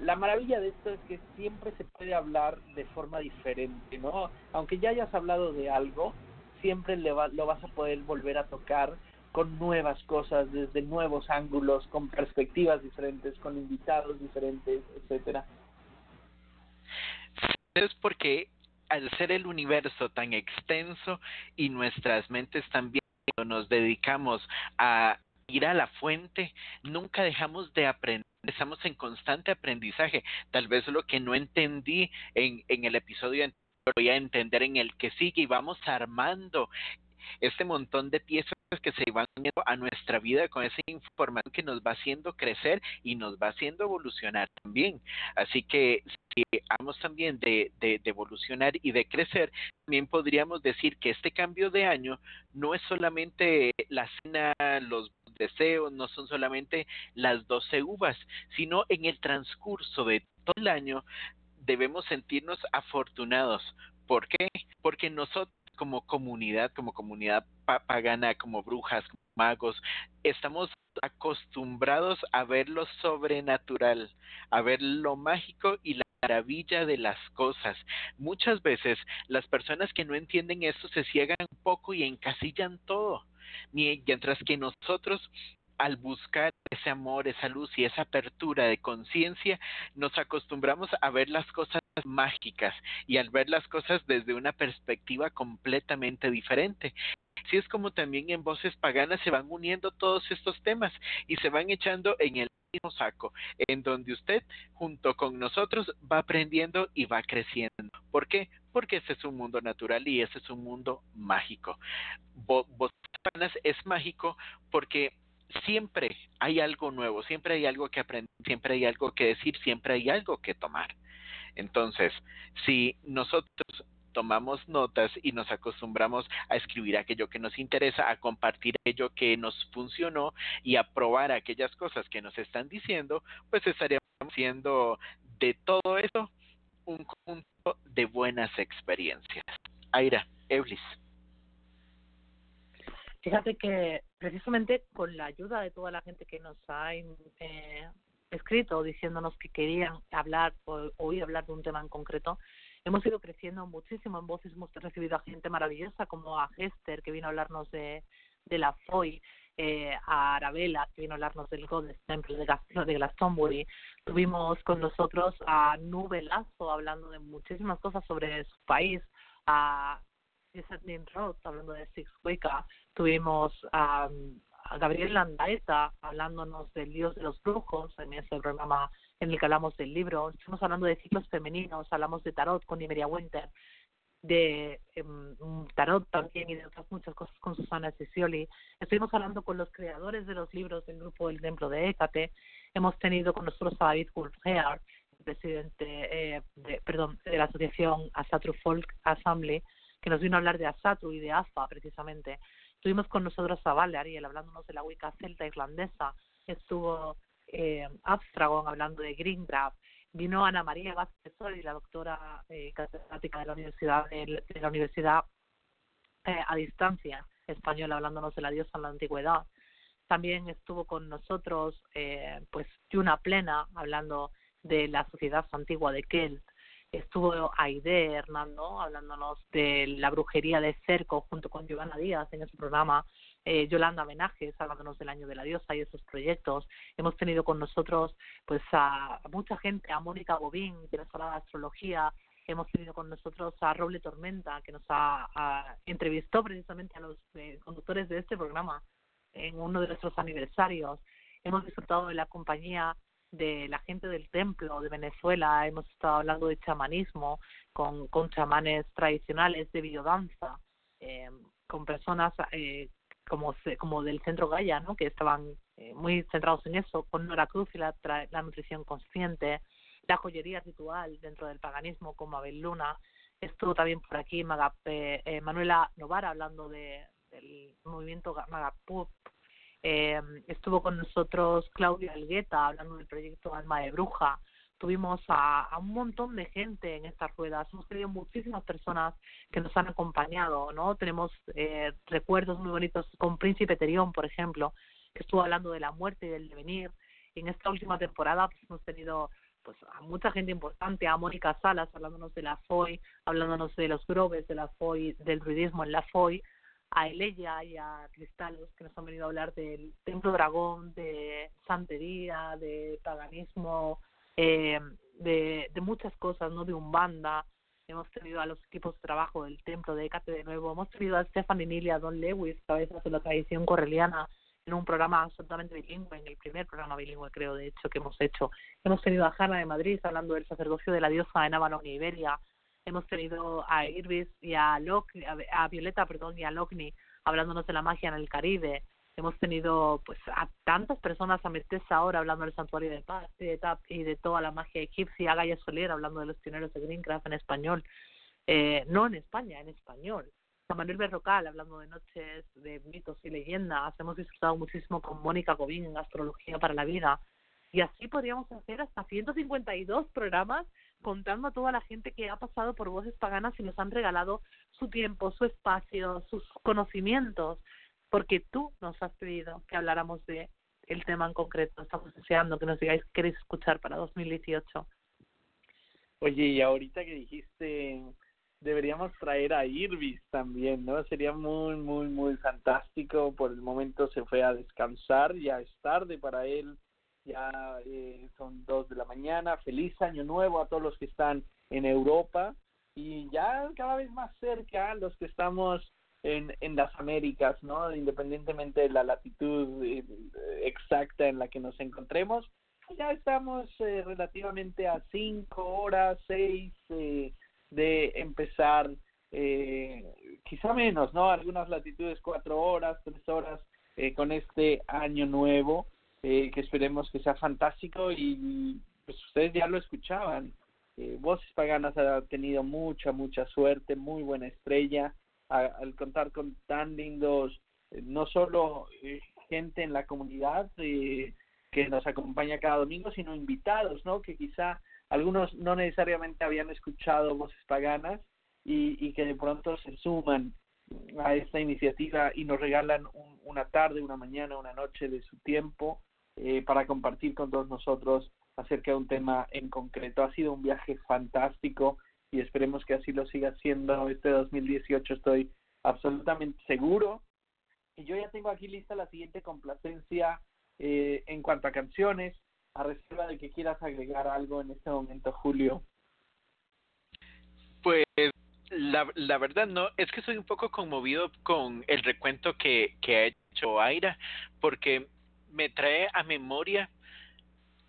la maravilla de esto es que siempre se puede hablar de forma diferente, ¿no? Aunque ya hayas hablado de algo, siempre le va, lo vas a poder volver a tocar con nuevas cosas, desde nuevos ángulos, con perspectivas diferentes, con invitados diferentes, etcétera. Es porque al ser el universo tan extenso y nuestras mentes también nos dedicamos a ir a la fuente, nunca dejamos de aprender estamos en constante aprendizaje. Tal vez lo que no entendí en, en el episodio anterior voy a entender en el que sigue y vamos armando este montón de piezas que se van a nuestra vida con esa información que nos va haciendo crecer y nos va haciendo evolucionar también. Así que si hablamos también de, de, de, evolucionar y de crecer, también podríamos decir que este cambio de año no es solamente la cena, los deseos, no son solamente las doce uvas, sino en el transcurso de todo el año debemos sentirnos afortunados. ¿Por qué? Porque nosotros como comunidad, como comunidad pagana, como brujas, como magos, estamos acostumbrados a ver lo sobrenatural, a ver lo mágico y la maravilla de las cosas. Muchas veces las personas que no entienden esto se ciegan poco y encasillan todo, mientras que nosotros al buscar ese amor, esa luz y esa apertura de conciencia, nos acostumbramos a ver las cosas mágicas y al ver las cosas desde una perspectiva completamente diferente. Así es como también en voces paganas se van uniendo todos estos temas y se van echando en el saco, en donde usted junto con nosotros va aprendiendo y va creciendo. ¿Por qué? Porque ese es un mundo natural y ese es un mundo mágico. Paganas es mágico porque siempre hay algo nuevo, siempre hay algo que aprender, siempre hay algo que decir, siempre hay algo que tomar. Entonces, si nosotros tomamos notas y nos acostumbramos a escribir aquello que nos interesa, a compartir aquello que nos funcionó y a probar aquellas cosas que nos están diciendo, pues estaríamos haciendo de todo eso un conjunto de buenas experiencias. Aira, Eblis. Fíjate que precisamente con la ayuda de toda la gente que nos ha eh, escrito diciéndonos que querían hablar o oír hablar de un tema en concreto, hemos ido creciendo muchísimo en voces, hemos recibido a gente maravillosa como a Hester que vino a hablarnos de, de la FOI, eh, a Arabella que vino a hablarnos del Golden Temple de, de Glastonbury, tuvimos con nosotros a Nubelazo hablando de muchísimas cosas sobre su país, a Roth hablando de Six Wicca, tuvimos a, a Gabriel Landaeta hablándonos del dios de los brujos en ese programa en el que hablamos del libro, estuvimos hablando de ciclos femeninos, hablamos de tarot con Imeria Winter, de um, tarot también y de otras muchas cosas con Susana Cicioli. Estuvimos hablando con los creadores de los libros del grupo del Templo de Écate. Hemos tenido con nosotros a David Wolfhear, presidente, eh, de, perdón, de la asociación Asatru Folk Assembly, que nos vino a hablar de Asatru y de AFA precisamente. Tuvimos con nosotros a Vale Ariel hablándonos de la Wicca celta irlandesa. Estuvo eh, Abstragon hablando de Green Grab. Vino Ana María Vázquez y la doctora eh, catedrática de la Universidad de, la Universidad eh, a distancia española hablándonos de la diosa en la antigüedad. También estuvo con nosotros eh, pues Yuna Plena hablando de la sociedad antigua de Kelt Estuvo Aide Hernando hablándonos de la brujería de cerco junto con Giovanna Díaz en ese programa. Eh, Yolanda Menajes hablándonos del año de la diosa y esos proyectos. Hemos tenido con nosotros pues a, mucha gente, a Mónica Bobín que nos habla de astrología, hemos tenido con nosotros a Roble Tormenta que nos ha, entrevistó precisamente a los eh, conductores de este programa en uno de nuestros aniversarios. Hemos disfrutado de la compañía de la gente del templo de Venezuela, hemos estado hablando de chamanismo con, con chamanes tradicionales de biodanza, eh, con personas eh, como, como del centro Gaia, ¿no? que estaban eh, muy centrados en eso, con Nora Cruz y la, la nutrición consciente, la joyería ritual dentro del paganismo como Abel Luna. Estuvo también por aquí eh, Manuela Novara hablando de, del movimiento Magapup eh, estuvo con nosotros Claudia Algueta hablando del proyecto Alma de Bruja. Tuvimos a, un montón de gente en estas ruedas. Hemos tenido muchísimas personas que nos han acompañado, ¿no? Tenemos eh, recuerdos muy bonitos con Príncipe Terión, por ejemplo, que estuvo hablando de la muerte y del devenir. En esta última temporada pues, hemos tenido pues a mucha gente importante, a Mónica Salas hablándonos de la FOI, hablándonos de los grobes de la FOI, del ruidismo en la FOI, a Eleya y a Cristalos, que nos han venido a hablar del Templo Dragón, de santería, de paganismo, eh, de, de muchas cosas, ¿no? De Umbanda. Hemos tenido a los equipos de trabajo del templo de Écate de nuevo. Hemos tenido a Stephanie Nilia, a Don Lewis, cabezas de la tradición correliana, en un programa absolutamente bilingüe, en el primer programa bilingüe, creo, de hecho, que hemos hecho. Hemos tenido a Jana de Madrid hablando del sacerdocio de la diosa en Avalon y Iberia hemos tenido a Irvis y a, a Violeta perdón, y a Locni hablándonos de la magia en el Caribe. Hemos tenido pues a tantas personas, a Mercedes ahora hablando del santuario de paz y de, Tap, y de toda la magia egipcia, a Soler hablando de los pioneros de Greencraft en español, eh, no en España, en español. A Manuel Berrocal hablando de noches de mitos y leyendas. Hemos disfrutado muchísimo con Mónica Gobín en Astrología para la Vida. Y así podríamos hacer hasta 152 programas contando a toda la gente que ha pasado por Voces Paganas y nos han regalado su tiempo, su espacio, sus conocimientos, porque tú nos has pedido que habláramos de el tema en concreto. Estamos deseando que nos digáis qué queréis escuchar para 2018. Oye, y ahorita que dijiste, deberíamos traer a Irvis también, ¿no? Sería muy, muy, muy fantástico. Por el momento se fue a descansar, ya es tarde para él ya eh, son dos de la mañana. Feliz año nuevo a todos los que están en Europa y ya cada vez más cerca los que estamos en, en las Américas, ¿no? Independientemente de la latitud eh, exacta en la que nos encontremos, ya estamos eh, relativamente a cinco horas, seis eh, de empezar, eh, quizá menos, ¿no? Algunas latitudes cuatro horas, tres horas eh, con este año nuevo que esperemos que sea fantástico y pues ustedes ya lo escuchaban. Voces Paganas ha tenido mucha, mucha suerte, muy buena estrella al contar con tan lindos, eh, no solo eh, gente en la comunidad que nos acompaña cada domingo, sino invitados, ¿no? Que quizá algunos no necesariamente habían escuchado Voces Paganas y, y que de pronto se suman a esta iniciativa y nos regalan una tarde, una mañana, una noche de su tiempo eh, para compartir con todos nosotros acerca de un tema en concreto. Ha sido un viaje fantástico y esperemos que así lo siga siendo este 2018. Estoy absolutamente seguro. Y yo ya tengo aquí lista la siguiente complacencia eh, en cuanto a canciones, a reserva de que quieras agregar algo en este momento, Julio. Pues la, la verdad no, es que soy un poco conmovido con el recuento que, que ha hecho Aira, porque me trae a memoria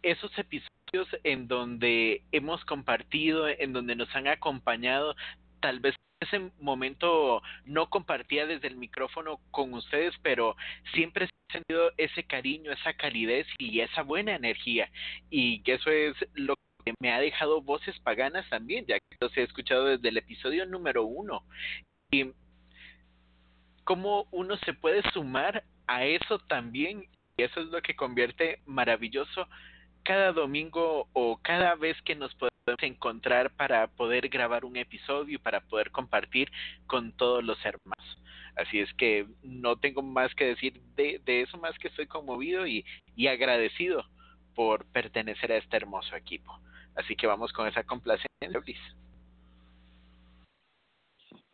esos episodios en donde hemos compartido, en donde nos han acompañado, tal vez en ese momento no compartía desde el micrófono con ustedes, pero siempre he sentido ese cariño, esa calidez y esa buena energía. Y eso es lo que me ha dejado voces paganas también, ya que los he escuchado desde el episodio número uno. Y cómo uno se puede sumar a eso también y eso es lo que convierte maravilloso cada domingo o cada vez que nos podemos encontrar para poder grabar un episodio y para poder compartir con todos los hermanos. Así es que no tengo más que decir de, eso, más que estoy conmovido y, y agradecido por pertenecer a este hermoso equipo. Así que vamos con esa complacencia, Luis.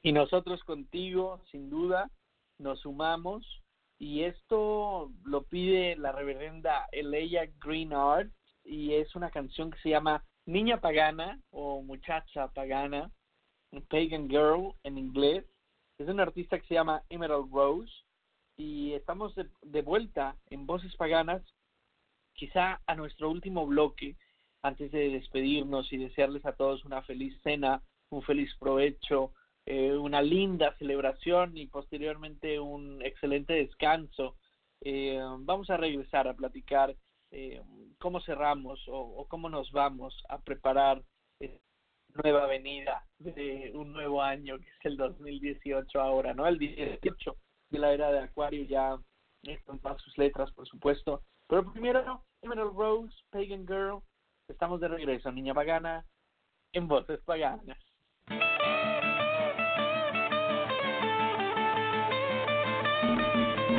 Y nosotros contigo, sin duda, nos sumamos y esto lo pide la reverenda Eleia Greenard y es una canción que se llama Niña Pagana o Muchacha Pagana, Pagan Girl en inglés. Es un artista que se llama Emerald Rose y estamos de, vuelta en Voces Paganas, quizá a nuestro último bloque antes de despedirnos y desearles a todos una feliz cena, un feliz provecho, eh, una linda celebración y posteriormente un excelente descanso. Eh, vamos a regresar a platicar eh, cómo cerramos o, o, cómo nos vamos a preparar nueva venida de un nuevo año que es el 2018 ahora, ¿no? El 18 de la era de Acuario ya con todas sus letras, por supuesto. Pero primero, Emerald Rose, Pagan Girl, estamos de regreso, Niña Pagana, en Voces Paganas.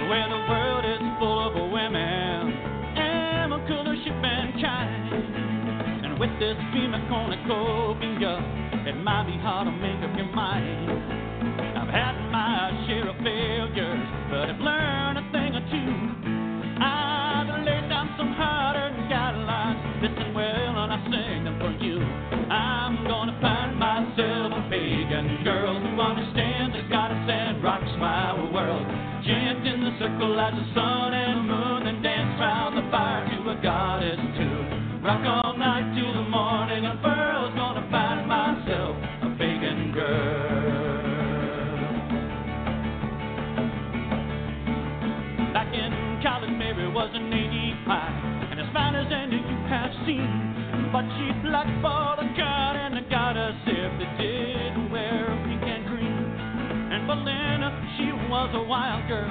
Where the With this dream that's gonna go up, it might be hard to make up your mind. A wild girl.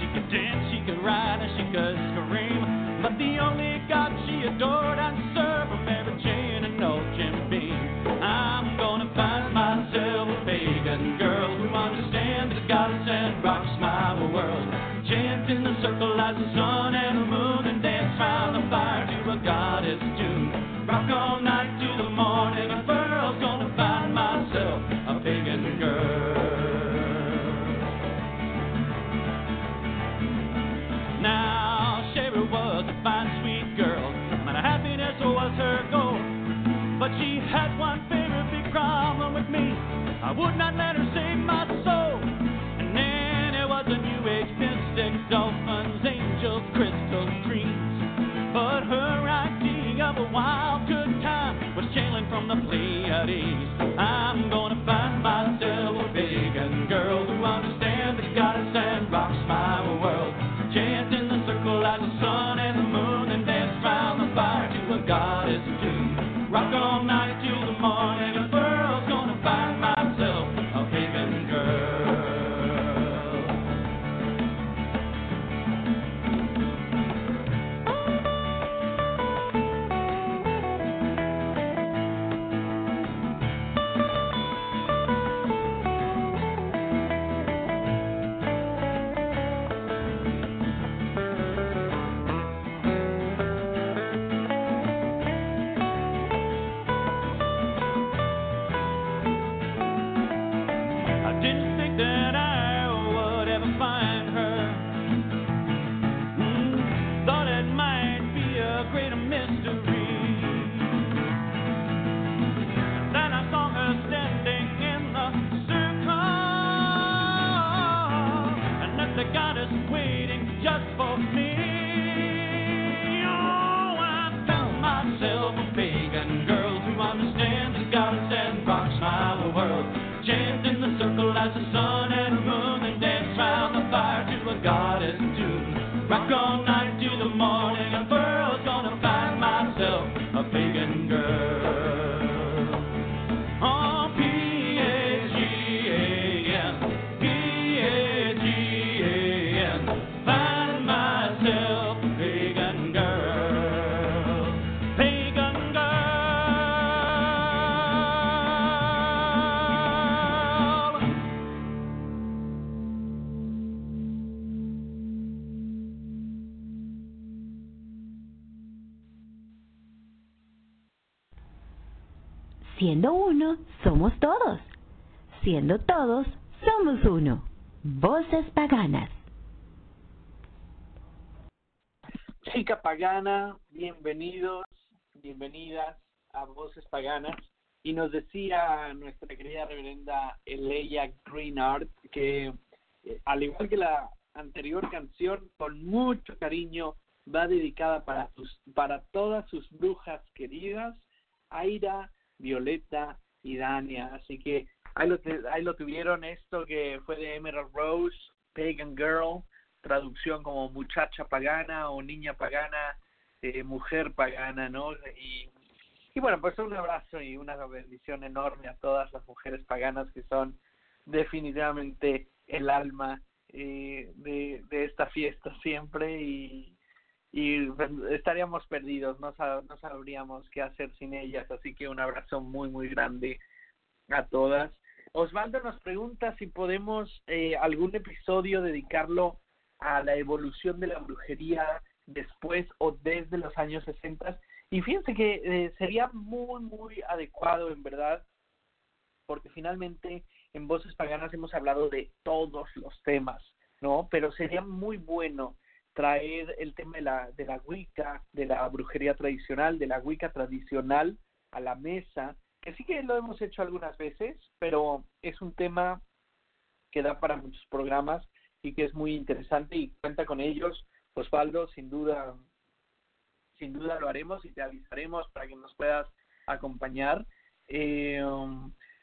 She could dance, she could ride, and she could scream. But the only god she adored and served were Mary Jane and old Jim Beam. I'm gonna find myself a pagan girl who understands the goddess and rocks my world. Chant in the circle as the sun And then there was a new age mystic, dolphins, angels, dreams. But her idea of a wild good time was from the Pleiades. I'm gonna find myself Siendo uno, somos todos. Siendo todos, somos uno. Voces paganas. Chica pagana, bienvenidos, bienvenidas a Voces Paganas. Y nos decía nuestra querida reverenda Eleia Greenard que, eh, al igual que la anterior canción, con mucho cariño, va dedicada para, sus, para todas sus brujas queridas, Aira, Violeta y Dania. Así que ahí lo, ahí lo tuvieron, esto que fue de Emerald Rose, Pagan Girl, traducción como muchacha pagana o niña pagana, eh, mujer pagana, ¿no? Y, bueno, pues un abrazo y una bendición enorme a todas las mujeres paganas que son definitivamente el alma eh, de esta fiesta siempre y, y estaríamos perdidos, no, no sabríamos qué hacer sin ellas, así que un abrazo muy, muy grande a todas. Osvaldo nos pregunta si podemos eh, algún episodio dedicarlo a la evolución de la brujería después o desde los años 60. Y fíjense que eh, sería muy, muy adecuado, en verdad, porque finalmente en Voces Paganas hemos hablado de todos los temas, ¿no? Pero sería muy bueno traer el tema de la, de la Wicca, de la brujería tradicional, de la Wicca tradicional a la mesa, que sí que lo hemos hecho algunas veces, pero es un tema que da para muchos programas y que es muy interesante y cuenta con ellos. Osvaldo, sin duda, sin duda lo haremos y te avisaremos para que nos puedas acompañar. Eh,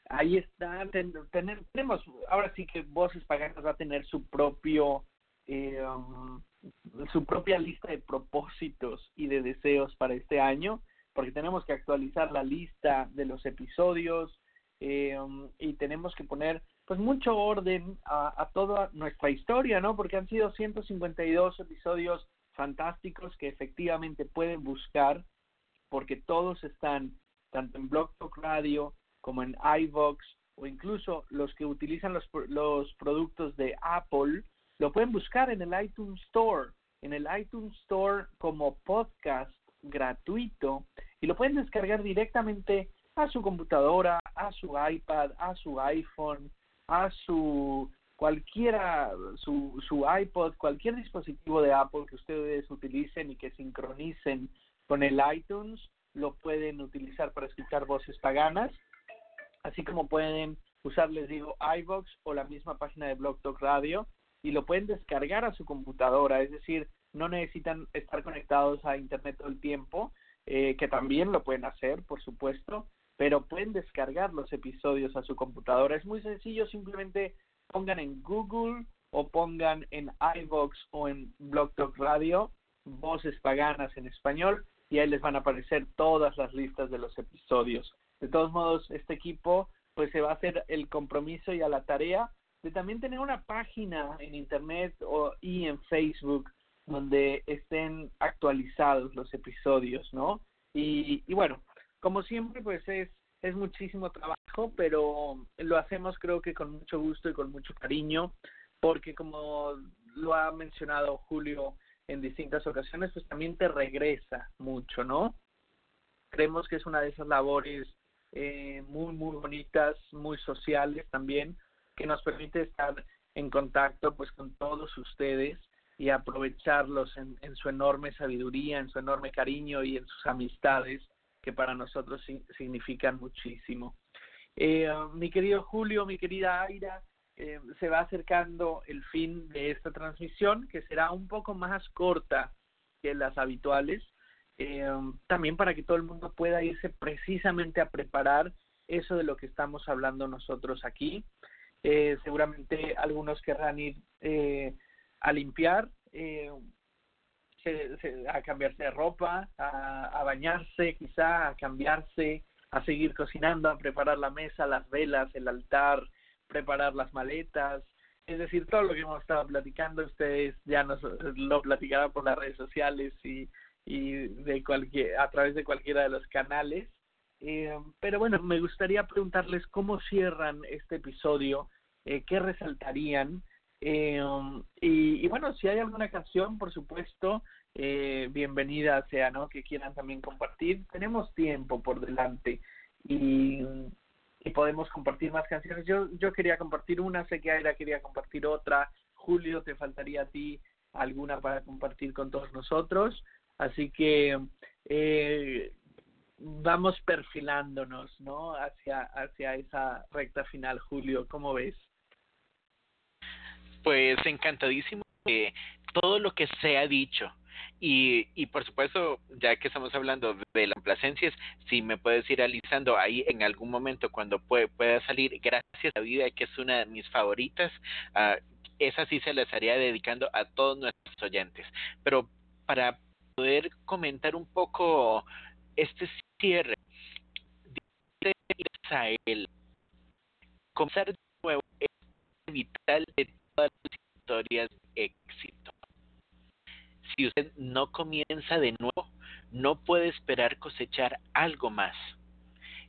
ahí está, tenemos, ahora sí que Voces Paganas va a tener su propio, eh, su propia lista de propósitos y de deseos para este año, porque tenemos que actualizar la lista de los episodios eh, y tenemos que poner pues mucho orden a, a, toda nuestra historia, ¿no? Porque han sido 152 episodios fantásticos que efectivamente pueden buscar, porque todos están tanto en Blog Talk Radio como en iVox o incluso los que utilizan los, los productos de Apple, lo pueden buscar en el iTunes Store, en el iTunes Store como podcast gratuito y lo pueden descargar directamente a su computadora, a su iPad, a su iPhone, a su cualquiera, su, su iPod, cualquier dispositivo de Apple que ustedes utilicen y que sincronicen con el iTunes, lo pueden utilizar para escuchar voces paganas, así como pueden usar, les digo, iVox o la misma página de Blog Talk Radio y lo pueden descargar a su computadora, es decir, no necesitan estar conectados a Internet todo el tiempo, eh, que también lo pueden hacer, por supuesto, pero pueden descargar los episodios a su computadora. Es muy sencillo, simplemente pongan en Google o pongan en iVox o en Blog Talk Radio voces paganas en español y ahí les van a aparecer todas las listas de los episodios. De todos modos, este equipo pues se va a hacer el compromiso y a la tarea de también tener una página en internet o, y en Facebook donde estén actualizados los episodios, ¿no? Y, y bueno, como siempre, pues es, es muchísimo trabajo, pero lo hacemos creo que con mucho gusto y con mucho cariño, porque como lo ha mencionado Julio en distintas ocasiones, pues también te regresa mucho, ¿no? Creemos que es una de esas labores eh, muy, muy bonitas, muy sociales también, que nos permite estar en contacto pues con todos ustedes y aprovecharlos en, su enorme sabiduría, en su enorme cariño y en sus amistades que para nosotros significan muchísimo. Eh, mi querido Julio, mi querida Aira, eh, se va acercando el fin de esta transmisión, que será un poco más corta que las habituales, eh, también para que todo el mundo pueda irse precisamente a preparar eso de lo que estamos hablando nosotros aquí. Eh, seguramente algunos querrán ir eh, a limpiar, eh, a cambiarse de ropa, a, a, bañarse quizá, a cambiarse, a seguir cocinando, a preparar la mesa, las velas, el altar, preparar las maletas, es decir, todo lo que hemos estado platicando, ustedes ya nos lo platicarán por las redes sociales y, y de cualquier, a través de cualquiera de los canales. Eh, pero bueno, me gustaría preguntarles cómo cierran este episodio, eh, qué resaltarían eh, y, y, bueno, si hay alguna canción, por supuesto, eh, bienvenida sea, ¿no? Que quieran también compartir. Tenemos tiempo por delante. y, y podemos compartir más canciones. Yo, yo quería compartir una, sé que Aira quería compartir otra, Julio, te faltaría a ti alguna para compartir con todos nosotros. Así que eh, vamos perfilándonos, ¿no? Hacia, hacia esa recta final, Julio. ¿Cómo ves? Pues encantadísimo de todo lo que se ha dicho. Y, y por supuesto, ya que estamos hablando de la complacencias, si me puedes ir alisando ahí en algún momento cuando pueda salir, gracias a vida, que es una de mis favoritas, uh, esa sí se la estaría dedicando a todos nuestros oyentes. Pero para poder comentar un poco este cierre, dice Israel, comenzar de nuevo es vital de todas las historias de éxito. Si usted no comienza de nuevo, no puede esperar cosechar algo más.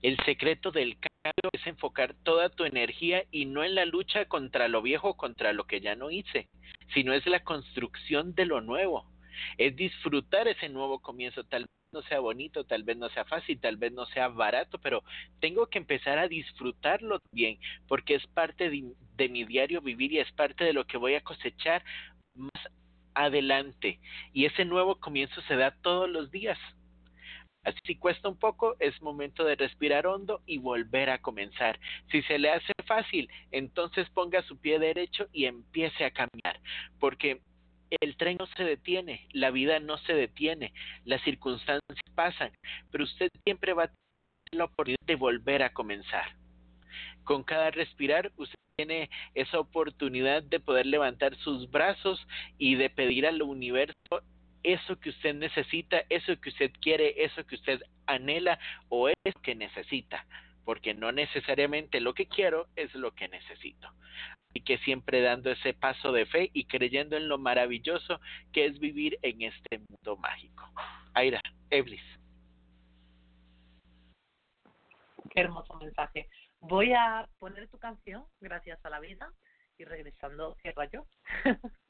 El secreto del cambio es enfocar toda tu energía y no en la lucha contra lo viejo, contra lo que ya no hice, sino es la construcción de lo nuevo. Es disfrutar ese nuevo comienzo. Tal no sea bonito, tal vez no sea fácil, tal vez no sea barato, pero tengo que empezar a disfrutarlo bien, porque es parte de, mi diario vivir y es parte de lo que voy a cosechar más adelante. Y ese nuevo comienzo se da todos los días. Así si cuesta un poco, es momento de respirar hondo y volver a comenzar. Si se le hace fácil, entonces ponga su pie derecho y empiece a caminar, porque el tren no se detiene, la vida no se detiene, las circunstancias pasan, pero usted siempre va a tener la oportunidad de volver a comenzar. Con cada respirar, usted tiene esa oportunidad de poder levantar sus brazos y de pedir al universo eso que usted necesita, eso que usted quiere, eso que usted anhela o es que necesita, porque no necesariamente lo que quiero es lo que necesito. Y que siempre dando ese paso de fe y creyendo en lo maravilloso que es vivir en este mundo mágico. Aira, Eblis. Qué hermoso mensaje. Voy a poner tu canción, Gracias a la vida, y regresando cierro yo.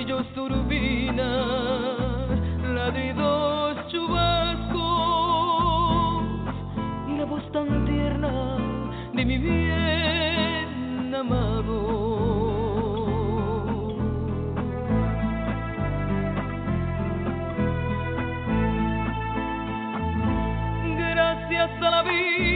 martillos, turbinas, ladridos, chubascos y la voz tan tierna de mi bien amado. Gracias a la vida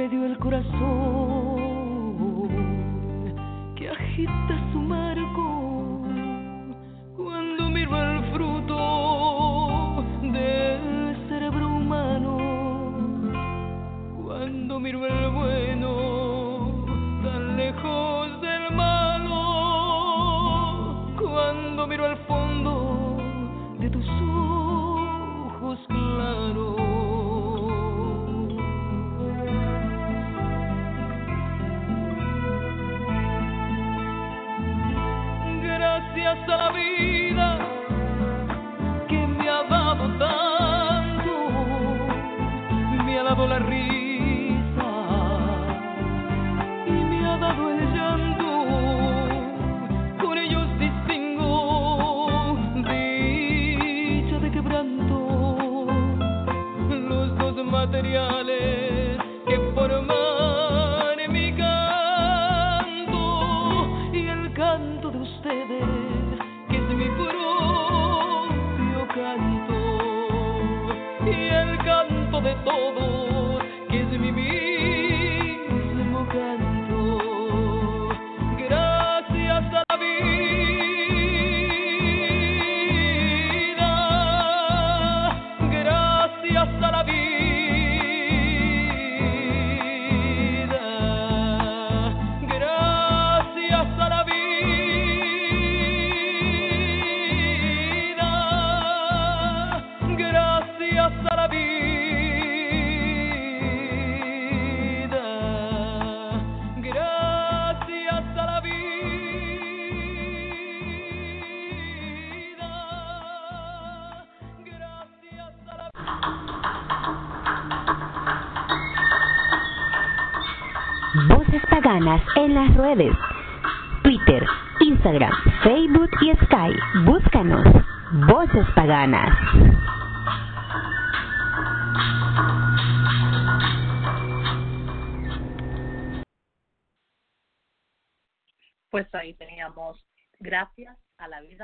me dio el corazón Gracias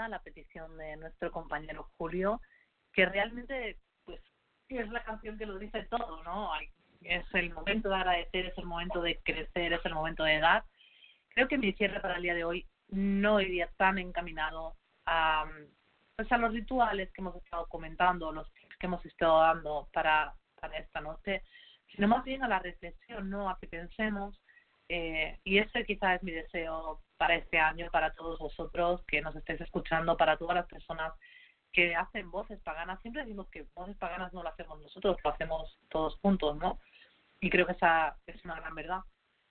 la petición de nuestro compañero Julio, que realmente pues es la canción que lo dice todo, ¿no? Es el momento de agradecer, es el momento de crecer, es el momento de dar. Creo que mi cierre para el día de hoy no iría tan encaminado a, pues a los rituales que hemos estado comentando, los que hemos estado dando para, para esta noche, sino más bien a la reflexión, ¿no? A que pensemos eh, y ese quizás es mi deseo para este año, para todos vosotros que nos estéis escuchando, para todas las personas que hacen voces paganas. Siempre decimos que voces paganas no lo hacemos nosotros, lo hacemos todos juntos, ¿no? Y creo que esa es una gran verdad.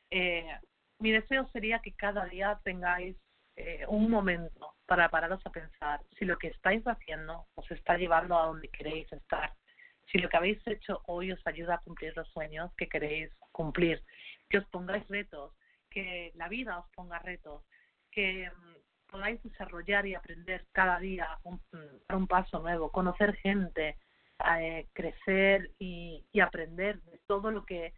Eh, mi deseo sería que cada día tengáis eh, un momento para pararos a pensar si lo que estáis haciendo os está llevando a donde queréis estar, si lo que habéis hecho hoy os ayuda a cumplir los sueños que queréis cumplir, que os pongáis retos, que la vida os ponga retos, que mm, podáis desarrollar y aprender cada día un, mm, un paso nuevo, conocer gente, eh, crecer y, y aprender de todo lo que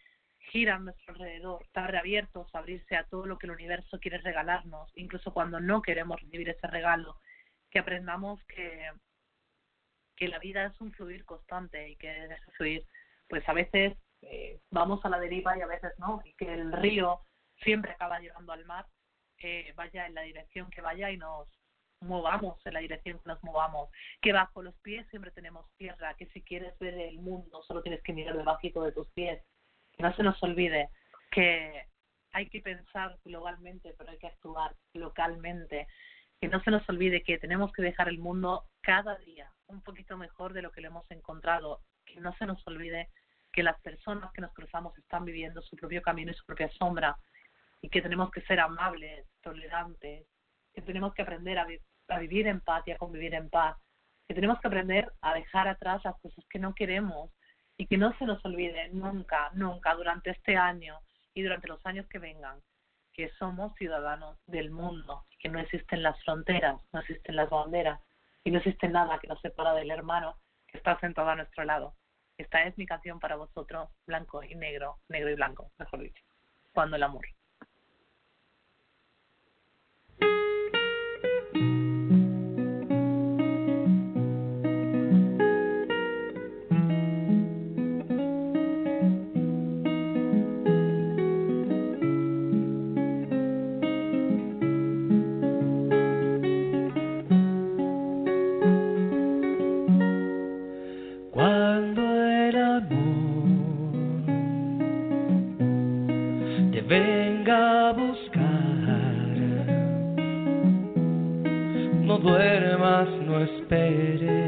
gira a nuestro alrededor, estar abiertos, abrirse a todo lo que el universo quiere regalarnos, incluso cuando no queremos recibir ese regalo, que aprendamos que, que la vida es un fluir constante y que ese fluir, pues a veces eh, vamos a la deriva y a veces no, y que el río siempre acaba llegando al mar, eh, vaya en la dirección que vaya y nos movamos en la dirección que nos movamos, que bajo los pies siempre tenemos tierra, que si quieres ver el mundo solo tienes que mirar debajo de tus pies, que no se nos olvide que hay que pensar globalmente, pero hay que actuar localmente, que no se nos olvide que tenemos que dejar el mundo cada día un poquito mejor de lo que lo hemos encontrado, que no se nos olvide que las personas que nos cruzamos están viviendo su propio camino y su propia sombra y que tenemos que ser amables, tolerantes, que tenemos que aprender a, vi- a vivir en paz y a convivir en paz, que tenemos que aprender a dejar atrás las cosas que no queremos y que no se nos olvide nunca, nunca durante este año y durante los años que vengan que somos ciudadanos del mundo, que no existen las fronteras, no existen las banderas y no existe nada que nos separa del hermano que está sentado a nuestro lado. Esta es mi canción para vosotros, blanco y negro, negro y blanco, mejor dicho, cuando el amor. Venga a buscar, no duermas, no esperes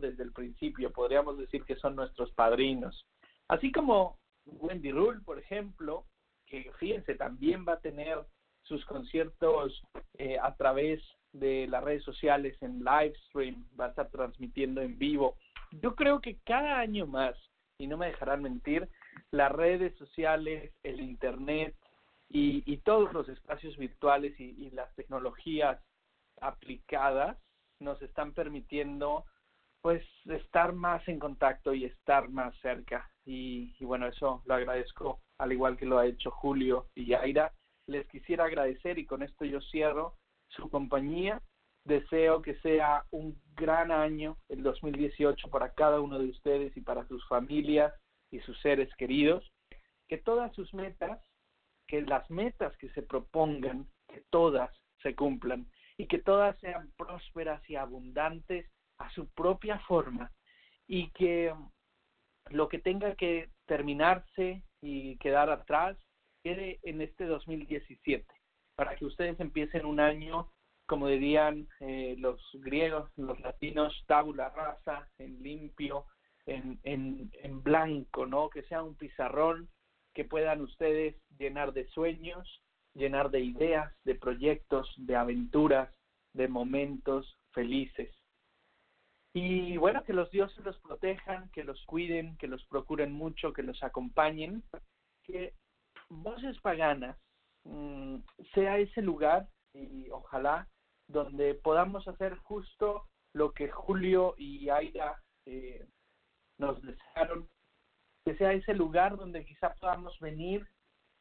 desde el principio. Podríamos decir que son nuestros padrinos. Así como Wendy Rule, por ejemplo, que fíjense, también va a tener sus conciertos eh, a través de las redes sociales en live stream, va a estar transmitiendo en vivo. Yo creo que cada año más, y no me dejarán mentir, las redes sociales, el internet y, todos los espacios virtuales y las tecnologías aplicadas nos están permitiendo pues estar más en contacto y estar más cerca. Y, y, bueno eso lo agradezco al igual que lo ha hecho Julio y Yaira. Les quisiera agradecer y con esto yo cierro su compañía. Deseo que sea un gran año el 2018 para cada uno de ustedes y para sus familias y sus seres queridos. Que todas sus metas que las metas que se propongan que todas se cumplan y que todas sean prósperas y abundantes a su propia forma y que lo que tenga que terminarse y quedar atrás quede en este 2017 para que ustedes empiecen un año como dirían eh, los griegos, los latinos, tabula rasa, en limpio, en, en, en blanco, ¿no? Que sea un pizarrón que puedan ustedes llenar de sueños, llenar de ideas, de proyectos, de aventuras, de momentos felices. Y bueno, que los dioses los protejan, que los cuiden, que los procuren mucho, que los acompañen, que Voces Paganas mmm, sea ese lugar y ojalá donde podamos hacer justo lo que Julio y Aida eh, nos desearon, que sea ese lugar donde quizá podamos venir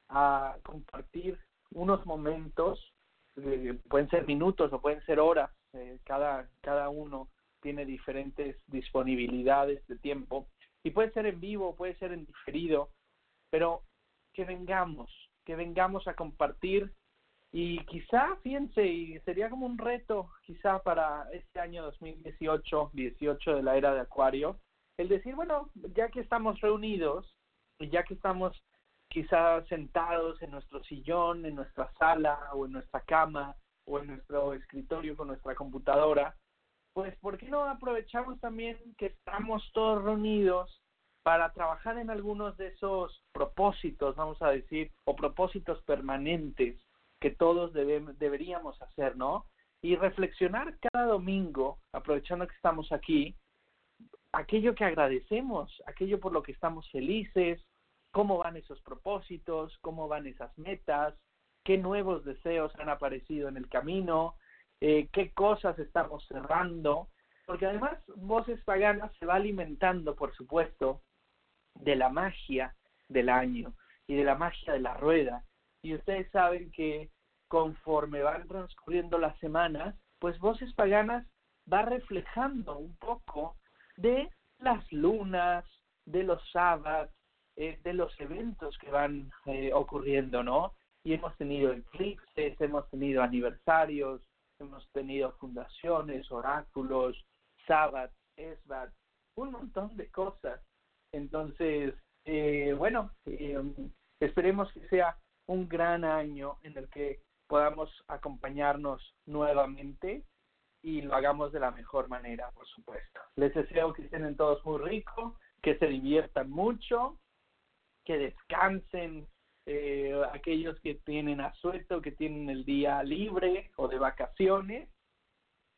a compartir unos momentos, eh, pueden ser minutos o pueden ser horas, eh, cada, cada uno tiene diferentes disponibilidades de tiempo y puede ser en vivo, puede ser en diferido, pero que vengamos, que vengamos a compartir Y quizá, fíjense, y sería como un reto, quizá para este año 2018, 18 de la era de Acuario, el decir, bueno, ya que estamos reunidos, ya que estamos quizá sentados en nuestro sillón, en nuestra sala o en nuestra cama o en nuestro escritorio con nuestra computadora, pues ¿por qué no aprovechamos también que estamos todos reunidos para trabajar en algunos de esos propósitos, vamos a decir, o propósitos permanentes que todos deberíamos hacer, ¿no? Y reflexionar cada domingo, aprovechando que estamos aquí, aquello que agradecemos, aquello por lo que estamos felices, cómo van esos propósitos, cómo van esas metas, qué nuevos deseos han aparecido en el camino, eh, qué cosas estamos cerrando, porque además Voces Paganas se va alimentando, por supuesto, de la magia del año y de la magia de la rueda. Y ustedes saben que conforme van transcurriendo las semanas, pues Voces Paganas va reflejando un poco de las lunas, de los sábados, eh, de los eventos que van eh, ocurriendo, ¿no? Y hemos tenido eclipses, hemos tenido aniversarios, hemos tenido fundaciones, oráculos, sábado, esbat, un montón de cosas. Entonces, eh, bueno, esperemos que sea un gran año en el que podamos acompañarnos nuevamente y lo hagamos de la mejor manera, por supuesto. Les deseo que estén todos muy ricos, que se diviertan mucho que descansen eh, aquellos que tienen asueto, que tienen el día libre o de vacaciones,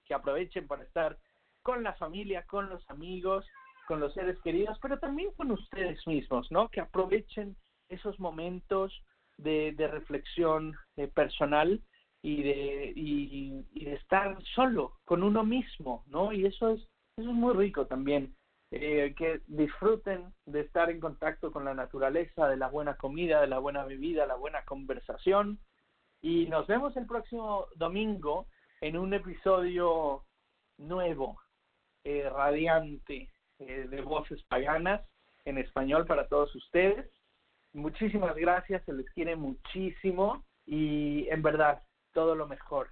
que aprovechen para estar con la familia, con los amigos, con los seres queridos, pero también con ustedes mismos, ¿no? Que aprovechen esos momentos de, de reflexión eh, personal y de, y, y de estar solo con uno mismo, ¿no? Y eso es, eso es muy rico también eh, que disfruten de estar en contacto con la naturaleza, de la buena comida, de la buena bebida, la buena conversación. Y nos vemos el próximo domingo en un episodio nuevo, eh, radiante, eh, de voces paganas en español para todos ustedes. Muchísimas gracias, se les quiere muchísimo y en verdad, todo lo mejor.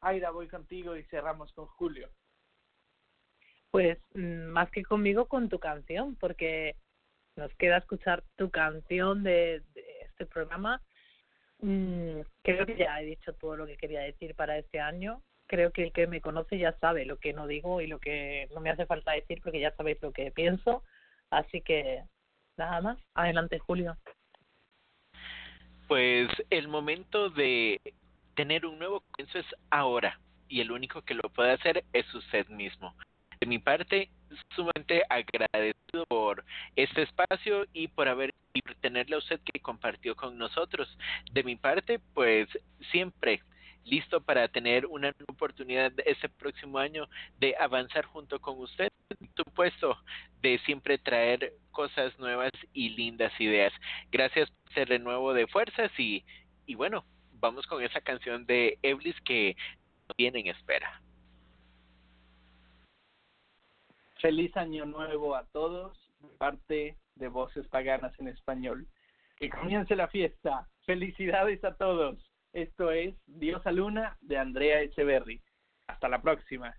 Aida, voy contigo y cerramos con Julio. Pues mm, más que conmigo, con tu canción, porque nos queda escuchar tu canción de, este programa. Mm, creo que ya he dicho todo lo que quería decir para este año. Creo que el que me conoce ya sabe lo que no digo y lo que no me hace falta decir porque ya sabéis lo que pienso. Así que nada más. Adelante, Julio. Pues el momento de tener un nuevo comienzo es ahora y el único que lo puede hacer es usted mismo de mi parte, sumamente agradecido por este espacio y por haber y por a usted que compartió con nosotros. De mi parte, pues siempre listo para tener una oportunidad este próximo año de avanzar junto con usted, por supuesto, de siempre traer cosas nuevas y lindas ideas. Gracias por ese renuevo de fuerzas y, y bueno, vamos con esa canción de Eblis que viene en espera. Feliz año nuevo a todos, de parte de Voces Paganas en Español. Que comience la fiesta. Felicidades a todos. Esto es Diosa Luna de Andrea Echeverry. Hasta la próxima.